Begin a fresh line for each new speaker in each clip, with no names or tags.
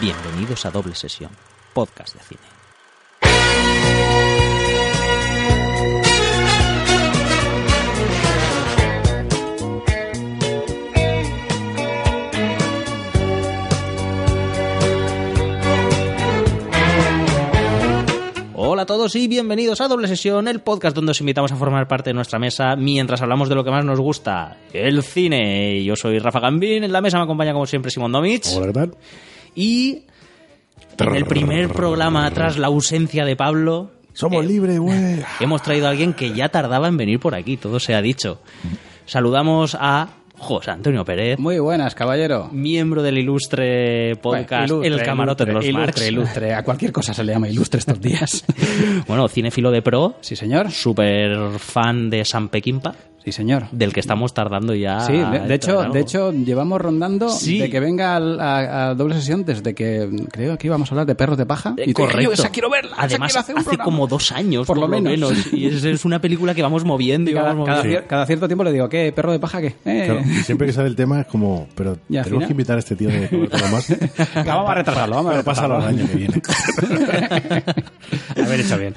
Bienvenidos a Doble Sesión, podcast de cine. Hola a todos y bienvenidos a Doble Sesión, el podcast donde os invitamos a formar parte de nuestra mesa mientras hablamos de lo que más nos gusta, el cine. Yo soy Rafa Gambín, en la mesa me acompaña como siempre Simón Domich.
Hola.
Y en el primer programa tras la ausencia de Pablo,
Somos libres, güey.
hemos traído a alguien que ya tardaba en venir por aquí, todo se ha dicho. Saludamos a José Antonio Pérez,
Muy buenas, caballero.
miembro del ilustre podcast
Bueno, ilustre,
El Camarote de los
ilustre,
Marx.
Ilustre, ilustre. A cualquier cosa se le llama ilustre estos días.
Bueno, cinéfilo de pro,
sí, señor.
súper fan de San Pequimpa,
Sí, señor.
del que estamos tardando ya.
Sí, de, de hecho,
en
de hecho, llevamos rondando
Sí.
de que venga al- a, a doble sesión desde que creo que íbamos a hablar de perros de paja.
Eh,
y
correcto.
"Yo esa quiero verla. esa
Además,
quiero
hace
programa".
como dos años, por,
Por lo menos.
Y es, es una película que vamos moviendo y
cada,
vamos
cada
moviendo.
cier- cada cierto tiempo le digo, ¿qué? ¿Perro de paja qué? Eh.
Claro, y siempre que sale el tema es como, pero
¿Y al
tenemos
final?
que invitar a este tío de.
Venga, vamos a retrasarlo, vamos a
pásalo al
retrasarlo.
año que viene.
Haber hecho bien.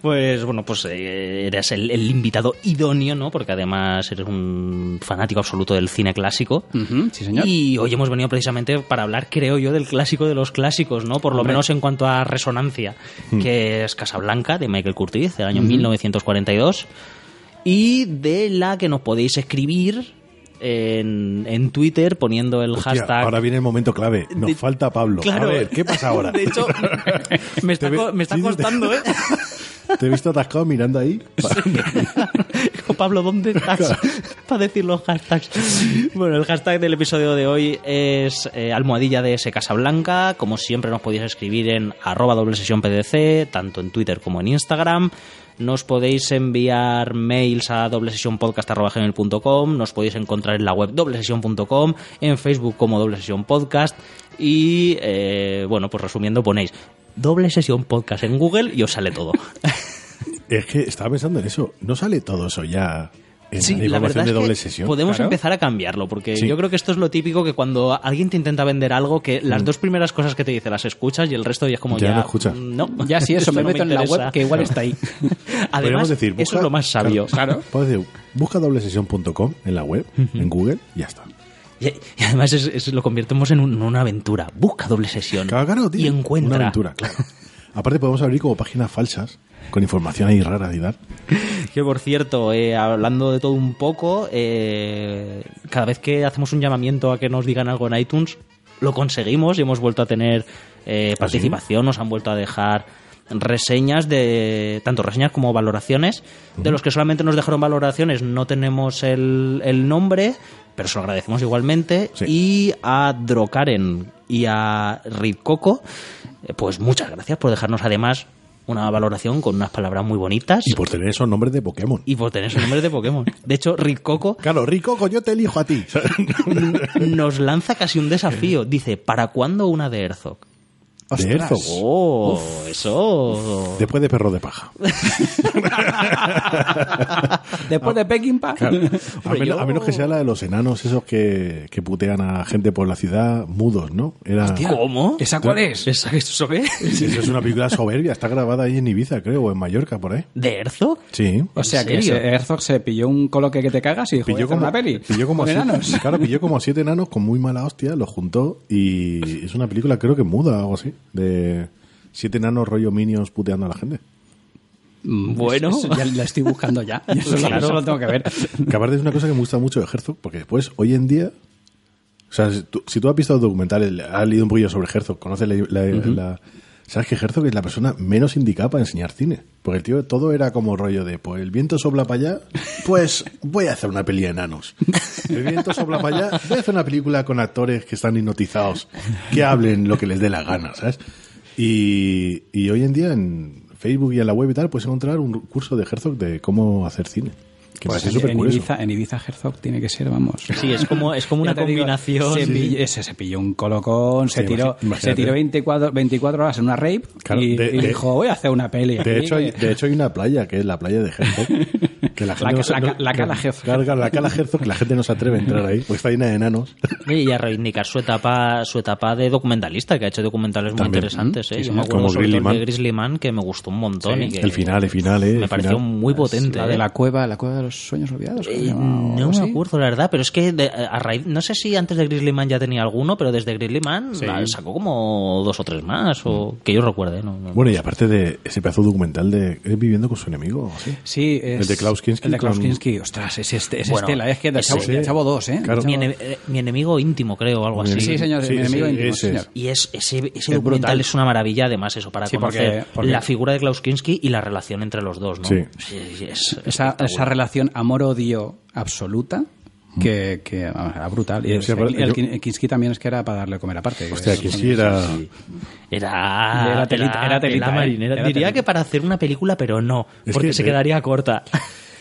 Pues bueno, pues eh, eres el, el invitado idóneo, ¿no? Porque además eres un fanático absoluto del cine clásico.
Ujú, sí, señor.
Y hoy hemos venido precisamente para hablar, creo yo, del clásico de los clásicos, ¿no? Por lo
Hombre.
menos en cuanto a resonancia, que es Casablanca, de Michael Curtiz, del año 1942, y de la que nos podéis escribir en, en Twitter poniendo el
Hostia,
hashtag...
ahora viene el momento clave. Nos
De-
falta Pablo.
Claro.
A ver, ¿qué pasa ahora?
De hecho, me está, me está costando, ¿eh?
Te he visto atascado mirando ahí.
Digo, Pablo, ¿dónde estás? Para decir los hashtags. Bueno, el hashtag del episodio de hoy es eh, almohadilla de S Casablanca. Como siempre nos podéis escribir en arroba doble sesión PDC, tanto en Twitter como en Instagram. Nos podéis enviar mails a doblesessionpodcast.com, nos podéis encontrar en la web doblesession.com, en Facebook como Doble Sesión Podcast y, eh, bueno, pues resumiendo ponéis Doble Sesión Podcast en Google y os sale todo.
Es que estaba pensando en eso. ¿No sale todo eso ya en
Sí,
la
verdad
de
es
doble
que
sesión?
podemos
Claro.
empezar a cambiarlo, porque
Sí.
yo creo que esto es lo típico que cuando alguien te intenta vender algo, que
Mm.
las dos primeras cosas que te dice las escuchas y el resto ya es como
Ya
ya...
no escuchas.
No,
Ya si eso, me
no
meto en la web que igual está ahí.
Además,
decir,
eso es lo más sabio.
Claro.
Puedes decir, busca doblesesión.com en la web, en Google, y ya está.
Y, y además es- es- lo convertimos en, un- en una aventura. Busca doble sesión
Claro, claro, tío.
y encuentra.
Una aventura, claro. Aparte podemos abrir como páginas falsas con información ahí rara y tal.
Que por cierto, eh, hablando de todo un poco, eh, cada vez que hacemos un llamamiento a que nos digan algo en iTunes, lo conseguimos y hemos vuelto a tener eh,
¿Ah,
participación, nos han vuelto a dejar reseñas de tanto reseñas como valoraciones de los que solamente nos dejaron valoraciones no tenemos el, el nombre pero se lo agradecemos igualmente
Sí.
y a Drokaren y a Coco pues muchas gracias por dejarnos además una valoración con unas palabras muy bonitas
Y por tener esos nombres de Pokémon.
y por tener su nombre de Pokémon. De hecho, Rick Coco
Claro, Rico, yo te elijo a ti.
nos lanza casi un desafío. Dice, ¿para cuándo una de Herzog?
De Herzog.
Oh, eso...
Después de perro de paja.
Después de Peckinpah.
Claro. A, menos,
yo-
a menos que sea la de los enanos, esos que, que putean a gente por la ciudad, mudos, ¿no? Era,
¿Cómo?
¿Esa cuál es?
¿Esa- ¿Eso qué?
Sí, eso es una película soberbia, está grabada ahí en Ibiza, creo, o en Mallorca, por ahí.
¿De Herzog?
Sí.
O sea
¿En
que Herzog se pilló un coloque que te cagas y dijo, "Voy a hacer una peli.
pilló como siete-
enanos.
claro, pilló como a siete enanos con muy mala hostia, los juntó y es una película, creo que muda o algo así, de siete enanos rollo minions puteando a la gente.
Mm,
Bueno.
eso ya la estoy buscando ya. Eso,
Claro.
eso lo tengo que ver.
Que aparte es una cosa que me gusta mucho de Herzog, porque después, hoy en día, o sea, si tú, si tú has visto documentales, has leído un poquillo sobre Herzog, conoces la, la- la- sabes que Herzog es la persona menos indicada para enseñar cine, porque el tío todo era como rollo de, pues el viento sopla para allá, pues voy a hacer una peli de enanos. El viento sopla para allá, voy a hacer una película con actores que están hipnotizados, que hablen lo que les dé la gana, ¿sabes? Y, y hoy en día en Facebook y en la web y tal puedes encontrar un curso de Herzog de cómo hacer cine. Que
Pues
parece
en. Ibiza, en Ibiza Herzog tiene que ser, vamos.
Sí, es como, es como una
te digo,
combinación...
se, pilló, ese se pilló un colocón, se
Sí,
tiró,
imagínate.
se tiró 24, 24 horas en una rave
Claro,
y,
de-
y
de-
dijo, voy a hacer una peli.
De
aquí,
hecho, hay,
que-
de hecho hay una playa que es la playa de Herzog, Que la,
La
gente no
ca-
se-
la
no-
la cala Herzog.
La cala Herzog, que la gente no se atreve a entrar ahí, porque está llena de enanos.
Y a reivindicar su etapa, su etapa de documentalista, que ha hecho documentales muy
También.
interesantes. ¿eh?
Sí,
Yo
sí,
me acuerdo
como
sobre
Grizzly Man.
de Grizzly Man, que me gustó un montón.
Sí.
y que
El final, el final, eh.
Me
el
pareció
final.
muy potente.
La
¿eh?
de la cueva, la cueva de los sueños olvidados. ¿cómo se
Eh, no me acuerdo, la verdad, pero es que de- a raíz, no sé si antes de Grizzly Man ya tenía alguno, pero desde Grizzly Man
Sí.
la- sacó como dos o tres más, o que yo recuerde. ¿no? No-
Bueno, y aparte de ese pedazo documental de ¿es viviendo con su enemigo, o así.
Sí, es
El de Klaus Kinski
El de Klaus
con-
Kinski. Ostras, es, este, es
Bueno,
Estela. Es que
ese-
Chavo, Chavo 2, ¿eh?
Claro.
Mi,
Chavo-
ene- mi enemigo íntimo, creo, o algo así.
Sí, señor,
Sí,
mi enemigo
sí,
íntimo,
ese
señor.
Y es, ese, ese
Es
documental
brutal.
es una maravilla, además, eso, para
Sí, porque-
conocer
porque-
la figura de Klaus Kinski y la relación entre los dos, ¿no?
Sí.
sí, es
esa, esa relación amor-odio absoluta que, que era brutal. Y
Sí,
el, el Kinski también es que era para darle a comer aparte.
Hostia, Kinski era...
Era,
Era telita, era telita, eh.
marinera.
Era
Diría
telita.
que para hacer una película, pero no,
Es
porque
que-
se quedaría corta.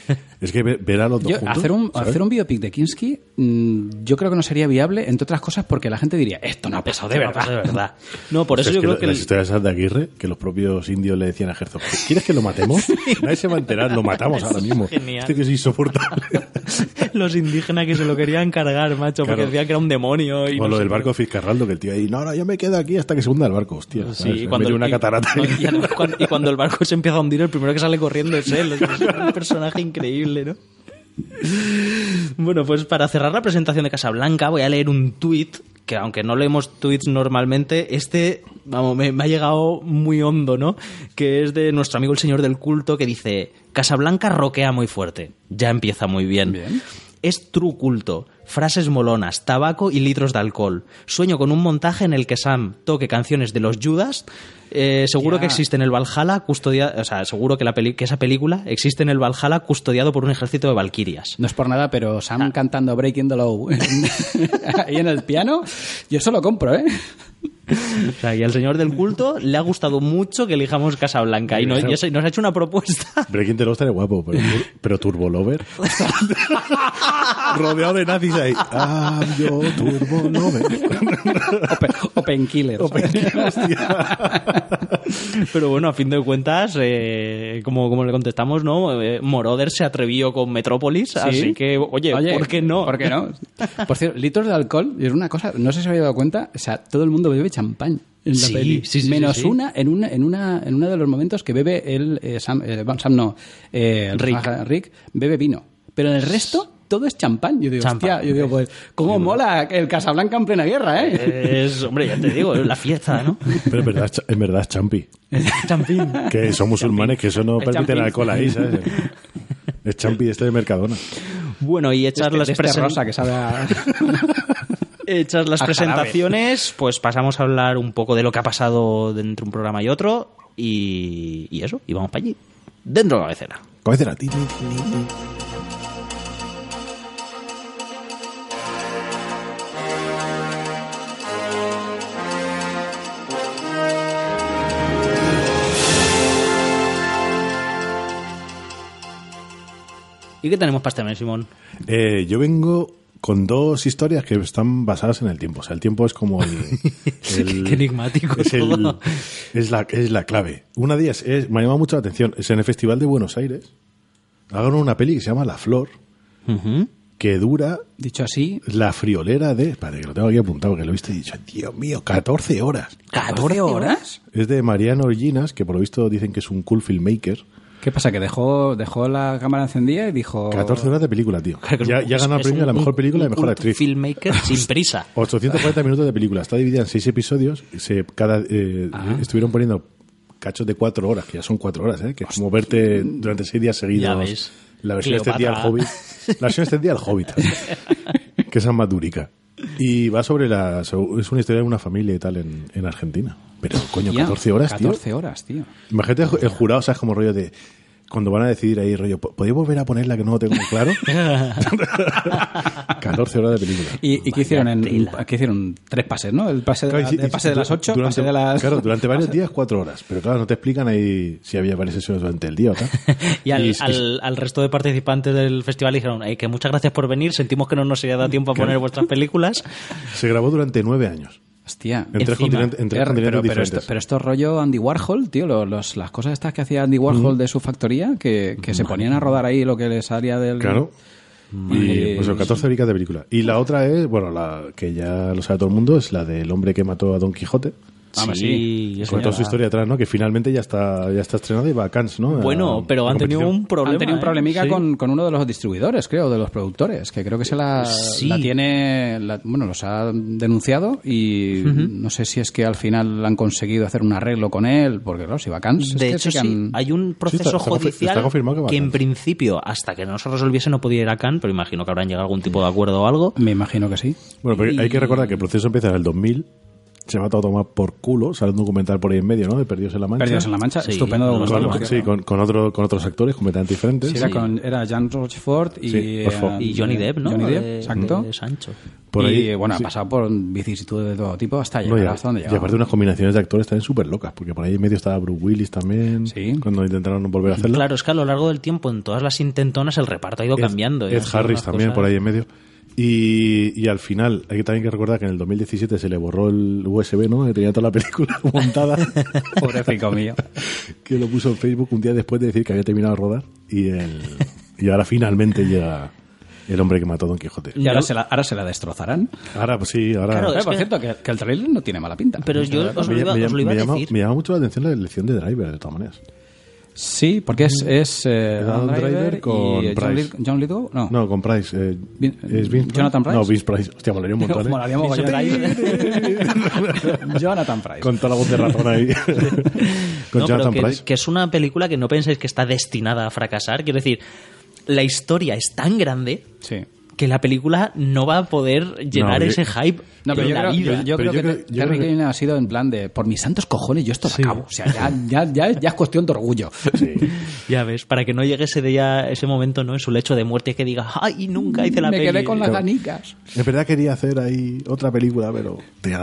Es que ver, a los dos
Yo,
juntos,
hacer, un,
¿sabes?
hacer un biopic de Kinski, mm, yo creo que no sería viable, entre otras cosas, porque la gente diría, esto no ha pasado de
no
verdad.
pasa de verdad. No, por
O
eso
sea,
yo
es que
creo
la-
que
las historias de Aguirre, que los propios indios le decían a Herzog, ¿quieres que lo matemos? Nadie se va a enterar, lo matamos ahora mismo.
Genial.
Este que es insoportable.
los indígenas que se lo querían cargar, macho, porque decían que era un demonio. Y
o
no
lo del barco Fitzcarraldo, que el tío ahí, no, no, yo me quedo aquí hasta que se hunda el barco, hostia.
Sí,
¿sabes?
y cuando,
una
y-
catarata.
y además cuando- y cuando el barco se empieza a hundir, el primero que sale corriendo es él. Es un personaje increíble, ¿no? Bueno, pues para cerrar la presentación de Casablanca voy a leer un tuit que aunque no leemos tweets normalmente, este, vamos, me, me ha llegado muy hondo, ¿no? Que es de nuestro amigo el señor del culto que dice, Casablanca roquea muy fuerte. Ya empieza muy bien.
Bien.
Es true culto, frases molonas, tabaco y litros de alcohol. Sueño con un montaje en el que Sam toque canciones de los Judas. Eh, seguro que existe en el Valhalla custodiado, o sea, seguro que, la peli- que esa película existe en el Valhalla custodiado por un ejército de valquirias.
No es por nada, pero Sam
Ah.
cantando Breaking the Law ahí en el piano, yo eso lo compro, ¿eh?
O sea, y al señor del culto le ha gustado mucho que elijamos Casablanca y, no- y eso- nos ha hecho una propuesta.
Breaking the Law estaría guapo, pero, pero Turbo Lover. Rodeado de nazis ahí. Ah, yo Turbo Lover.
Open, open Killer.
Pero bueno, a fin de cuentas, eh, como, como le contestamos, ¿no? Eh, Moroder se atrevió con Metrópolis, así que, oye, ¿por qué no?
¿Por qué no? Por cierto, litros de alcohol es una cosa, no sé si os habéis dado cuenta, o sea, todo el mundo bebe champán en la
Sí,
peli.
sí, sí,
Menos
sí, sí.
una en una en una en uno de los momentos que bebe el eh, Sam, eh, Sam no, eh, el
Rick.
Rick bebe vino, pero en el resto todo es champán. Yo digo,
Champán.
hostia, yo digo, pues, ¿cómo mola el Casablanca en plena guerra, eh?
Es, hombre, ya te digo, es la fiesta, ¿no?
Pero en verdad, en verdad es champi.
Champín.
Que son musulmanes, que eso no permiten
champín.
alcohol ahí, ¿sabes? Es champi este de Mercadona.
Bueno, y hechas
Este- este rosa que sabe a-
hechas las presentaciones, pues pasamos a hablar un poco de lo que ha pasado entre un programa y otro y, y eso, y vamos para allí. Dentro de la cabecera.
Cabecera.
¿Y qué tenemos para este mes, Simón?
Eh, yo vengo con dos historias que están basadas en el tiempo. O sea, el tiempo es como el... el-
Qué enigmático
es, el-
todo.
es, la, es la clave. Una de ellas es, me ha llamado mucho la atención, es en el Festival de Buenos Aires. Hagan una peli que se llama La Flor, que dura
Dicho así,
la friolera de... Espérate, que lo tengo aquí apuntado, que lo he visto y he dicho, Dios mío, 14 horas.
¿14 horas?
Es de Mariano Orginas, que por lo visto dicen que es un cool filmmaker.
¿Qué pasa? Que dejó, dejó la cámara encendida y dijo...
14 horas de película, tío. Ya, ganado el premio a la mejor película y la mejor actriz.
filmmaker sin prisa.
840 minutos de película. Está dividida en seis episodios. Se, cada, eh. Estuvieron poniendo cachos de cuatro horas, que ya son cuatro horas, ¿eh? que es como verte durante seis días seguidos.
Ya ves.
La versión extendida al Hobbit. La versión extendida al Hobbit. que es más durica. Y va sobre la. Es una historia de una familia y tal en, en Argentina. Pero, coño,
Tía,
14 horas, tío.
14 horas, tío.
Imagínate el ju- el jurado, ¿sabes? Como rollo de. Cuando van a decidir ahí, rollo, ¿po- ¿podéis volver a ponerla que no lo tengo muy claro? 14 horas de película.
¿Y, y qué hicieron? En. ¿Qué hicieron? Tres pases, ¿no? El pase de,
Claro,
la-
y-
el pase de las 8,
durante,
pase de las...
Claro, durante varios días, cuatro horas. Pero claro, no te explican ahí si había varias sesiones durante el día o tal.
Y al,
Y- y-
al- al resto de participantes del festival dijeron "Eh, que muchas gracias por venir, sentimos que no nos había dado tiempo a poner vuestras películas.
se grabó durante nueve años.
Hostia.
En tres continentes, en tres
Eh,
continentes
pero, pero, esto, pero esto rollo Andy Warhol, tío, lo- los- las cosas estas que hacía Andy Warhol de su factoría, que, que se ponían a rodar ahí lo que les salía del...
Claro. Y pues son 14 horitas de película. Y la otra es, bueno, la que ya lo sabe todo el mundo, es la del hombre que mató a Don Quijote.
Ah,
sí,
sí.
ya
toda su
va.
historia atrás, ¿no? Que finalmente ya está, ya está estrenada y va a Cannes, ¿no?
Bueno,
A-
pero
a
han tenido un problema.
Han tenido un
¿eh?
problemica con, con uno de los distribuidores, creo, de los productores, que creo que se la,
Sí.
la tiene, la- bueno, los ha denunciado y no sé si es que al final han conseguido hacer un arreglo con él, porque claro, si vacantes...
De hecho, sí, hay un proceso
está- está confi-
judicial
está que va a
en
Cannes.
principio, hasta que no se resolviese, no podía ir a Cannes, pero imagino que habrán llegado a algún tipo de acuerdo o algo.
Me imagino que sí.
Bueno, pero
Y-
hay que recordar que el proceso empieza en el 2000. Se va todo a tomar por culo. Sale un documental por ahí en medio, ¿no? De Perdidos en la Mancha.
Perdidos en la Mancha,
Sí,
estupendo documental.
Con- sí, con, con, otro, con otros actores completamente diferentes.
Sí, era, con, era Jan Rochefort y,
Sí, Rochefort.
eh,
Y Johnny Depp, ¿no?
Johnny Depp,
De-
exacto.
de Sancho.
Por
y
ahí,
bueno,
sí.
ha pasado por vicisitudes de todo tipo hasta
No,
llegar
y,
hasta donde
y
llegaba.
aparte unas combinaciones de actores también súper locas, porque por ahí en medio estaba Bruce Willis también,
Sí.
cuando intentaron volver a hacerlo.
Claro, es que a lo largo del tiempo, en todas las intentonas, el reparto ha ido
Ed-
cambiando. ¿eh?
Ed Harris también
cosas-
por ahí en medio. Y, y al final, hay que también que recordar que en el 2017 se le borró el USB, ¿no? Que tenía toda la película montada,
Pobrecito mío.
que lo puso en Facebook un día después de decir que había terminado de rodar. Y, el, y ahora finalmente llega el hombre que mató a Don Quijote.
Y ahora se, la, ahora se la destrozarán.
Ahora, pues sí, ahora...
Claro,
Eh,
es
por
que-
cierto, que, que el trailer no tiene mala pinta.
Pero yo os lo iba,
me-
os lo iba
me
a
llama,
decir.
me llama mucho la atención la elección de Driver, de todas maneras.
Sí, porque es, es eh,
Adam Driver
Driver
con
y John,
Price.
John Lithgow. No,
No, con Price. eh,
Vin-
¿Es Vince
Jonathan Price?
No, Vince Price. Hostia, molaría un montón, ¿eh?
Molaría. Jonathan Price.
Con toda la voz de ratón ahí. con
No, pero
Jonathan
que,
Price.
que es una película que no pensáis que está destinada a fracasar. Quiero decir, la historia es tan grande
Sí.
Que la película no va a poder llenar
No, yo-
ese hype
No, pero
en
yo
la
creo,
vida.
yo, yo
Pero
creo
yo
que Terry
que-
Gilliam ha sido en plan de por mis santos cojones yo esto lo acabo. O sea, ya, ya, ya, ya es cuestión de orgullo.
Sí.
Ya ves, para que no llegue ese día, ese momento, ¿no? En su lecho de muerte que diga, ay, nunca hice la
Me
peli.
quedé con las ganicas.
En verdad quería hacer ahí otra película, pero te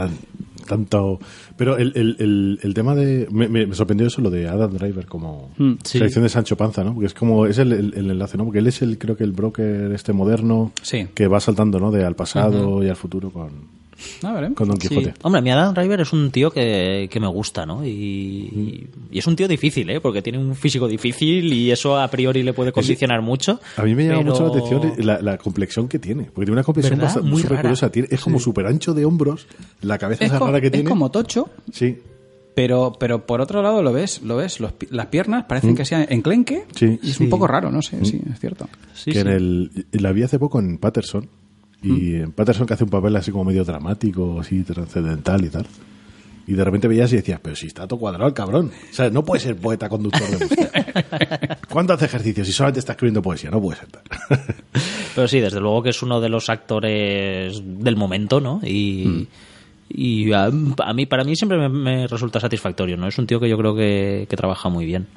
tanto... Pero el, el, el, el tema de... Me, me- sorprendió eso, lo de Adam Driver como
Mm,
sí.
selección de Sancho Panza, ¿no? Porque es como... Es el, el- el enlace, ¿no? Porque él es el, creo que el broker este moderno
Sí.
que va saltando, ¿no? De al pasado y al futuro con,
A ver, ¿eh?
con Don
Sí.
Quijote.
Hombre, a mí Adam Driver es un tío que, que me gusta, ¿no? Y, y es un tío difícil, ¿eh? Porque tiene un físico difícil y eso a priori le puede condicionar mucho.
A mí me llama
pero-
mucho la atención la, la complexión que tiene. Porque tiene una complexión bastante
Muy
súper
rara.
curiosa. Tiene- es como súper ancho de hombros, la cabeza
Es,
esa rara que
es
tiene.
como tocho,
Sí,
pero, pero por otro lado lo ves, lo ves, los las piernas parecen que sean enclenque
Mm. Sí.
y es
Sí.
un poco raro, no sé, sí, es cierto.
Sí,
que
sí.
en el la vi hace poco en Patterson y
Mm.
en Patterson que hace un papel así como medio dramático así trascendental y tal y de repente veías y decías pero si está todo cuadrado el cabrón o sea no puede ser poeta conductor de música ¿cuándo hace ejercicio si solamente está escribiendo poesía? no puede ser tal
Pero sí, desde luego que es uno de los actores del momento, ¿no? Y, y a, a mí, para mí siempre me, me resulta satisfactorio, ¿no? Es un tío que yo creo que, que trabaja muy bien.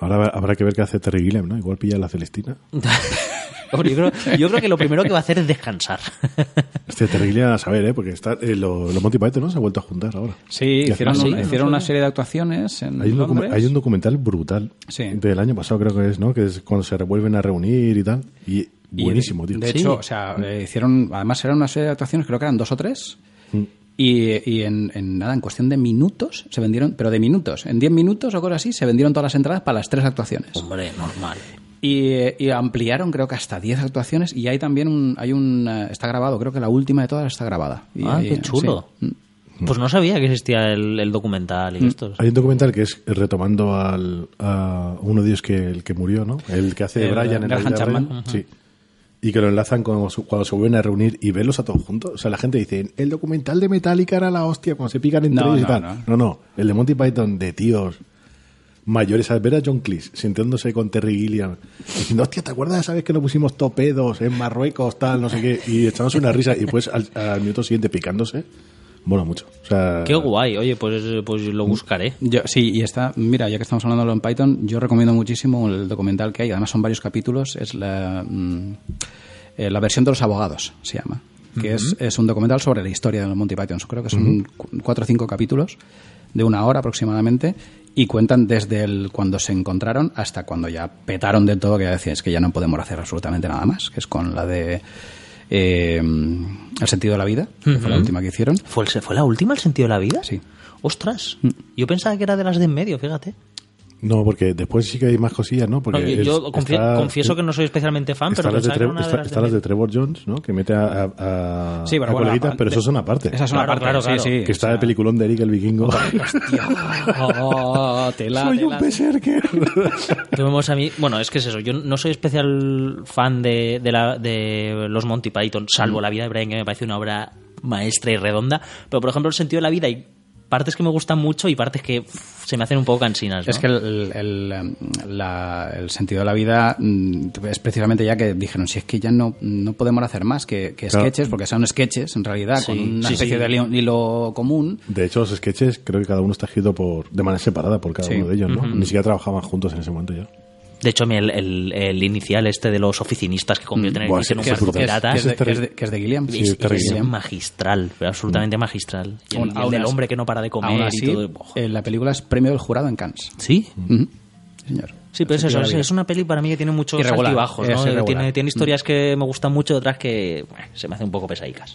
Ahora habrá que ver qué hace Terry Gilliam ¿no? igual pilla a la Celestina
yo, creo, yo creo que lo primero que va a hacer es descansar.
este Terry Gilliam a saber ¿eh? porque está eh, lo- los Monty Python ¿no? se ha vuelto a juntar ahora
Sí,
¿Qué
hicieron,
sí,
hicieron
no
una serie de actuaciones en
hay un, hay un documental brutal
Sí.
del año pasado creo que es ¿no? que es cuando se revuelven a reunir y tal y
Y,
buenísimo tío
De
Sí.
hecho, o sea, eh, hicieron, además eran una serie de actuaciones, creo que eran dos o tres.
Mm.
Y, y en, en nada, en cuestión de minutos se vendieron, pero de minutos, en 10 minutos o cosas así, se vendieron todas las entradas para las tres actuaciones.
Hombre, normal.
Y, eh, y ampliaron, creo que hasta 10 actuaciones. Y hay también un, hay un, eh, está grabado, creo que la última de todas está grabada. Y
Ah, qué chulo.
sí. Mm.
Pues no sabía que existía el, el documental y esto.
Hay un documental que es retomando al, a uno de ellos que el que murió, ¿no? El que hace de
El
Brian en la
Graham Chapman.
real. Sí. Y que lo enlazan con su- cuando se vuelven a reunir y verlos a todos juntos. O sea, la gente dice, el documental de Metallica era la hostia cuando se pican entre
No,
ellos y
no,
tal.
no.
No, no. El de Monty Python de tíos mayores. A ver a John Cleese sintiéndose con Terry Gilliam diciendo, hostia, ¿te acuerdas esa vez que lo pusimos topedos en Marruecos, tal, no sé qué? Y echándose una risa y pues al, al minuto siguiente picándose. Mola mucho. O sea,
Qué guay. Oye, pues, pues lo buscaré.
Yo, sí, y está, mira, ya que estamos hablando en Python, yo recomiendo muchísimo el documental que hay, además son varios capítulos, es la, mm, eh, la versión de los abogados, se llama, que es, es un documental sobre la historia de los Monty Python. Creo que son cu- cuatro o cinco capítulos de una hora aproximadamente y cuentan desde el cuando se encontraron hasta cuando ya petaron del todo, que ya decían, es que ya no podemos hacer absolutamente nada más, que es con la de Eh, el sentido de la vida, que fue la última que hicieron.
¿Fue, el- ¿Fue la última, el sentido de la vida?
Sí.
Ostras, yo pensaba que era de las de en medio, fíjate.
No, porque después sí que hay más cosillas, ¿no? Porque
No, yo yo
es-
confie-
está-
confieso que no soy especialmente fan, pero
las, de
pensaba que era
Tre-
una de
está-
las de
están las de. Trevor Jones, ¿no? Que mete a, a, a-
Sí, pero
a
bueno,
coleguitas,
a-
pero
de-
eso son aparte.
Esa es una
Claro,
parte,
claro,
sí,
claro.
sí.
que está
o
el
sea,
peliculón de Eric el vikingo.
Oh, tela,
Soy un berserker.
Que vemos a mí, bueno, es que es eso, yo no soy especial fan de, de, la- de los Monty Python, salvo La vida de Brian, que me parece una obra maestra y redonda, pero por ejemplo el sentido de la vida hay partes que me gustan mucho y partes que se me hacen un poco cansinas. ¿no?
Es que el, el, em, la- el sentido de la vida mm, es precisamente ya que dijeron, si es que ya no, no podemos hacer más que, que
Claro.
sketches, porque son sketches en realidad,
Sí,
con una
sí,
especie
sí.
de hilo, hilo común.
De hecho, los sketches creo que cada uno está escrito por, de manera separada por cada
Sí.
uno de ellos, ¿no? Ni siquiera trabajaban juntos en ese momento ya.
De hecho, el, el- el inicial este de los oficinistas que convierten en un barco pirata
Que es, que es de- que es de Gilliam.
Sí,
es,
es
es magistral, absolutamente magistral. Y el,
Aún-
y el del
así-
hombre que no para de comer
Aún
y
así,
todo.
eh, la película es premio del jurado en Cannes.
Sí.
Sí, señor.
Sí, pero es eso, es, una peli para mí que tiene muchos altibajos, ¿no? Tiene, tiene historias que me gustan mucho, otras que bueno, se me hacen un poco pesadicas.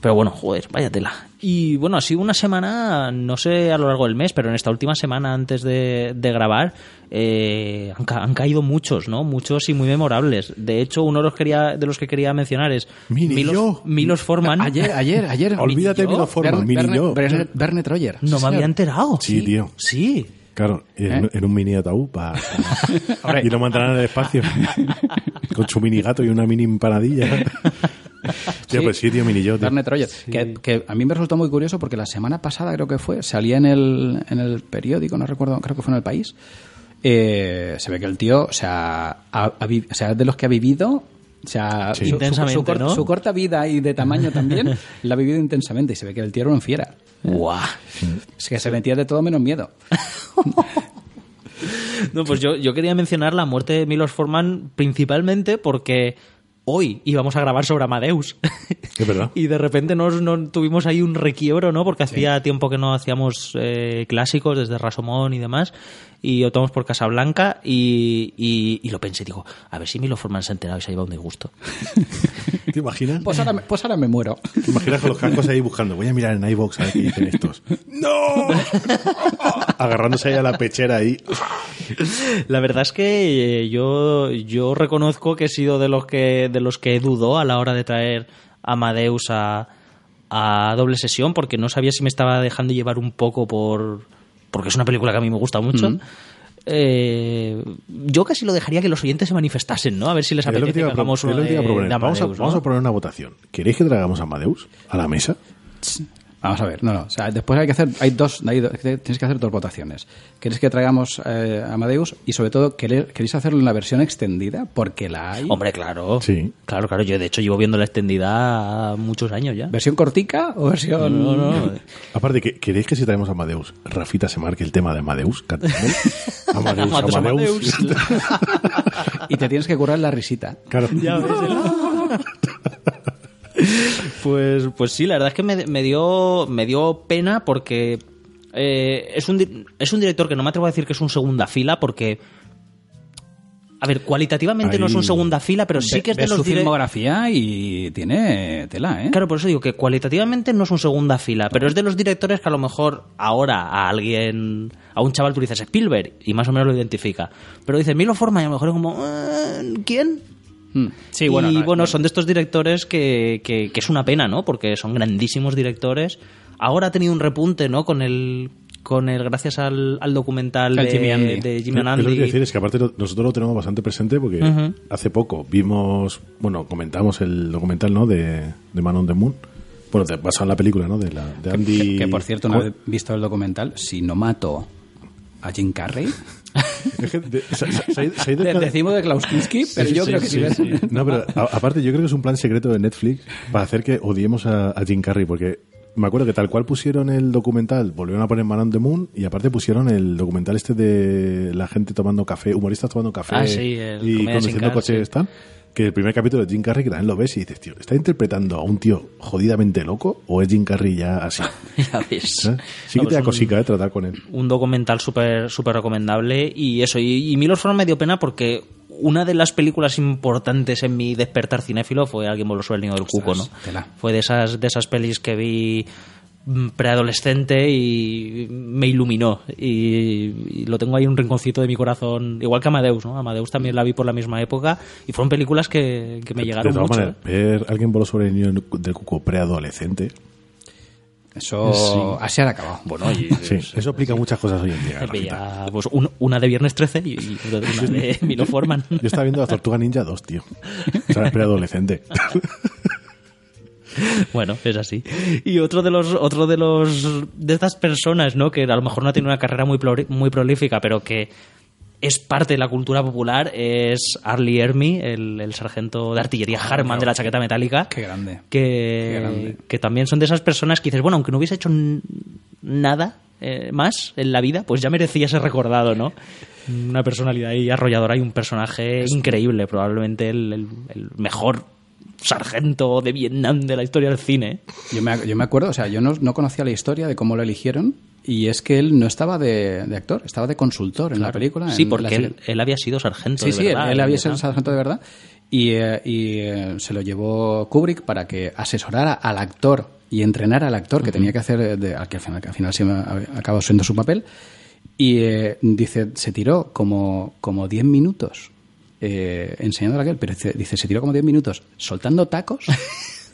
Pero bueno, joder, vaya tela. Y bueno, ha sido una semana, no sé a lo largo del mes, pero en esta última semana antes de, de grabar eh, han, ca- han caído muchos, ¿no? Muchos y muy memorables. De hecho, uno de los, quería, de los que quería mencionar es
Mini
Milos,
yo.
Milos Forman.
Ayer, ayer, ayer.
Olvídate de Milos Forman, mini
Berne-
yo.
Berne- Berne Troyer.
No me había enterado.
Sí, tío.
Sí.
Claro, en,
¿Eh?
en un mini ataúd para, y lo mandarán en el espacio. Con su mini gato y una mini empanadilla. Tío,
Sí.
pues sí, tío, mini yo. tío.
Berne Troyer. Que, que a mí me resultó muy curioso porque la semana pasada creo que fue, salía en el, en el periódico, no recuerdo, creo que fue en el país. eh, se ve que el tío, o sea, ha- ha vi- o sea, es de los que ha vivido. O sea,
Sí.
su- su,
Intensamente,
su cor-
¿no?
su corta vida y de tamaño también la ha vivido intensamente y se ve que el tío era un fiera.
Guau.
Es que se metía de todo menos miedo.
No, pues yo, yo quería mencionar la muerte de Milos Forman principalmente porque hoy íbamos a grabar sobre Amadeus.
Es verdad.
y de repente nos, nos tuvimos ahí un requiebro, ¿no? Porque hacía tiempo que no hacíamos eh, clásicos desde Rasomón y demás. Y optamos por Casablanca y, y, y lo pensé, digo, a ver si Milos Forman se ha enterado y se ha llevado un disgusto.
¿Te imaginas?
Pues ahora, me- pues ahora me muero.
¿Te imaginas con los cascos ahí buscando? Voy a mirar en iVox a ver qué dicen estos. ¡No! Agarrándose ahí a la pechera ahí.
La verdad es que eh, yo, yo reconozco que he sido de los que, de los que dudó a la hora de traer a Amadeus a, a doble sesión porque no sabía si me estaba dejando llevar un poco por porque es una película que a mí me gusta mucho. Eh, yo casi lo dejaría que los oyentes se manifestasen, ¿no? A ver si les apetece
te
que hagamos
es
uno
lo que te iba a
de,
proponer.
de
vamos, a, poner una votación. ¿Queréis que traigamos a Amadeus a la mesa?
Vamos a ver, no, no. O sea, después hay que hacer, hay dos, hay dos- tienes que hacer dos votaciones. ¿Queréis que traigamos eh, a Amadeus? Y sobre todo, ¿queréis, ¿queréis hacerlo en la versión extendida? Porque la hay.
Hombre, claro.
Sí.
Claro, claro. Yo, de hecho, llevo viendo la extendida muchos años ya.
¿Versión cortica o versión.?
No, no.
Aparte, ¿que- ¿queréis que si traemos a Amadeus, Rafita se marque el tema de Amadeus? Amadeus,
Amadeus,
Amadeus.
y te tienes que curar la risita.
Claro.
Ya ves, Pues, pues sí, la verdad es que me, me dio, me dio pena porque eh, es, un, es un director que no me atrevo a decir que es un segunda fila porque... A ver, cualitativamente no es un segunda fila, pero sí que es de los
su
dire-
filmografía y tiene tela, ¿eh?
Claro, por eso digo que cualitativamente no es un segunda fila, pero es de los directores que a lo mejor ahora a alguien, a un chaval tú dices Spielberg y más o menos lo identifica. Pero dices Milo Forman y a lo mejor es como, "Eh, ¿quién?
Mm. Bueno.
y
no,
bueno,
no.
son de estos directores que, que, que es una pena, ¿no? Porque son grandísimos directores. Ahora ha tenido un repunte, ¿no? Con el, con el gracias al, al documental de
Jimmy Andy.
de Jimmy
Es lo que
Andy.
quiero decir es que aparte lo- nosotros lo tenemos bastante presente porque hace poco vimos, bueno, comentamos el documental, ¿no? De, de Man on the Moon. Bueno, te- basado en la película, ¿no? De, la, de Andy...
Que, que, por cierto, una vez visto el documental, si no mato a Jim Carrey, Decimos de Klaus Kinski, pero
Sí,
yo
sí,
creo que
sí,
si ves...
sí. No, pero a- aparte yo creo que es un plan secreto de Netflix para hacer que odiemos a, a Jim Carrey, porque me acuerdo que tal cual pusieron el documental, volvieron a poner Man on the Moon y aparte pusieron el documental este de la gente tomando café, humoristas tomando café
Ah, sí,
y conduciendo coches
sí.
Que el primer capítulo de Jim Carrey, que también lo ves y dices, tío, ¿está interpretando a un tío jodidamente loco o es Jim Carrey ya así?
Ya ves.
¿Sabes? Sí que te da
un-
cosica, ¿eh? Tratar con él.
un documental súper súper recomendable y eso y, y Milos Forman me dio pena porque una de las películas importantes en mi despertar cinéfilo fue Alguien voló sobre el niño del cuco, ¿no?
tela.
Fue de esas, de esas pelis que vi preadolescente y me iluminó y, y lo tengo ahí en un rinconcito de mi corazón igual que Amadeus ¿no? Amadeus también la vi por la misma época y fueron películas que, que me llegaron
de todas
mucho
maneras, ver alguien voló sobre el niño del cuco preadolescente.
Eso así ha acabado.
bueno y
Sí, eso explica muchas cosas hoy en día.
Veía, pues, un- una de Viernes 13 y, y una de Milo Forman
Yo estaba viendo la Tortuga Ninja 2, tío. O sea, es preadolescente.
Bueno, es así. Y otro de los, otro de los, de estas personas, ¿no? Que a lo mejor no tiene una carrera muy, muy prolífica, pero que es parte de la cultura popular, es Arlie Ermy, el, el sargento de artillería Harman de la chaqueta metálica.
Qué grande.
Que,
Qué grande.
que también son de esas personas que dices, bueno, aunque no hubiese hecho nada eh, más en la vida, pues ya merecía ser recordado, ¿no? Una personalidad ahí arrolladora y un personaje increíble, probablemente el, el- el mejor sargento de Vietnam de la historia del cine.
Yo me, yo me acuerdo, o sea, yo no, no conocía la historia de cómo lo eligieron y es que él no estaba de, de actor, estaba de consultor en la película.
Sí,
en
porque él, él había sido sargento.
Sí,
de
sí, él,
verdad,
él había
¿no?
sido sargento de verdad y, eh, y, eh, se lo llevó Kubrick para que asesorara al actor y entrenara al actor que tenía que hacer, de- al que al final, que al final sí me- acabó siendo su papel. Y eh, dice, se tiró como, como 10 minutos eh, enseñándole a aquel, pero dice, se tiró como 10 minutos soltando tacos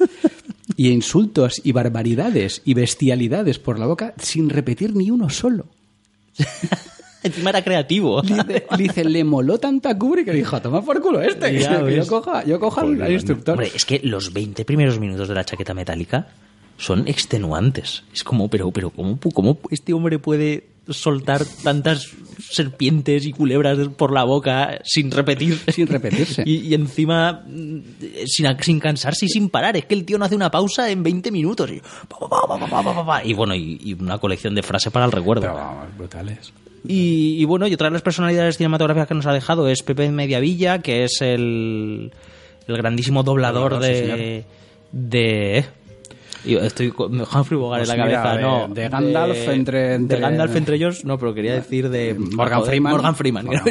y insultos y barbaridades y bestialidades por la boca sin repetir ni uno solo.
Encima era creativo.
Dice, dice, le moló tanto a Kubrick que dijo, toma por culo este.
Ya
que yo coja, yo coja al, al instructor.
Hombre, es que los 20 primeros minutos de la chaqueta metálica son extenuantes. Es como, pero, pero ¿cómo, cómo este hombre puede soltar tantas serpientes y culebras por la boca sin repetir.
Sin repetirse.
Y, encima mm, sin, sin, cansarse y sin parar. Es que el tío no hace una pausa en 20 minutos. Y, bueno, y, una colección de frases para el recuerdo.
Brutales.
Y, bueno, y otra de las personalidades cinematográficas que nos ha dejado es Pepe Mediavilla, que es el, el grandísimo doblador, de... De eh, yo estoy con Humphrey Bogart
Pues
en la
mira,
cabeza,
de-
no.
de Gandalf entre-
De Gandalf entre ellos, no, pero quería decir de.
Morgan
joder,
Freeman.
Morgan Freeman,
Morgan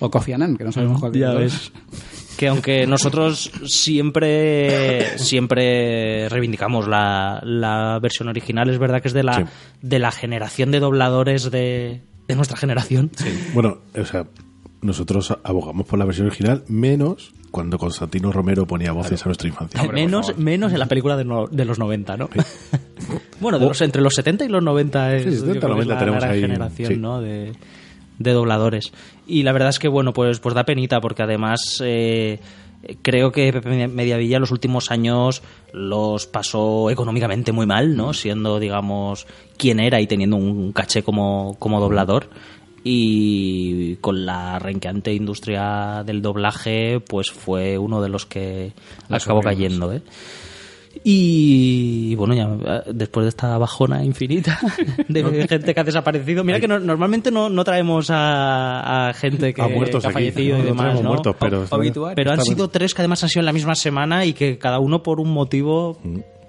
o Kofi Annan, que no sabemos cuál de
Ya
los
ves. Que aunque nosotros siempre siempre reivindicamos la, la versión original, es verdad que es de la,
Sí.
de la generación de dobladores de, de nuestra generación.
Bueno, o sea, nosotros abogamos por la versión original, menos cuando Constantino Romero ponía voces a nuestra infancia.
Hombre, por
menos, menos en la película de, no- de los 90, ¿no? bueno, de los, entre los 70 y los 90 es,
Sí, 70,
yo creo que es
90
la
tenemos
gran
ahí,
generación
sí.
¿no? de, de dobladores. Y la verdad es que, bueno, pues, pues da penita porque además... eh, Creo que Pepe Mediavilla los últimos años los pasó económicamente muy mal, ¿no? Siendo, digamos, quien era y teniendo un caché como, como doblador. Y con la renqueante industria del doblaje, pues fue uno de los que
Las
acabó cayendo, ¿eh? Y bueno, ya eh, después de esta bajona infinita de gente que ha desaparecido, mira que no- normalmente no, no traemos a, a gente que,
A muertos
que ha
aquí.
fallecido
No,
y demás,
muertos, pero-.
Pero han sido tres que además han sido en la misma semana y que cada uno por un motivo,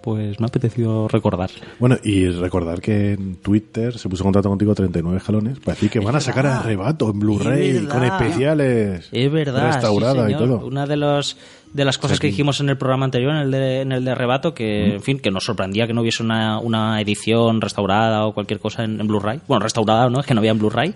pues me ha apetecido recordar.
Bueno, y recordar que en Twitter se puso en contacto contigo 39 escalones para decir que van a sacar arrebato en Blu-ray
Es
con
verdad.
especiales.
Es verdad.
Restaurada
sí,
y todo.
Una de los de las cosas que dijimos en el programa anterior, en el de, en el de Arrebato, que en fin, que nos sorprendía que no hubiese una, una edición restaurada o cualquier cosa en, en Blu-ray. Bueno, restaurada no, es que no había en Blu-ray.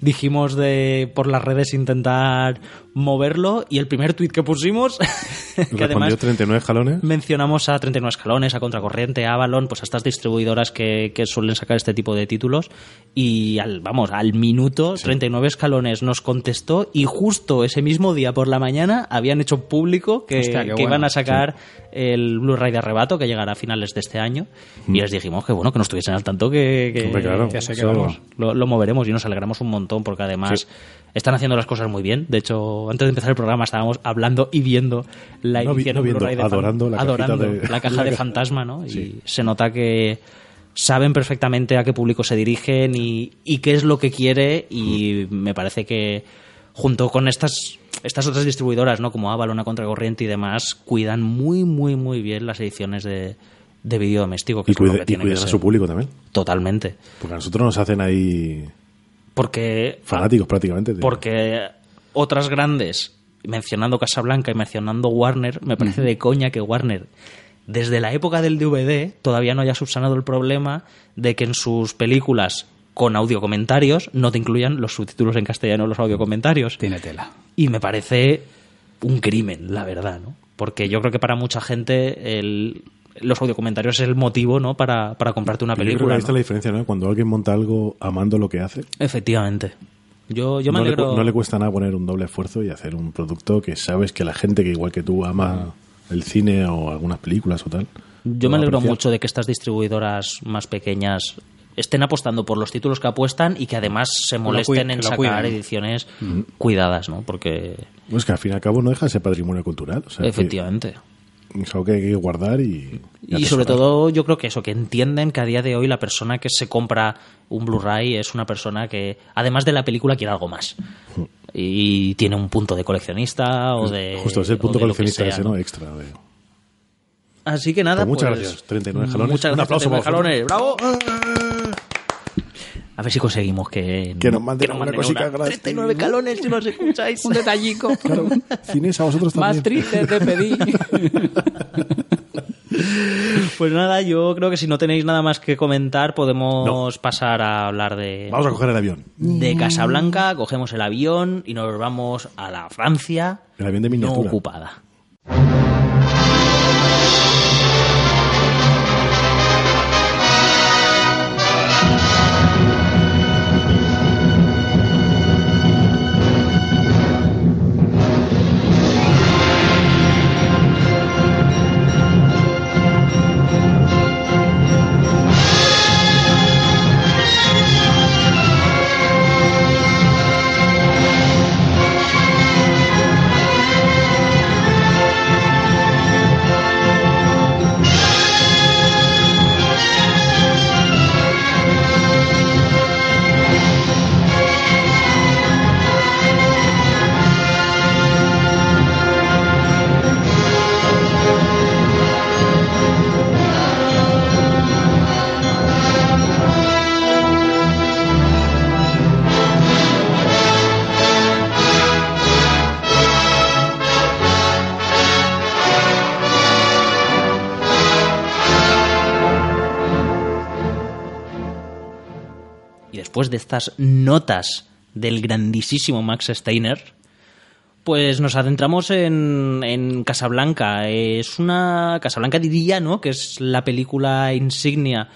Dijimos de por las redes intentar moverlo y el primer tweet que pusimos, que
Respondió
además
39 escalones.
mencionamos a 39 escalones, a Contracorriente, a Avalon, pues a estas distribuidoras que, que suelen sacar este tipo de títulos. Y al, vamos, al minuto, 39 escalones nos contestó y justo ese mismo día por la mañana habían hecho público que,
Hostia, qué
que
bueno.
iban a sacar el Blu-ray de arrebato que llegará a finales de este año. Y les dijimos que bueno, que no estuviesen al tanto que, que-
claro.
Que sé que
Eso-
vamos.
lo, lo moveremos y nos alegramos un montón porque además
Sí.
Están haciendo las cosas muy bien. De hecho, antes de empezar el programa estábamos hablando y viendo la
No
edición
no
en
viendo,
de
adorando la
adorando
de-
la caja
la
de fantasma, ¿no?
Sí.
Y se nota que saben perfectamente a qué público se dirigen y, y qué es lo que quiere y me parece que junto con estas estas otras distribuidoras, ¿no? Como Avalon, Contracorriente y demás, cuidan muy, muy, muy bien las ediciones de, de vídeo doméstico. Que
Y, cuide- y cuidan a su público también.
Totalmente.
Porque a nosotros nos hacen ahí
Porque
fanáticos prácticamente. de-
porque otras grandes, mencionando Casablanca y mencionando Warner, me parece de coña que Warner, desde la época del DVD, todavía no haya subsanado el problema de que en sus películas con audio comentarios no te incluyan los subtítulos en castellano los audio comentarios.
Tiene tela.
Y me parece un crimen, la verdad, ¿no? Porque yo creo que para mucha gente el, los audiocomentarios es el motivo, ¿no? Para, para comprarte una
Yo creo que
película.
ahí está
¿no?
la diferencia, ¿no? Cuando alguien monta algo amando lo que hace,
Efectivamente. Yo, yo me
no, le,
alegro.
cu- no le cuesta nada poner un doble esfuerzo y hacer un producto que sabes que la gente que igual que tú ama el cine o algunas películas o tal.
Yo me alegro
apreciar.
mucho de que estas distribuidoras más pequeñas estén apostando por los títulos que apuestan y que además se molesten en sacar ediciones cuidadas, ¿no? Porque
Pues que al fin y al cabo no deja de ser patrimonio cultural. O sea, que
efectivamente.
Es algo que hay que guardar y.
Y sobre todo yo creo que eso, que entienden que a día de hoy la persona que se compra un Blu-ray es una persona que, además de la película, quiere algo más. Y tiene un punto de coleccionista o de...
Justo, es el punto coleccionista
sea,
ese,
¿no?
¿no? Extra. de-
Así que nada,
Pues muchas
pues,
gracias, 39 jalones.
Muchas
Un
gracias,
aplauso
39
para
jalones. ¡Bravo! A ver si conseguimos que,
Que nos manden una cosica
una.
gratis.
39 calones si nos escucháis.
Un detallico.
Claro, cines a vosotros también.
Más tristes de pedir.
Pues nada, yo creo que si no tenéis nada más que comentar, podemos pasar a hablar de,
Vamos a coger el avión.
de Casablanca, cogemos el avión y nos vamos a la Francia
El avión de
no
miniatura.
ocupada. Después de estas notas del grandísimo Max Steiner, pues nos adentramos en, en Casablanca. Es una. Casablanca diría, ¿no? Que es la película insignia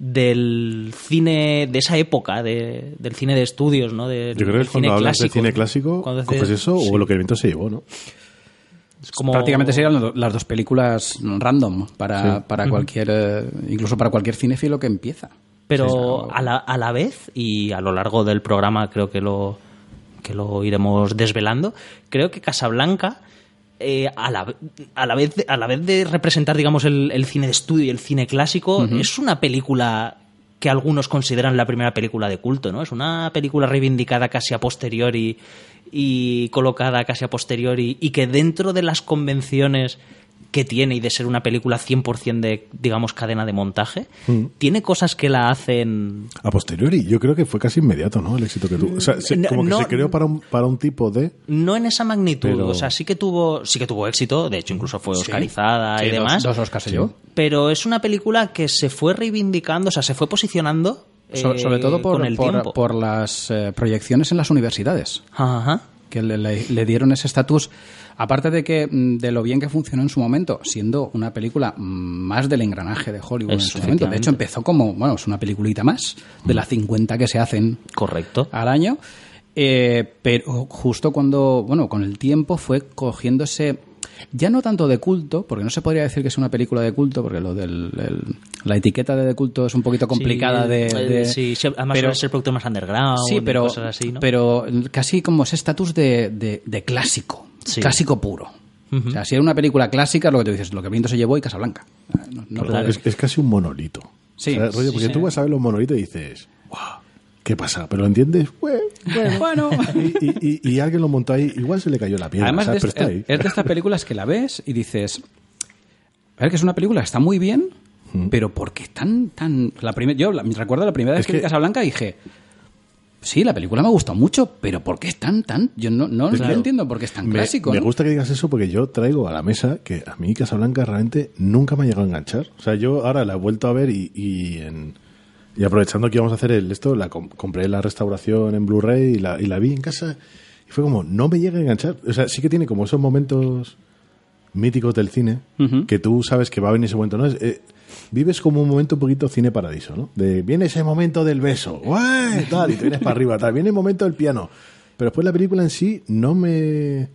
del cine de esa época, de- del cine de estudios, ¿no? De-
Yo creo que cuando
cine
hablas de
clásico,
cine
¿no?
clásico,
Cuando haces-
coges eso
sí,
o lo que el viento se llevó, ¿no?
es como-
Prácticamente serían las dos películas random para,
Sí.
para cualquier, eh, incluso para cualquier cinéfilo que empieza.
Pero
Sí,
a, la, a la vez, y a lo largo del programa creo que lo, que lo iremos desvelando, creo que Casablanca, eh, a, la, a, la vez a la vez de representar, digamos, el, el cine de estudio y el cine clásico, es una película que algunos consideran la primera película de culto, ¿no? Es una película reivindicada casi a posteriori y colocada casi a posteriori y que dentro de las convenciones que tiene y de ser una película 100% de, digamos, cadena de montaje, tiene cosas que la hacen...
A posteriori, yo creo que fue casi inmediato, ¿no? El éxito que tuvo. O sea, se-
No,
como que
no-
se creó para un, para un tipo de.
No en esa magnitud,
Pero-
o sea, sí que tuvo, sí que tuvo éxito, de hecho incluso fue
Sí.
oscarizada
Sí,
y
dos-
demás,
Dos, Oscars se llevó.
pero es una película que se fue reivindicando, o sea, se fue posicionando
So-
eh,
sobre todo por,
con el
por,
tiempo.
por las eh, proyecciones en las universidades.
Ajá.
que le, le- le dieron ese estatus. Aparte de que mm, de lo bien que funcionó en su momento, siendo una película mm, más del engranaje de Hollywood en
Es-
su momento. De hecho, empezó como, bueno, es una peliculita más de las 50 que se hacen
Correcto.
al año. Eh, pero justo cuando, bueno, con el tiempo fue cogiéndose, ya no tanto de culto, porque no se podría decir que es una película de culto, porque lo del el- la etiqueta de, de culto es un poquito complicada
Sí,
de,
eh,
de-
sí, sí, además
pero-
suele ser producto más underground
Sí, pero,
cosas así, ¿no?
pero casi como ese estatus de- de clásico,
Sí.
clásico puro. O sea, si era una película clásica, lo que tú dices, lo que viento se llevó y Casablanca. No, no
Claro.
Es, es casi un monolito.
Sí,
O sea, rollo,
sí,
porque
sí.
tú vas a ver los monolitos y dices, wow, ¿qué pasa? ¿Pero lo entiendes? Bueno,
Bueno.
y, y- y- y alguien lo montó ahí, igual se le cayó la piedra,
Además, est-
ahí.
es de estas películas que la ves y dices, a ver que es una película que está muy bien, pero ¿por qué tan, tan... La primer- yo la- me recuerdo la primera vez
Es
que vi Casablanca y dije, Sí, la película me ha gustado mucho, pero ¿por qué es tan, tan? Yo no, no, no entiendo por qué es tan
Me,
clásico.
me
¿no?
gusta que digas eso porque yo traigo a la mesa que a mí Casablanca realmente nunca me ha llegado a enganchar. O sea, yo ahora la he vuelto a ver y, y, en- y aprovechando que íbamos a hacer el, esto, la com- compré la restauración en Blu-ray y la, y la vi en casa y fue como, no me llega a enganchar. O sea, sí que tiene como esos momentos míticos del cine que tú sabes que va a venir ese momento. ¿no? Es, eh, vives como un momento un poquito cine paradiso, ¿no? De viene ese momento del beso, ¡guay! Tal, y te vienes para arriba, tal. Viene el momento del piano. Pero después la película en sí no me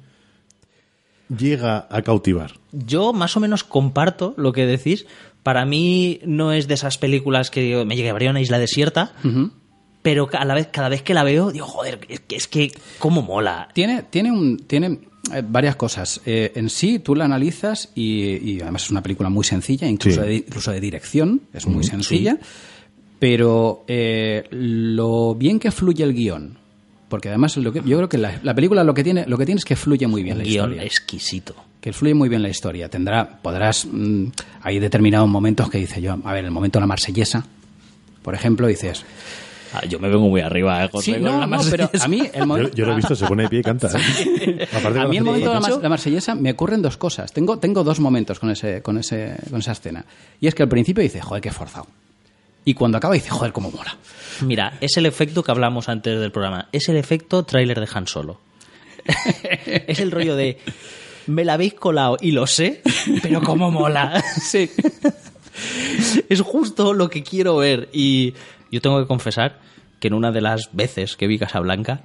llega a cautivar.
Yo más o menos comparto lo que decís. Para mí no es de esas películas que digo, me llevaría a una isla desierta,
Ujú.
Pero a la vez, cada vez que la veo, digo, joder, es que, es que cómo mola.
Tiene, tiene, un, tiene eh, varias cosas. Eh, en sí, tú la analizas y, y además es una película muy sencilla, incluso,
Sí.
de, incluso de dirección, es muy sencilla, pero eh, lo bien que fluye el guion, porque además lo que, yo creo que la, la película lo que tiene lo que tiene es que fluye muy bien
Un
la
guion
historia.
exquisito.
Que fluye muy bien la historia. Tendrá, podrás, mm, hay determinados momentos que dice yo, a ver, el momento de la marsellesa, por ejemplo, dices,
Ah, yo me vengo muy arriba, eh, José,
sí, no,
la
no, pero a mí el
Yo,
momento...
yo lo he visto, se pone de pie y canta. ¿eh? Aparte
A mí el momento de la, la marsellesa me ocurren dos cosas. Tengo, tengo dos momentos con, ese, con, ese, con esa escena. Y es que al principio dice, joder, qué forzado. Y cuando acaba dice, joder, cómo mola.
Mira, es el efecto que hablamos antes del programa. Es el efecto tráiler de Han Solo. es el rollo de me la habéis colado y lo sé, pero cómo mola. sí. es justo lo que quiero ver. Y yo tengo que confesar que en una de las veces que vi Casablanca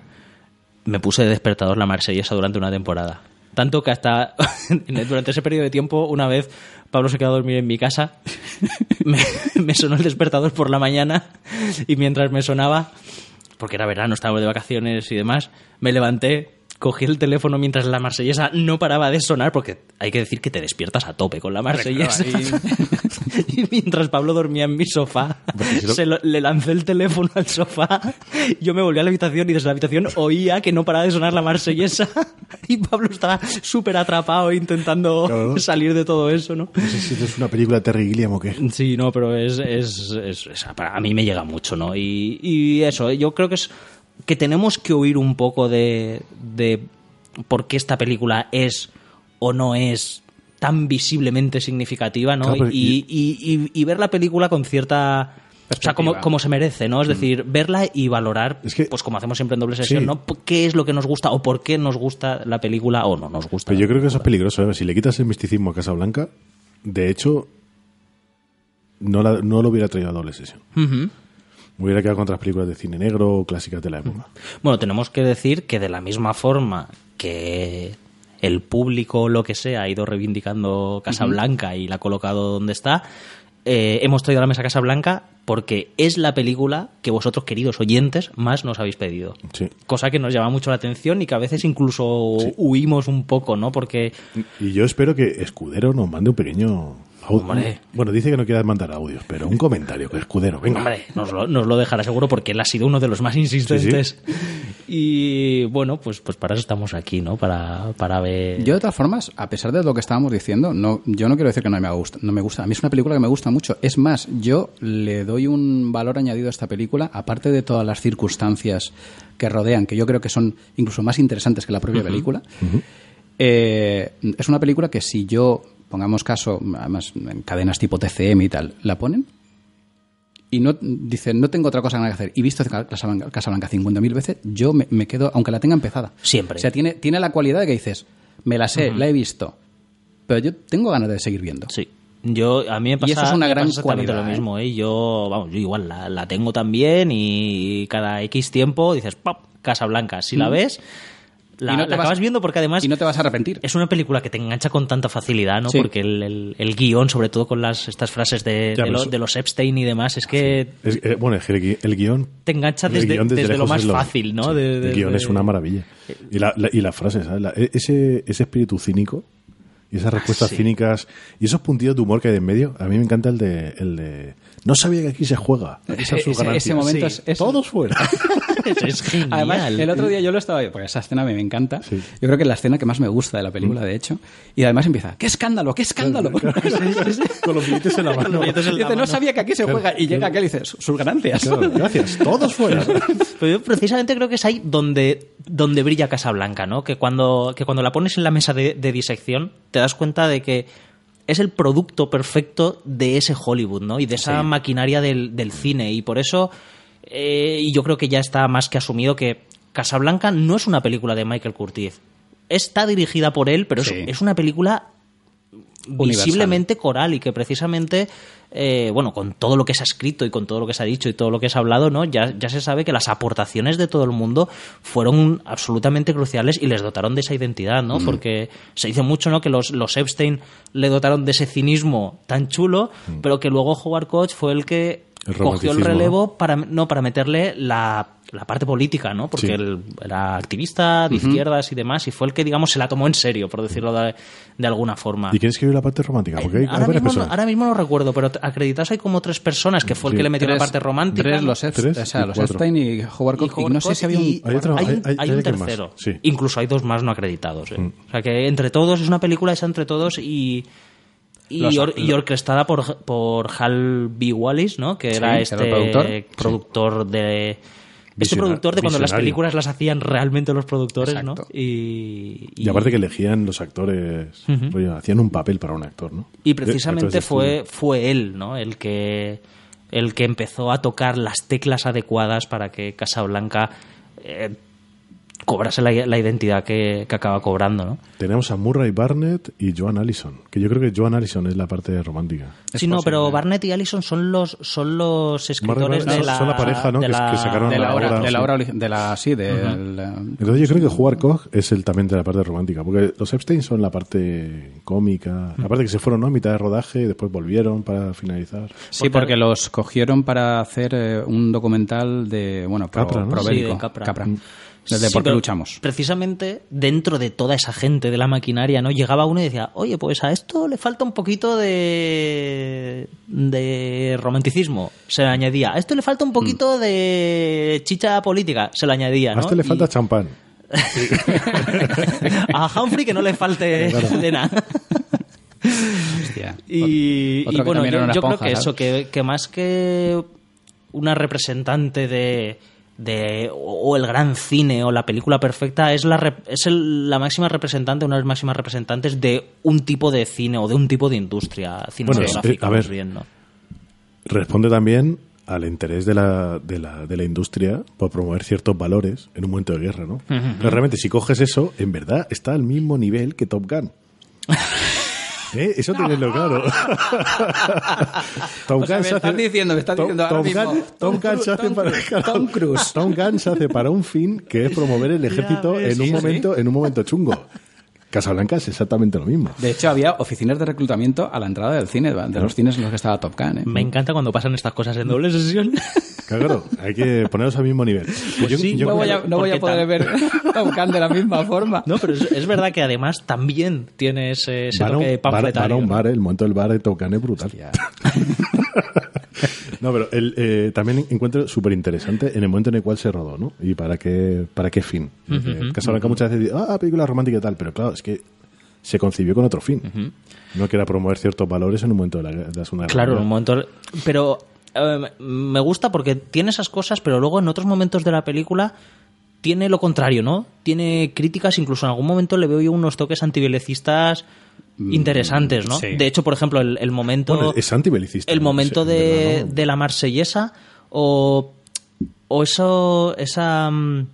me puse de despertador la marsellesa durante una temporada. Tanto que hasta durante ese periodo de tiempo, una vez Pablo se quedó a dormir en mi casa, me, me sonó el despertador por la mañana y mientras me sonaba, porque era verano, estábamos de vacaciones y demás, me levanté, cogí el teléfono mientras la marsellesa no paraba de sonar, porque hay que decir que te despiertas a tope con la marsellesa. y mientras Pablo dormía en mi sofá, se lo- le lancé el teléfono al sofá, yo me volví a la habitación y desde la habitación oía que no paraba de sonar la marsellesa y Pablo estaba súper atrapado intentando
Claro.
salir de todo eso, ¿no?
No sé si esto es una película de Terry Gilliam o qué.
Sí, no, pero es, es, es- es- para a mí me llega mucho, ¿no? Y, y eso, yo creo que es que tenemos que oír un poco de, de por qué esta película es o no es tan visiblemente significativa, ¿no?
Claro,
y, y- y- y ver la película con cierta... O sea, como, como se merece, ¿no? Es decir, verla y valorar,
Es que-
pues como hacemos siempre en doble sesión,
Sí.
¿no? ¿Qué es lo que nos gusta o por qué nos gusta la película o no nos gusta?
Pero yo creo que eso es peligroso. ¿eh? Si le quitas el misticismo a Casablanca, de hecho, no, la- no lo hubiera traído a doble sesión.
Ujú.
Me hubiera quedado con otras películas de cine negro o clásicas de la época.
Bueno, tenemos que decir que de la misma forma que el público o lo que sea ha ido reivindicando Casablanca y la ha colocado donde está, eh, hemos traído a la mesa Casablanca porque es la película que vosotros, queridos oyentes, más nos habéis pedido.
Sí.
Cosa que nos llama mucho la atención y que a veces incluso huimos un poco, ¿no? Porque
Y yo espero que Escudero nos mande un pequeño.
Hombre.
Bueno, dice que no quiere mandar audios, pero un comentario que Escudero, venga.
Hombre, nos lo, nos lo dejará seguro porque él ha sido uno de los más insistentes. Y bueno, pues, pues para eso estamos aquí, ¿no? Para, para ver.
Yo, de todas formas, a pesar de lo que estábamos diciendo, no, yo no quiero decir que no me gusta, no me gusta. A mí es una película que me gusta mucho. Es más, yo le doy un valor añadido a esta película, aparte de todas las circunstancias que rodean, que yo creo que son incluso más interesantes que la propia película. Eh, es una película que si yo, pongamos caso, además en cadenas tipo TCM y tal, la ponen y no dicen no tengo otra cosa que hacer y visto Casablanca, Casablanca 50.000 veces, yo me, me quedo, aunque la tenga empezada.
Siempre.
O sea, tiene, tiene la cualidad de que dices, me la sé, la he visto, pero yo tengo ganas de seguir viendo.
Sí. Yo, a mí me pasa,
eso es una gran cualidad,
lo
¿eh?
mismo. ¿eh? Yo, vamos, yo igual la, la tengo también y cada X tiempo dices, ¡pop! Casa Blanca. Si la ves, la.
Y no te
la
vas-
acabas viendo porque además
Y no te vas a arrepentir.
es una película que te engancha con tanta facilidad, ¿no?
Sí.
Porque el, el- el guion, sobre todo con las estas frases de,
Ya,
de, lo- los Epstein y demás, es que
Es- eh, bueno, es que el, gui- el guion.
te engancha desde, desde, lo más fácil, ¿no?
sí,
De-
el guion es una maravilla. Y, la, la- y las frases, ¿sabes? La- ese, ese espíritu cínico y esas respuestas
sí.
cínicas y esos puntillos de humor que hay en medio, a mí me encanta el de. El de no sabía que aquí se juega. Aquí están sus
Ese-
ganancias.
ese momento
Sí,
es- es-
Todos fuera.
es genial.
Además, el otro día yo lo estaba porque esa escena me, me encanta. Yo creo que es la escena que más me gusta de la película, de hecho. Y además empieza, ¡qué escándalo, qué escándalo!
Con los billetes en la mano.
en la
Dice, no sabía que aquí se juega. Y llega aquel y dice, sus ganancias.
Claro, gracias, todos fuera.
Pero yo precisamente creo que es ahí donde, donde brilla Casablanca, ¿no? Que cuando, que cuando la pones en la mesa de, de disección, te das cuenta de que es el producto perfecto de ese Hollywood, ¿no? Y de esa maquinaria del, del cine. Y por eso, eh, y yo creo que ya está más que asumido que Casablanca no es una película de Michael Curtiz. Está dirigida por él, pero es-
Sí.
es una película visiblemente coral y que precisamente, eh, bueno, con todo lo que se ha escrito y con todo lo que se ha dicho y todo lo que se ha hablado, ¿no? Ya, ya se sabe que las aportaciones de todo el mundo fueron absolutamente cruciales y les dotaron de esa identidad, ¿no? Porque se dice mucho, ¿no? Que los, los Epstein le dotaron de ese cinismo tan chulo, pero que luego Howard Koch fue el que
El
cogió el relevo para, no, para meterle la, la parte política, ¿no? Porque
Sí.
él era activista de izquierdas y demás y fue el que, digamos, se la tomó en serio, por decirlo de, de alguna forma.
¿Y quién escribió la parte romántica? Porque hay, hay
ahora, mismo no, ahora mismo no recuerdo, pero acreditados hay como tres personas que fue el que le metió la parte romántica.
Tres, los, Epst-
Tres
o sea,
y
los. Epstein y Howard Koch. No sé si había un...
Hay otro-
hay un,
hay- hay-
hay
hay
un tercero.
sí.
Incluso hay dos más no acreditados.
Mm.
¿eh? O sea que entre todos es una película hecha entre todos y. Y,
Los-
or- y orquestada por, por Hal B. Wallis, ¿no? Que
Sí,
era este
productor.
productor de. Este productor de cuando las películas las hacían realmente los productores, ¿no? Y,
Y aparte que elegían los actores, rollo, hacían un papel para un actor, ¿no?
Y precisamente fue, fue él, ¿no? El que, el que empezó a tocar las teclas adecuadas para que Casablanca eh, cobrase la, la identidad que, que acaba cobrando, ¿no?
Tenemos a Murray Barnett y Joan Allison, que yo creo que Joan Allison es la parte romántica.
Es
sí, no,
posible.
pero Barnett y Allison son los, son los escritores
Barnett
de la,
son la pareja, ¿no?
de
que-
la-
que sacaron
De la
la
obra,
obra,
de la
sí.
obra de la, sí, del, eh,
Entonces yo creo que Howard Koch es el también de la parte romántica, porque los Epstein son la parte cómica, la parte que se fueron ¿no? a mitad de rodaje y después volvieron para finalizar.
Sí, porque los cogieron para hacer eh, un documental de, bueno, pro,
Capra, ¿no?
pro
Sí,
bélico.
de Capra.
Desde
Sí,
por qué luchamos.
Precisamente dentro de toda esa gente de la maquinaria, ¿no? Llegaba uno y decía, oye, pues a esto le falta un poquito de, de romanticismo. Se le añadía. A esto le falta un poquito de chicha política. Se le añadía,
A
¿no?
este le
Y
falta champán.
a Humphrey que no le falte de nada.
Hostia.
Y, bueno, yo, creo que eso, que, que más que una representante de, de o el gran cine o la película perfecta es la es el- la máxima representante una de las máximas representantes de un tipo de cine o de un tipo de industria cinematográfica
eh, a ver.
bien, ¿no?
Responde también al interés de la, de, la, de la industria por promover ciertos valores en un momento de guerra, ¿no? Pero realmente, si coges eso, en verdad está al mismo nivel que Top Gun. ¿Eh? Eso tenedlo claro. Tom
O sea, me estás diciendo, me estás
Tom-
diciendo ahora
Tom
mismo,
Gun- Tom
Tom
Gun se
Cruise-
hace
Tom
para
Cruise-
claro,
Tom Cruise.
Tom Gun se hace para un fin que es promover el ejército en un
sí,
momento en un momento chungo. Casablanca es exactamente lo mismo.
De hecho, había oficinas de reclutamiento a la entrada del cine, de los cines en los que estaba Top Gun. ¿eh?
Me encanta cuando pasan estas cosas en doble sesión.
Claro, hay que ponerlos al mismo nivel. Pues yo-
sí,
yo
no voy a, no voy a poder ver Top Gun de la misma forma.
No, pero es, es verdad que además también tiene ese, ese
Van un-
toque
van a- van a
panfletario.
un bar, ¿eh? el momento del bar de Top Gun es brutal. No, pero el, eh, también encuentro súper interesante en el momento en el cual se rodó, ¿no? Y para qué, para qué fin. Casablanca muchas veces dice, ah, película romántica y tal, pero claro, es que se concibió con otro fin. No que era promover ciertos valores en un momento de la, de la Segunda Guerra
Claro, en un momento. Pero eh, me gusta porque tiene esas cosas, pero luego en otros momentos de la película tiene lo contrario, ¿no? Tiene críticas, incluso en algún momento le veo yo unos toques antivelecistas interesantes, ¿no?
sí.
De hecho, por ejemplo, el, el momento.
Bueno, es antibelicista.
el momento
Sí,
de,
verdad, ¿no?
de la marsellesa o, o eso, esa... mm,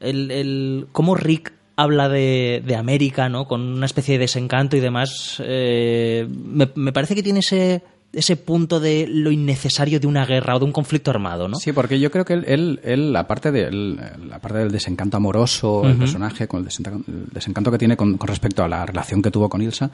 El, el, cómo Rick habla de, de América, ¿no? Con una especie de desencanto y demás. eh, me, me parece que tiene ese, ese punto de lo innecesario de una guerra o de un conflicto armado, ¿no?
Sí, porque yo creo que él, él, él, aparte, de, él, la parte del desencanto amoroso, el personaje, con el desencanto, el desencanto que tiene con, con respecto a la relación que tuvo con Ilsa,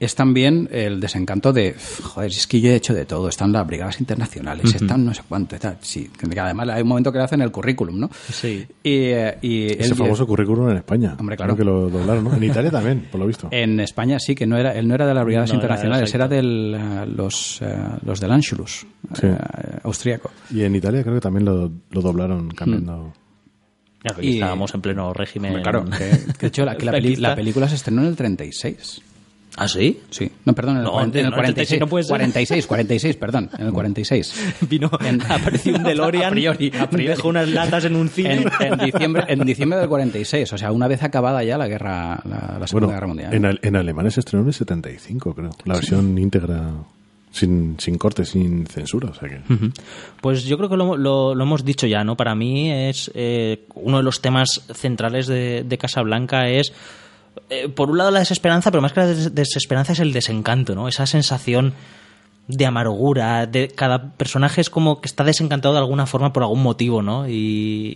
es también el desencanto de, "Uf, joder, es que yo he hecho de todo, están las brigadas internacionales, están no sé cuánto. Sí, que además hay un momento que le hacen el currículum, ¿no?
Sí.
Y, eh, y
Ese
él-
famoso currículum en España.
Hombre, claro.
Creo que lo doblaron, ¿no? En Italia también, por lo visto.
En España sí, que no era, él no era de las brigadas
No
internacionales, era, de los, eh, los del Anschluss,
Sí.
eh, austríaco.
Y en Italia creo que también lo, lo doblaron cambiando.
Aquí
Y-
estábamos en pleno régimen.
Claro, que, que de hecho la, que la peli-
franquista.
la película se estrenó en el 36.
¿Ah, sí?
Sí, no, perdón, en el,
No,
cuarenta- en el
no,
46,
no puede ser.
46, 46, perdón, en el 46.
Vino,
En-
apareció un DeLorean,
A priori, a priori.
dejó unas latas en un cine.
En, en diciembre, en diciembre del 46, o sea, una vez acabada ya la guerra, la, la Segunda
Bueno,
Guerra Mundial.
en, en alemán se estrenó en el 75, creo. La versión íntegra, sin, sin corte, sin censura. O sea que.
Pues yo creo que lo, lo- lo hemos dicho ya, ¿no? Para mí es eh, uno de los temas centrales de, de Casablanca es, eh, por un lado, la desesperanza, pero más que la des- desesperanza es el desencanto, ¿no? Esa sensación de amargura, de cada personaje es como que está desencantado de alguna forma por algún motivo, ¿no? Y,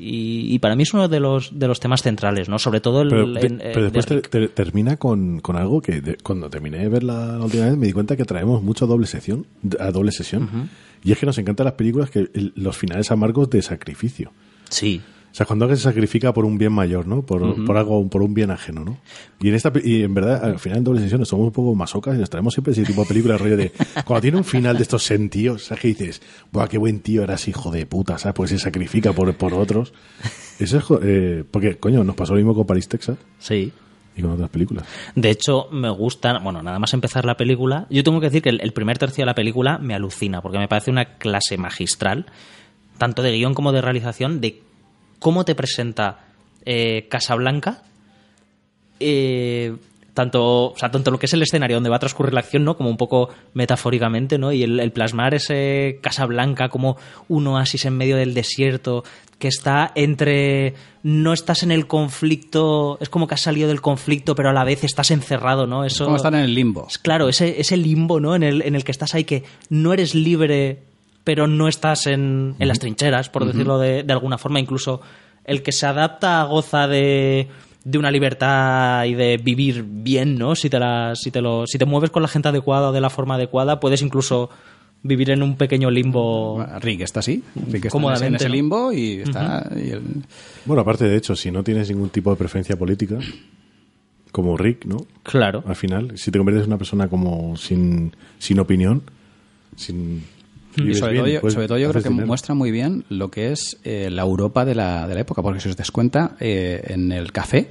y- y para mí es uno de los, de los temas centrales, ¿no? Sobre todo el...
Pero,
el-
de-
el-
pero después
de
te- te- termina con, con algo que de- cuando terminé de ver la, última vez me di cuenta que traemos mucho a doble sesión, a doble sesión. Y es que nos encantan las películas que los finales amargos de sacrificio.
Sí,
sea, cuando alguien se sacrifica por un bien mayor, ¿no? Por, por algo, por un bien ajeno, ¿no? Y en esta y en verdad, al final en doble sesión somos un poco masocas y nos traemos siempre ese tipo de películas, rollo de cuando tiene un final de estos sentidos, ¿sabes? Que dices, ¡buah, qué buen tío eras hijo de puta! ¿Sabes? Porque se sacrifica por, por otros. Eso es, eh, porque, coño, nos pasó lo mismo con Paris, Texas
sí.
y con otras películas.
De hecho, me gusta, bueno, nada más empezar la película, yo tengo que decir que el, el primer tercio de la película me alucina, porque me parece una clase magistral, tanto de guion como de realización, de cómo te presenta eh, Casablanca, eh, tanto, o sea, tanto lo que es el escenario donde va a transcurrir la acción, ¿no? Como un poco metafóricamente, ¿no? Y el, el plasmar ese Casablanca como un oasis en medio del desierto, que está entre. No estás en el conflicto, es como que has salido del conflicto, pero a la vez estás encerrado, ¿no? Eso.
Como están en el limbo.
Claro, ese, ese limbo, ¿no? En el, en el que estás ahí, que no eres libre, pero no estás en, en las trincheras, por decirlo de, de alguna forma. Incluso el que se adapta goza de, de una libertad y de vivir bien, ¿no? Si te, la, si, te lo, si te mueves con la gente adecuada o de la forma adecuada, puedes incluso vivir en un pequeño limbo.
Rick está así, Rick está en ese- limbo y está... y el-
Bueno, aparte de hecho, si no tienes ningún tipo de preferencia política, como Rick, ¿no?
Claro.
Al final, si te conviertes en una persona como sin, sin opinión, sin...
Y sobre,
bien,
todo, yo,
pues
sobre todo yo creo que
dinero.
muestra muy bien lo que es eh, la Europa de la, de la época, porque si os des cuenta, eh, en el café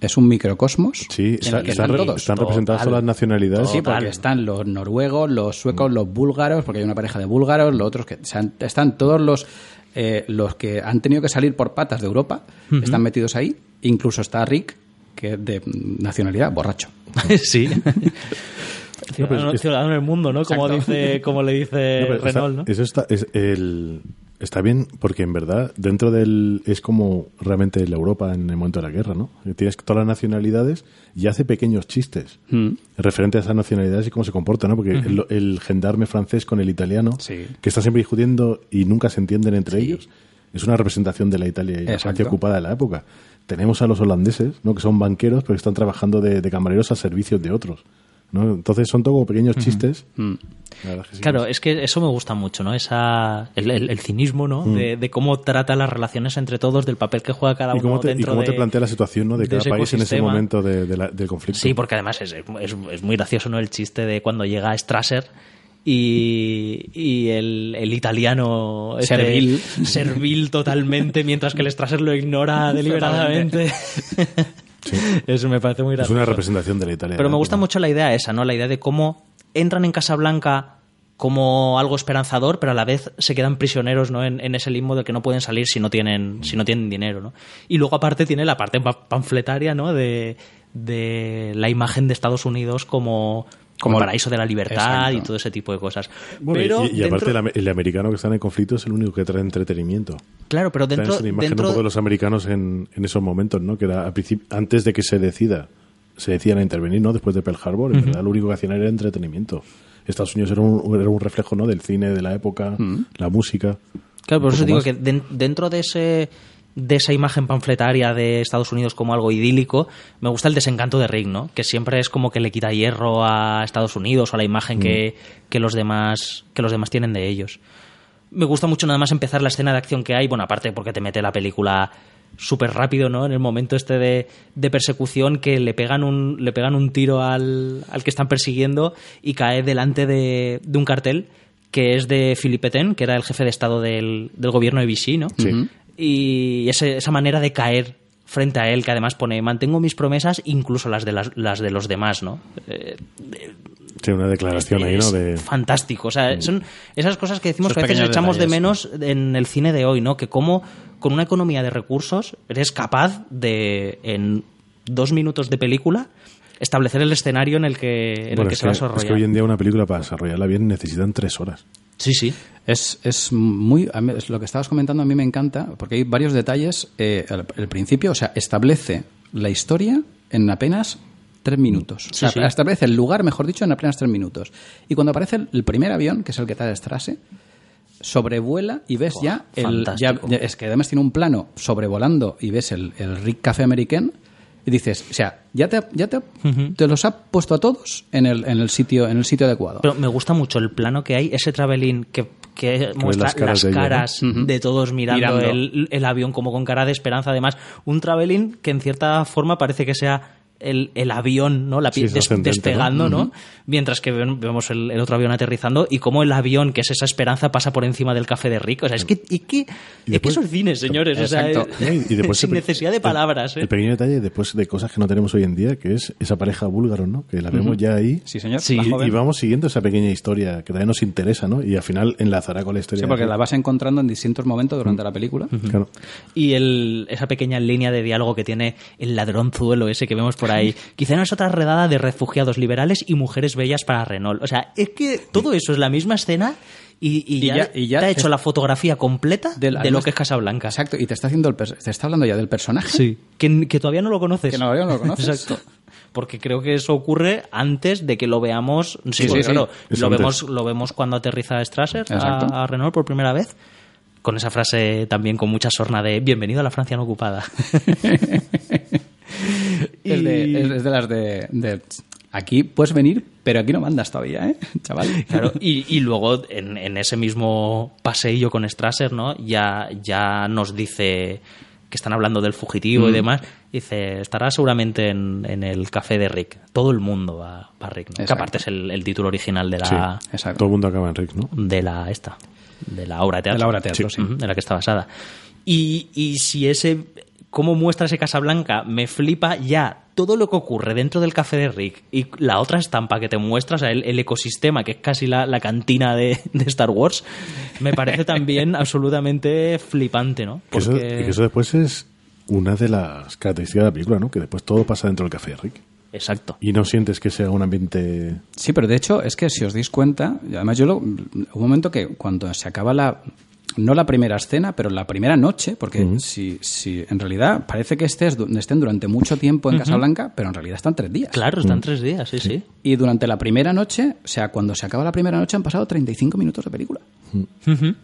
es un microcosmos
Sí,
en
está-
el que
están,
están
re-
todos.
están representadas todas las nacionalidades.
Sí, porque están los noruegos, los suecos, los búlgaros, porque hay una pareja de búlgaros, los otros que se han- están todos los eh, los que han tenido que salir por patas de Europa, están metidos ahí. Incluso está Rick, que es de nacionalidad borracho.
sí. ciudadano,
es-
ciudadano del mundo, ¿no? Como,
Exacto.
dice, como le dice
No, está-
Renault, ¿no?
Eso está, es el, está bien porque en verdad dentro del... Es como realmente la Europa en el momento de la guerra, ¿no? Tienes todas las nacionalidades y hace pequeños chistes referente a esas nacionalidades y cómo se comportan, ¿no? Porque el, el gendarme francés con el italiano,
Sí.
que están siempre discutiendo y nunca se entienden entre ellos, es una representación de la Italia y la. Francia ocupada de la época. Tenemos a los holandeses, ¿no? Que son banqueros, pero que están trabajando de, de camareros a servicios de otros. ¿No? Entonces son todo como pequeños chistes. Es que sí.
Claro, es que eso me gusta mucho, ¿no? Esa, el, el- el cinismo, ¿no? De, de cómo trata las relaciones entre todos, del papel que juega cada
¿Y
uno
cómo te, y
dentro
cómo
de...
te plantea la situación ¿no? de
de
cada país en ese
ecosistema?
momento de- de la- del conflicto?
Sí, porque además es, es, es muy gracioso, ¿no? El chiste de cuando llega Strasser y, y el, el italiano este,
Servil.
servil totalmente mientras que el Strasser lo ignora deliberadamente eso me parece muy
es
gracioso
una representación de la Italia.
pero me gusta mucho la idea esa, ¿no? La idea de cómo entran en Casablanca como algo esperanzador, pero a la vez se quedan prisioneros, ¿no? En, en ese limbo del que no pueden salir si no tienen, si no tienen dinero, ¿no? Y luego aparte tiene la parte pa- panfletaria, ¿no? De, de la imagen de Estados Unidos como, como paraíso de la libertad
Exacto.
y todo ese tipo de cosas.
Bueno, y-
pero
y, y aparte el, ame- el americano que está en el conflicto es el único que trae entretenimiento.
claro, pero
Trae
dentro,
esa imagen
dentro
un poco de los americanos en, en esos momentos, ¿no? Que era al principio, antes de que se decida, se decían a intervenir, ¿no? Después de Pearl Harbor, en verdad lo único que hacían era entretenimiento. Estados Unidos era un, era un reflejo, ¿no? Del cine de la época, la música.
Claro, por eso digo
más.
que den- dentro de ese de esa imagen panfletaria de Estados Unidos como algo idílico, me gusta el desencanto de Rick, ¿no? Que siempre es como que le quita hierro a Estados Unidos o a la imagen que, que los demás que los demás tienen de ellos. Me gusta mucho nada más empezar la escena de acción que hay, bueno, aparte porque te mete la película súper rápido, ¿no? En el momento este de, de persecución que le pegan un, le pegan un tiro al, al que están persiguiendo y cae delante de, de un cartel que es de Philippe Ten, que era el jefe de Estado del, del gobierno de Vichy, ¿no?
Sí.
Y ese- esa manera de caer frente a él, que además pone, mantengo mis promesas, incluso las de, las, las de los demás, ¿no? Eh,
Sí, una declaración ahí, ¿no? De,
fantástico. O sea, son esas cosas que decimos
Esos
que a veces echamos de menos en el cine de hoy, ¿no? Que como con una economía de recursos eres capaz de, en dos minutos de película, establecer el escenario en el que, en el que
es,
se va a
que, es
desarrollar.
que hoy en día una película para desarrollarla bien necesitan tres horas.
Sí, sí.
Es, es muy. es lo que estabas comentando a mí me encanta, porque hay varios detalles. Eh, el, el principio, o sea, establece la historia en apenas tres minutos. O sea,
sí.
establece el lugar, mejor dicho, en apenas tres minutos. Y cuando aparece el, el primer avión, que es el que está de Strasse, sobrevuela y ves ya el. Ya- es que además tiene un plano sobrevolando y ves el, el Rick Café American. Y dices, o sea, ya te, ya te, te los ha puesto a todos en el, en el sitio en el sitio adecuado.
Pero me gusta mucho el plano que hay, ese traveling que, que muestra
las
las
caras de ella,
de, todos mirando,
Mirando.
El, el avión como con cara de esperanza. Además, un traveling que en cierta forma parece que sea el, el avión, ¿no? La
Sí,
des- despegando,
¿no?
¿no? Mientras que vemos el, el otro avión aterrizando y cómo el avión, que es esa esperanza, pasa por encima del café de Rick. O sea, es que, y que,
Y
es que
después-
eso es cine, señores. O sea, es-
Y después
sin necesidad de
el-
palabras, ¿eh?
El pequeño detalle después de cosas que no tenemos hoy en día, que es esa pareja búlgaro, ¿no? Que la vemos ya ahí.
Sí, señor.
Sí,
Y, vamos siguiendo esa pequeña historia que también nos interesa, ¿no? Y al final enlazará con la historia.
Sí, porque la vas encontrando en distintos momentos durante la película.
Claro.
Y el, esa pequeña línea de diálogo que tiene el ladronzuelo ese que vemos por ahí. Quizá no es otra redada de refugiados liberales y mujeres bellas para Renault. O sea, es que todo eso es la misma escena y, y
Y
ya,
y ya
te ha hecho la fotografía completa
Del-
de lo que es Casablanca.
Exacto, y te está haciendo el te está hablando ya del personaje.
Sí. Que, que todavía no lo conoces.
Que todavía no lo conoces.
Exacto. Porque creo que eso ocurre antes de que lo veamos. Sí,
Sí, sí, sí.
claro,
Es
lo vemos, lo vemos cuando aterriza Strasser a, a Renault por primera vez. Con esa frase también con mucha sorna de Bienvenido a la Francia no ocupada.
Es, de, es- es de las de, de, Aquí puedes venir, pero aquí no mandas todavía, ¿eh, chaval?
Claro, y, y luego en, en ese mismo paseillo con Strasser, ¿no? Ya, ya nos dice que están hablando del fugitivo y
Mm.
demás. Dice, estará seguramente en, en el café de Rick. Todo el mundo va a Rick, ¿no? Que aparte es el, el título original de
Sí.
la,
Exacto.
Todo el mundo acaba en Rick, ¿no?
de la esta, de la obra de teatro.
De la obra de teatro, sí.
De la que está basada. Y, y si ese, cómo muestra ese Casablanca, me flipa ya todo lo que ocurre dentro del café de Rick y la otra estampa que te muestra, o sea, el, el ecosistema, que es casi la, la cantina de, de Star Wars, me parece también absolutamente flipante, ¿no?
Que eso,
Porque-
y que eso después es una de las características de la película, ¿no? Que después todo pasa dentro del café de Rick.
Exacto.
Y no sientes que sea un ambiente...
Sí, pero de hecho es que si os dais cuenta, y además yo lo, un momento que cuando se acaba la no la primera escena, pero la primera noche, porque si, si en realidad parece que estés, estén durante mucho tiempo en Casablanca, pero en realidad están tres días.
Claro, están tres días, sí, sí.
Y durante la primera noche, o sea, cuando se acaba la primera noche han pasado 35 minutos de película.
Ujú.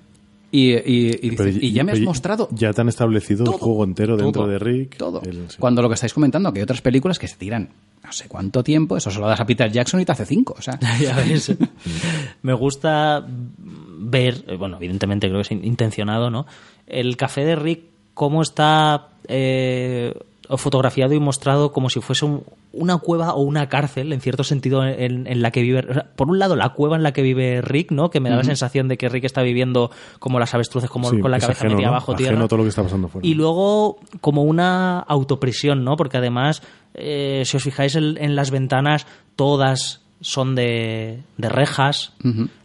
Y, y- y dices,
Pero
y ya me has mostrado
Ya te han establecido
todo,
el juego entero dentro
todo,
de Rick.
Todo.
el- sí.
Cuando lo que estáis comentando, que hay otras películas que se tiran no sé cuánto tiempo, eso se lo das a Peter Jackson y te hace cinco. O sea,
Ya ves. Me gusta ver, eh, bueno, evidentemente creo que es in- intencionado, ¿no? El café de Rick, cómo está eh, fotografiado y mostrado como si fuese un- una cueva o una cárcel, en cierto sentido, en, en la que vive. o sea, por un lado, la cueva en la que vive Rick, ¿no? Que me da la sensación de que Rick está viviendo como las avestruces, como
Sí,
con la cabeza
ajeno,
metida
¿no?
bajo
Ajeno
tierra.
todo lo que está pasando fuera.
Y luego como una autoprisión, ¿no? Porque además, eh, si os fijáis en, en las ventanas, todas son de, de rejas.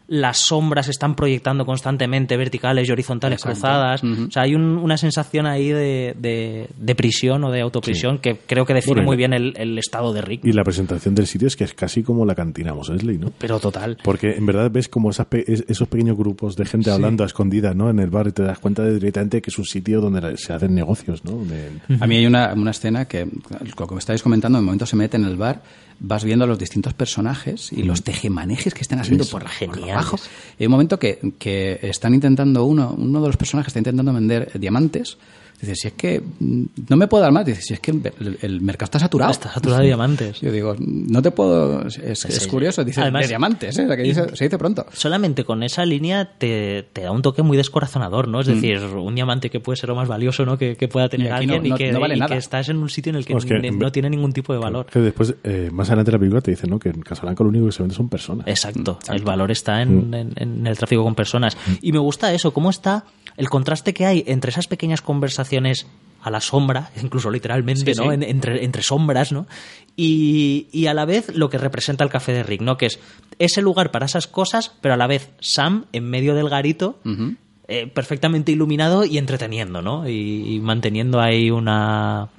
Las sombras están proyectando constantemente, verticales y horizontales
Exacto.
cruzadas. O sea, hay un- una sensación ahí de, de- de prisión o de autoprisión que creo que define
Bueno,
muy bien el, el estado de Rick.
Y la presentación del sitio es que es casi como la cantina Mosley, ¿no?
Pero total.
Porque en verdad ves como esas pe- es- esos pequeños grupos de gente hablando a escondidas, ¿no? En el bar y te das cuenta de directamente que es un sitio donde se hacen negocios, ¿no? De-
A mí hay una, una escena que, lo que me estáis comentando, en el momento se mete en el bar, vas viendo a los distintos personajes y los tejemanejes que están haciendo por, por
geniales.
abajo. Hay un momento que, que están intentando, uno, uno de los personajes está intentando vender diamantes. Dice, si es que mm, no me puedo dar más, dice, si es que el, el mercado está saturado.
Está saturado de diamantes.
Yo digo, no te puedo. Es, es curioso, dice,
además-
de diamantes, ¿eh? O sea, que dice- se dice pronto.
Solamente con esa línea te, te da un toque muy descorazonador, ¿no? Es decir, un diamante que puede ser lo más valioso, ¿no? Que, que pueda tener
Mm. Y aquí no-
alguien
no-
y, que,
no vale
y
nada.
que estás en un sitio en el que,
No, es que
no tiene ningún tipo de valor.
Que después, eh, más adelante de la película te dicen ¿no? que en Casablanca lo único que se vende son personas.
Exacto, el valor está en, en- en el tráfico con personas. Y me gusta eso, cómo está el contraste que hay entre esas pequeñas conversaciones a la sombra, incluso literalmente,
Sí,
¿no?
sí.
En- entre, entre sombras, ¿no? Y, y a la vez lo que representa el café de Rick, ¿no? Que es ese lugar para esas cosas, pero a la vez Sam en medio del garito, eh, perfectamente iluminado y entreteniendo, ¿no? Y, y manteniendo ahí una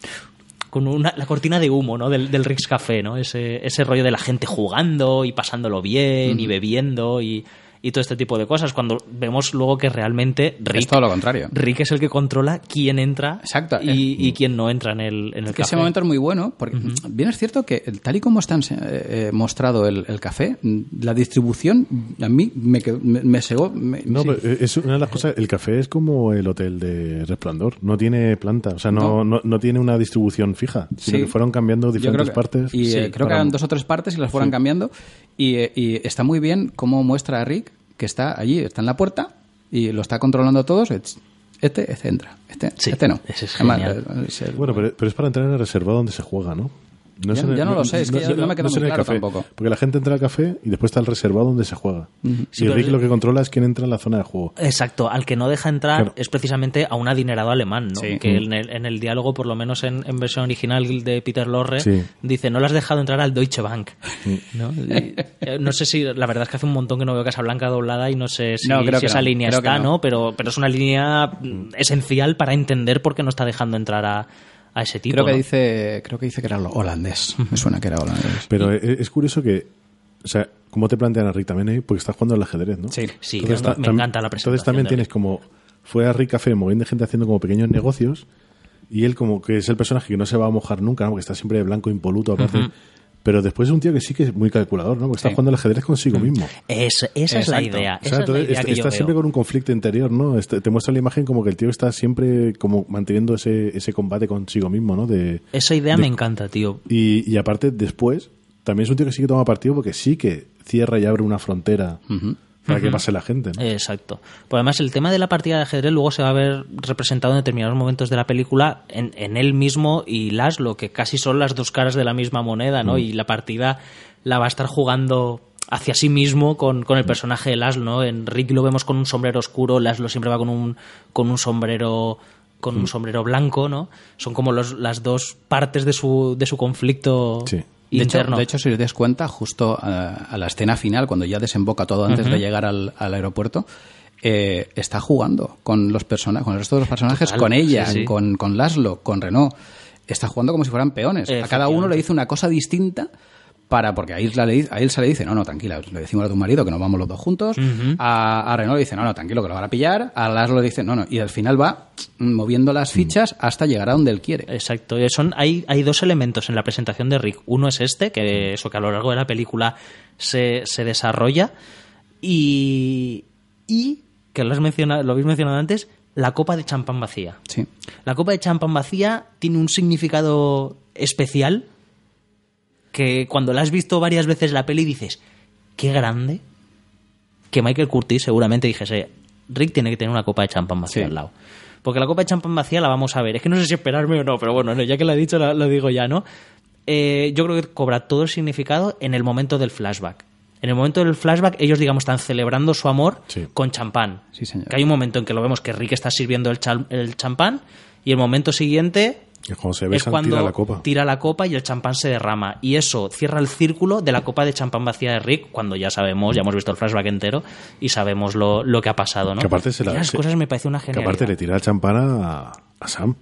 con una, la cortina de humo ¿no? del, del Rick's Café, ¿no? Ese, ese rollo de la gente jugando y pasándolo bien y bebiendo y, y todo este tipo de cosas. Cuando vemos luego que realmente Rick
Es todo lo contrario.
Rick es el que controla quién entra
Exacto.
y, y quién no entra en el, en el
Que ese
café.
momento es muy bueno, porque bien es cierto que tal y como está eh, eh, mostrado el, el café, la distribución a mí me, me, me segó. me-
No,
sí.
pero es una de las cosas. El café es como el hotel de Resplandor. No tiene planta, o sea, no, no. no tiene una distribución fija, sino
Sí.
que fueron cambiando diferentes
creo que-
partes.
Y
Sí,
eh, creo que
para-
eran dos o tres partes y las fueron cambiando. Y, eh, y está muy bien cómo muestra a Rick que está allí, está en la puerta y lo está controlando todos. Este, este entra, este,
Sí,
este no.
ese es
Además,
genial.
es el-
Bueno, pero, pero es para entrar en el reservado donde se juega, ¿no?
Ya-
en el-
ya no lo sé, es que ya no me queda muy
en el
claro
café,
tampoco.
Porque la gente entra al café y después está el reservado donde se juega.
Sí,
y Rick lo que controla es quién entra en la zona de juego.
Exacto, al que no deja entrar
Claro.
es precisamente a un adinerado alemán, ¿no?
Sí.
Que en el, en el diálogo, por lo menos en, en versión original de Peter Lorre,
Sí.
dice, no le has dejado entrar al Deutsche Bank. ¿no? Y, eh, no sé si, la verdad es que hace un montón que no veo Casablanca doblada y no sé si,
No, creo
si
que
esa
no,
línea
creo que
está,
no.
¿no? Pero, pero es una línea mm, esencial para entender por qué no está dejando entrar a, a ese tipo.
creo que
¿no?
dice creo que dice que era holandés. Me suena que era holandés.
Pero es, es curioso que, o sea, cómo te plantean a Rick también ahí, porque estás jugando al ajedrez, ¿no?
Sí.
Sí,
Entonces,
me, encanta la presentación.
Entonces también tienes como, fue a Rick Café, de gente haciendo como pequeños negocios, y él como que es el personaje que no se va a mojar nunca, ¿no? Porque está siempre de blanco impoluto aparte. Pero después es un tío que sí que es muy calculador, ¿no? Porque está
Sí.
jugando al ajedrez consigo mismo.
Es- esa es la idea.
O
Esa
sea,
es la
entonces
idea
está,
que yo
está
veo.
siempre con un conflicto interior, ¿no? Este- te muestra la imagen como que el tío está siempre como manteniendo ese, ese combate consigo mismo, ¿no? De,
Esa idea
de-
me encanta, tío.
y, y aparte, después, también es un tío que sí que toma partido porque sí que cierra y abre una frontera para que pase la gente. ¿no?
Exacto. Pues además el tema de la partida de ajedrez luego se va a ver representado en determinados momentos de la película en, en él mismo y Laszlo, que casi son las dos caras de la misma moneda, ¿no? Y la partida la va a estar jugando hacia sí mismo con, con el personaje de Laszlo, ¿no? En Rick lo vemos con un sombrero oscuro, Laszlo siempre va con un, con un sombrero con un sombrero blanco, ¿no? Son como los, las dos partes de su, de su conflicto
Sí.
De hecho, de hecho, si os das cuenta, justo a, a la escena final, cuando ya desemboca todo antes de llegar al, al aeropuerto, eh, está jugando con los personajes, con el resto de los personajes,
Total,
con ella,
sí, sí.
con, con Laszlo, con Renault. Está jugando como si fueran peones. A cada uno le dice una cosa distinta para, porque a Ilsa le, dice- a Ilsa le dice, no, no, tranquila, le decimos a tu marido que nos vamos los dos juntos. a, a Renault le dice, no, no, tranquilo, que lo van a pillar. A Laszlo le dice, no, no. Y al final va mm, moviendo las fichas hasta llegar a donde él quiere.
Exacto. Son, hay, hay dos elementos en la presentación de Rick. Uno es este, que eso que a lo largo de la película se, se desarrolla. Y, y que lo, has mencionado, lo habéis mencionado antes, la copa de champán vacía.
Sí.
La copa de champán vacía tiene un significado especial que cuando la has visto varias veces la peli dices, qué grande, que Michael Curtis seguramente dijese, Rick tiene que tener una copa de champán vacía
Sí.
al lado. Porque la copa de champán vacía la vamos a ver. Es que no sé si esperarme o no, pero bueno, no, ya que la he dicho, la- lo digo ya, ¿no? Eh, yo creo que cobra todo el significado en el momento del flashback. En el momento del flashback, ellos, digamos, están celebrando su amor
Sí.
con champán.
Sí, señor.
Que hay un momento en que lo vemos que Rick está sirviendo el, chal- el champán y el momento siguiente
cuando se
es
besan,
cuando
tira la copa.
tira la copa y el champán se derrama. Y eso cierra el círculo de la copa de champán vacía de Rick cuando ya sabemos, ya hemos visto el flashback entero y sabemos lo, lo que ha pasado, ¿no?
Que aparte se la-
Y las
se-
cosas me parece una
Que aparte le tira el champán a, a Sam.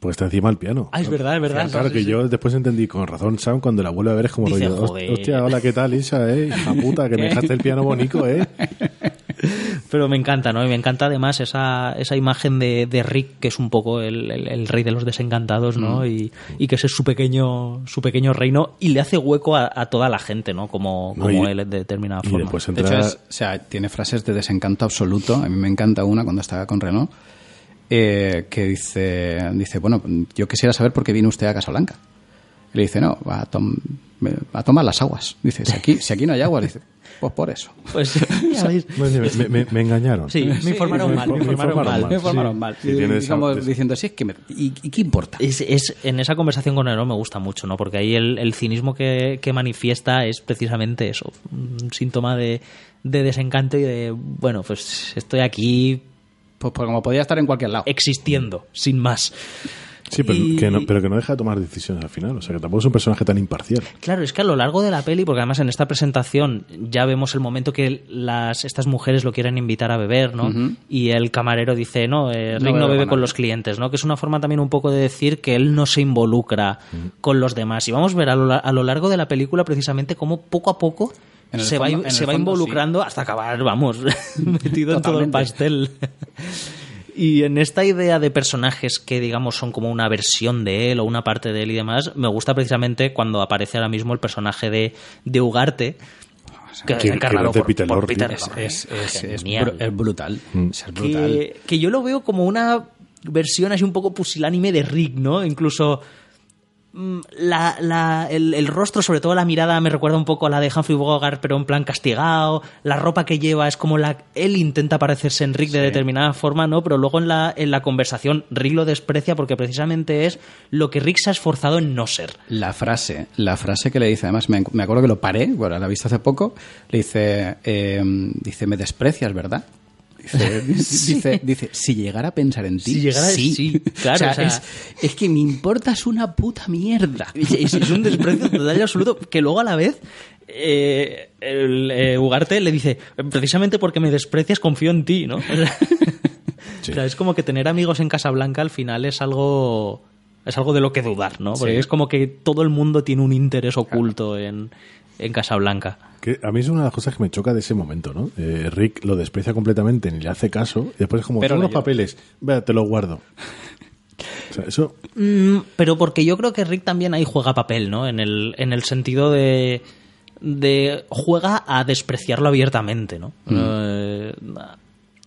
Pues está encima del piano.
Ah, es verdad, es verdad.
Claro,
Sí,
que
sí.
yo después entendí con razón, Sam, cuando la vuelve a ver es como
Dice,
rollo, hostia, hola, ¿qué tal, Isa, eh? Hija puta, que me dejaste el piano bonito, eh.
Pero me encanta, ¿no? Y me encanta además esa, esa imagen de, de Rick, que es un poco el, el- el rey de los desencantados, ¿no?
Mm.
Y, y que ese es su pequeño, su pequeño reino y le hace hueco a, a toda la gente, ¿no? Como,
No,
como
y-
él de determinada
Y
forma.
después
De
entra...
hecho, es- o sea, tiene frases de desencanto absoluto. A mí me encanta una cuando estaba con Renault, eh, que dice, dice, bueno, yo quisiera saber por qué viene usted a Casablanca. Y le dice, no, va a, tom- me- va a tomar las aguas. Dice, si aquí, si aquí no hay agua, dice, pues por eso.
Pues.
Bueno, me, me- me engañaron.
Sí, me informaron mal, me informaron mal.
Me informaron
sí.
mal.
Sí,
Y
esa-
diciendo, sí, es que me- ¿y, y qué importa?
Es, es- en esa conversación con Nero me gusta mucho, ¿no? Porque ahí el, el cinismo que, que manifiesta es precisamente eso, un síntoma de, de desencanto y de, bueno, pues estoy aquí
Pues, pues como podía estar en cualquier lado.
existiendo, sin más.
Sí, pero,
Y-
que no, pero que no deja de tomar decisiones al final. O sea, que tampoco es un personaje tan imparcial.
Claro, es que a lo largo de la peli, porque además en esta presentación ya vemos el momento que las, estas mujeres lo quieren invitar a beber, ¿no? Y el camarero dice, no, eh, Rick no,
bebe
bebe
con
los clientes, ¿no? Que es una forma también un poco de decir que él no se involucra con los demás. Y vamos a ver a lo, a lo largo de la película precisamente cómo poco a poco se, va,
fondo-
se va involucrando hasta acabar, vamos, metido en todo el pastel. Y en esta idea de personajes que, digamos, son como una versión de él o una parte de él y demás, me gusta precisamente cuando aparece ahora mismo el personaje de, de Ugarte, que,
que-
encarnado
que
por,
Peter
por. Peter
Es, es, es, es, brutal.
Mm.
Es brutal.
que, que yo lo veo como una versión así un poco pusilánime de Rick, ¿no? Incluso la, la- el, el rostro, sobre todo la mirada, me recuerda un poco a la de Humphrey Bogart, pero en plan castigado. La ropa que lleva es como la. Él intenta parecerse en Rick de determinada forma, ¿no? Pero luego en la, en la conversación, Rick lo desprecia porque precisamente es lo que Rick se ha esforzado en no ser.
La frase, la frase que le dice, además me, me acuerdo que lo paré, bueno, la he visto hace poco, le dice, eh, dice, me desprecias, ¿verdad? Dice, dice, dice, si llegara a pensar en ti,
Si llegara- sí, claro,
O sea,
o sea-
es, es que me importas una puta mierda.
Es, es un desprecio total y absoluto que luego a la vez eh, el, eh, Ugarte le dice precisamente porque me desprecias confío en ti, ¿no? O sea,
Sí.
o sea, es como que tener amigos en Casablanca al final es algo es algo de lo que dudar, ¿no? Porque
Sí.
es como que todo el mundo tiene un interés oculto en, en Casablanca.
Que a mí es una de las cosas que me choca de ese momento, ¿no? Eh, Rick lo desprecia completamente, ni le hace caso, y después es como,
Pero lleva.
papeles, vea, te los guardo. O sea, eso...
Mm, pero porque yo creo que Rick también ahí juega papel, ¿no? En el, en el sentido de, de juega a despreciarlo abiertamente, ¿no? Eh,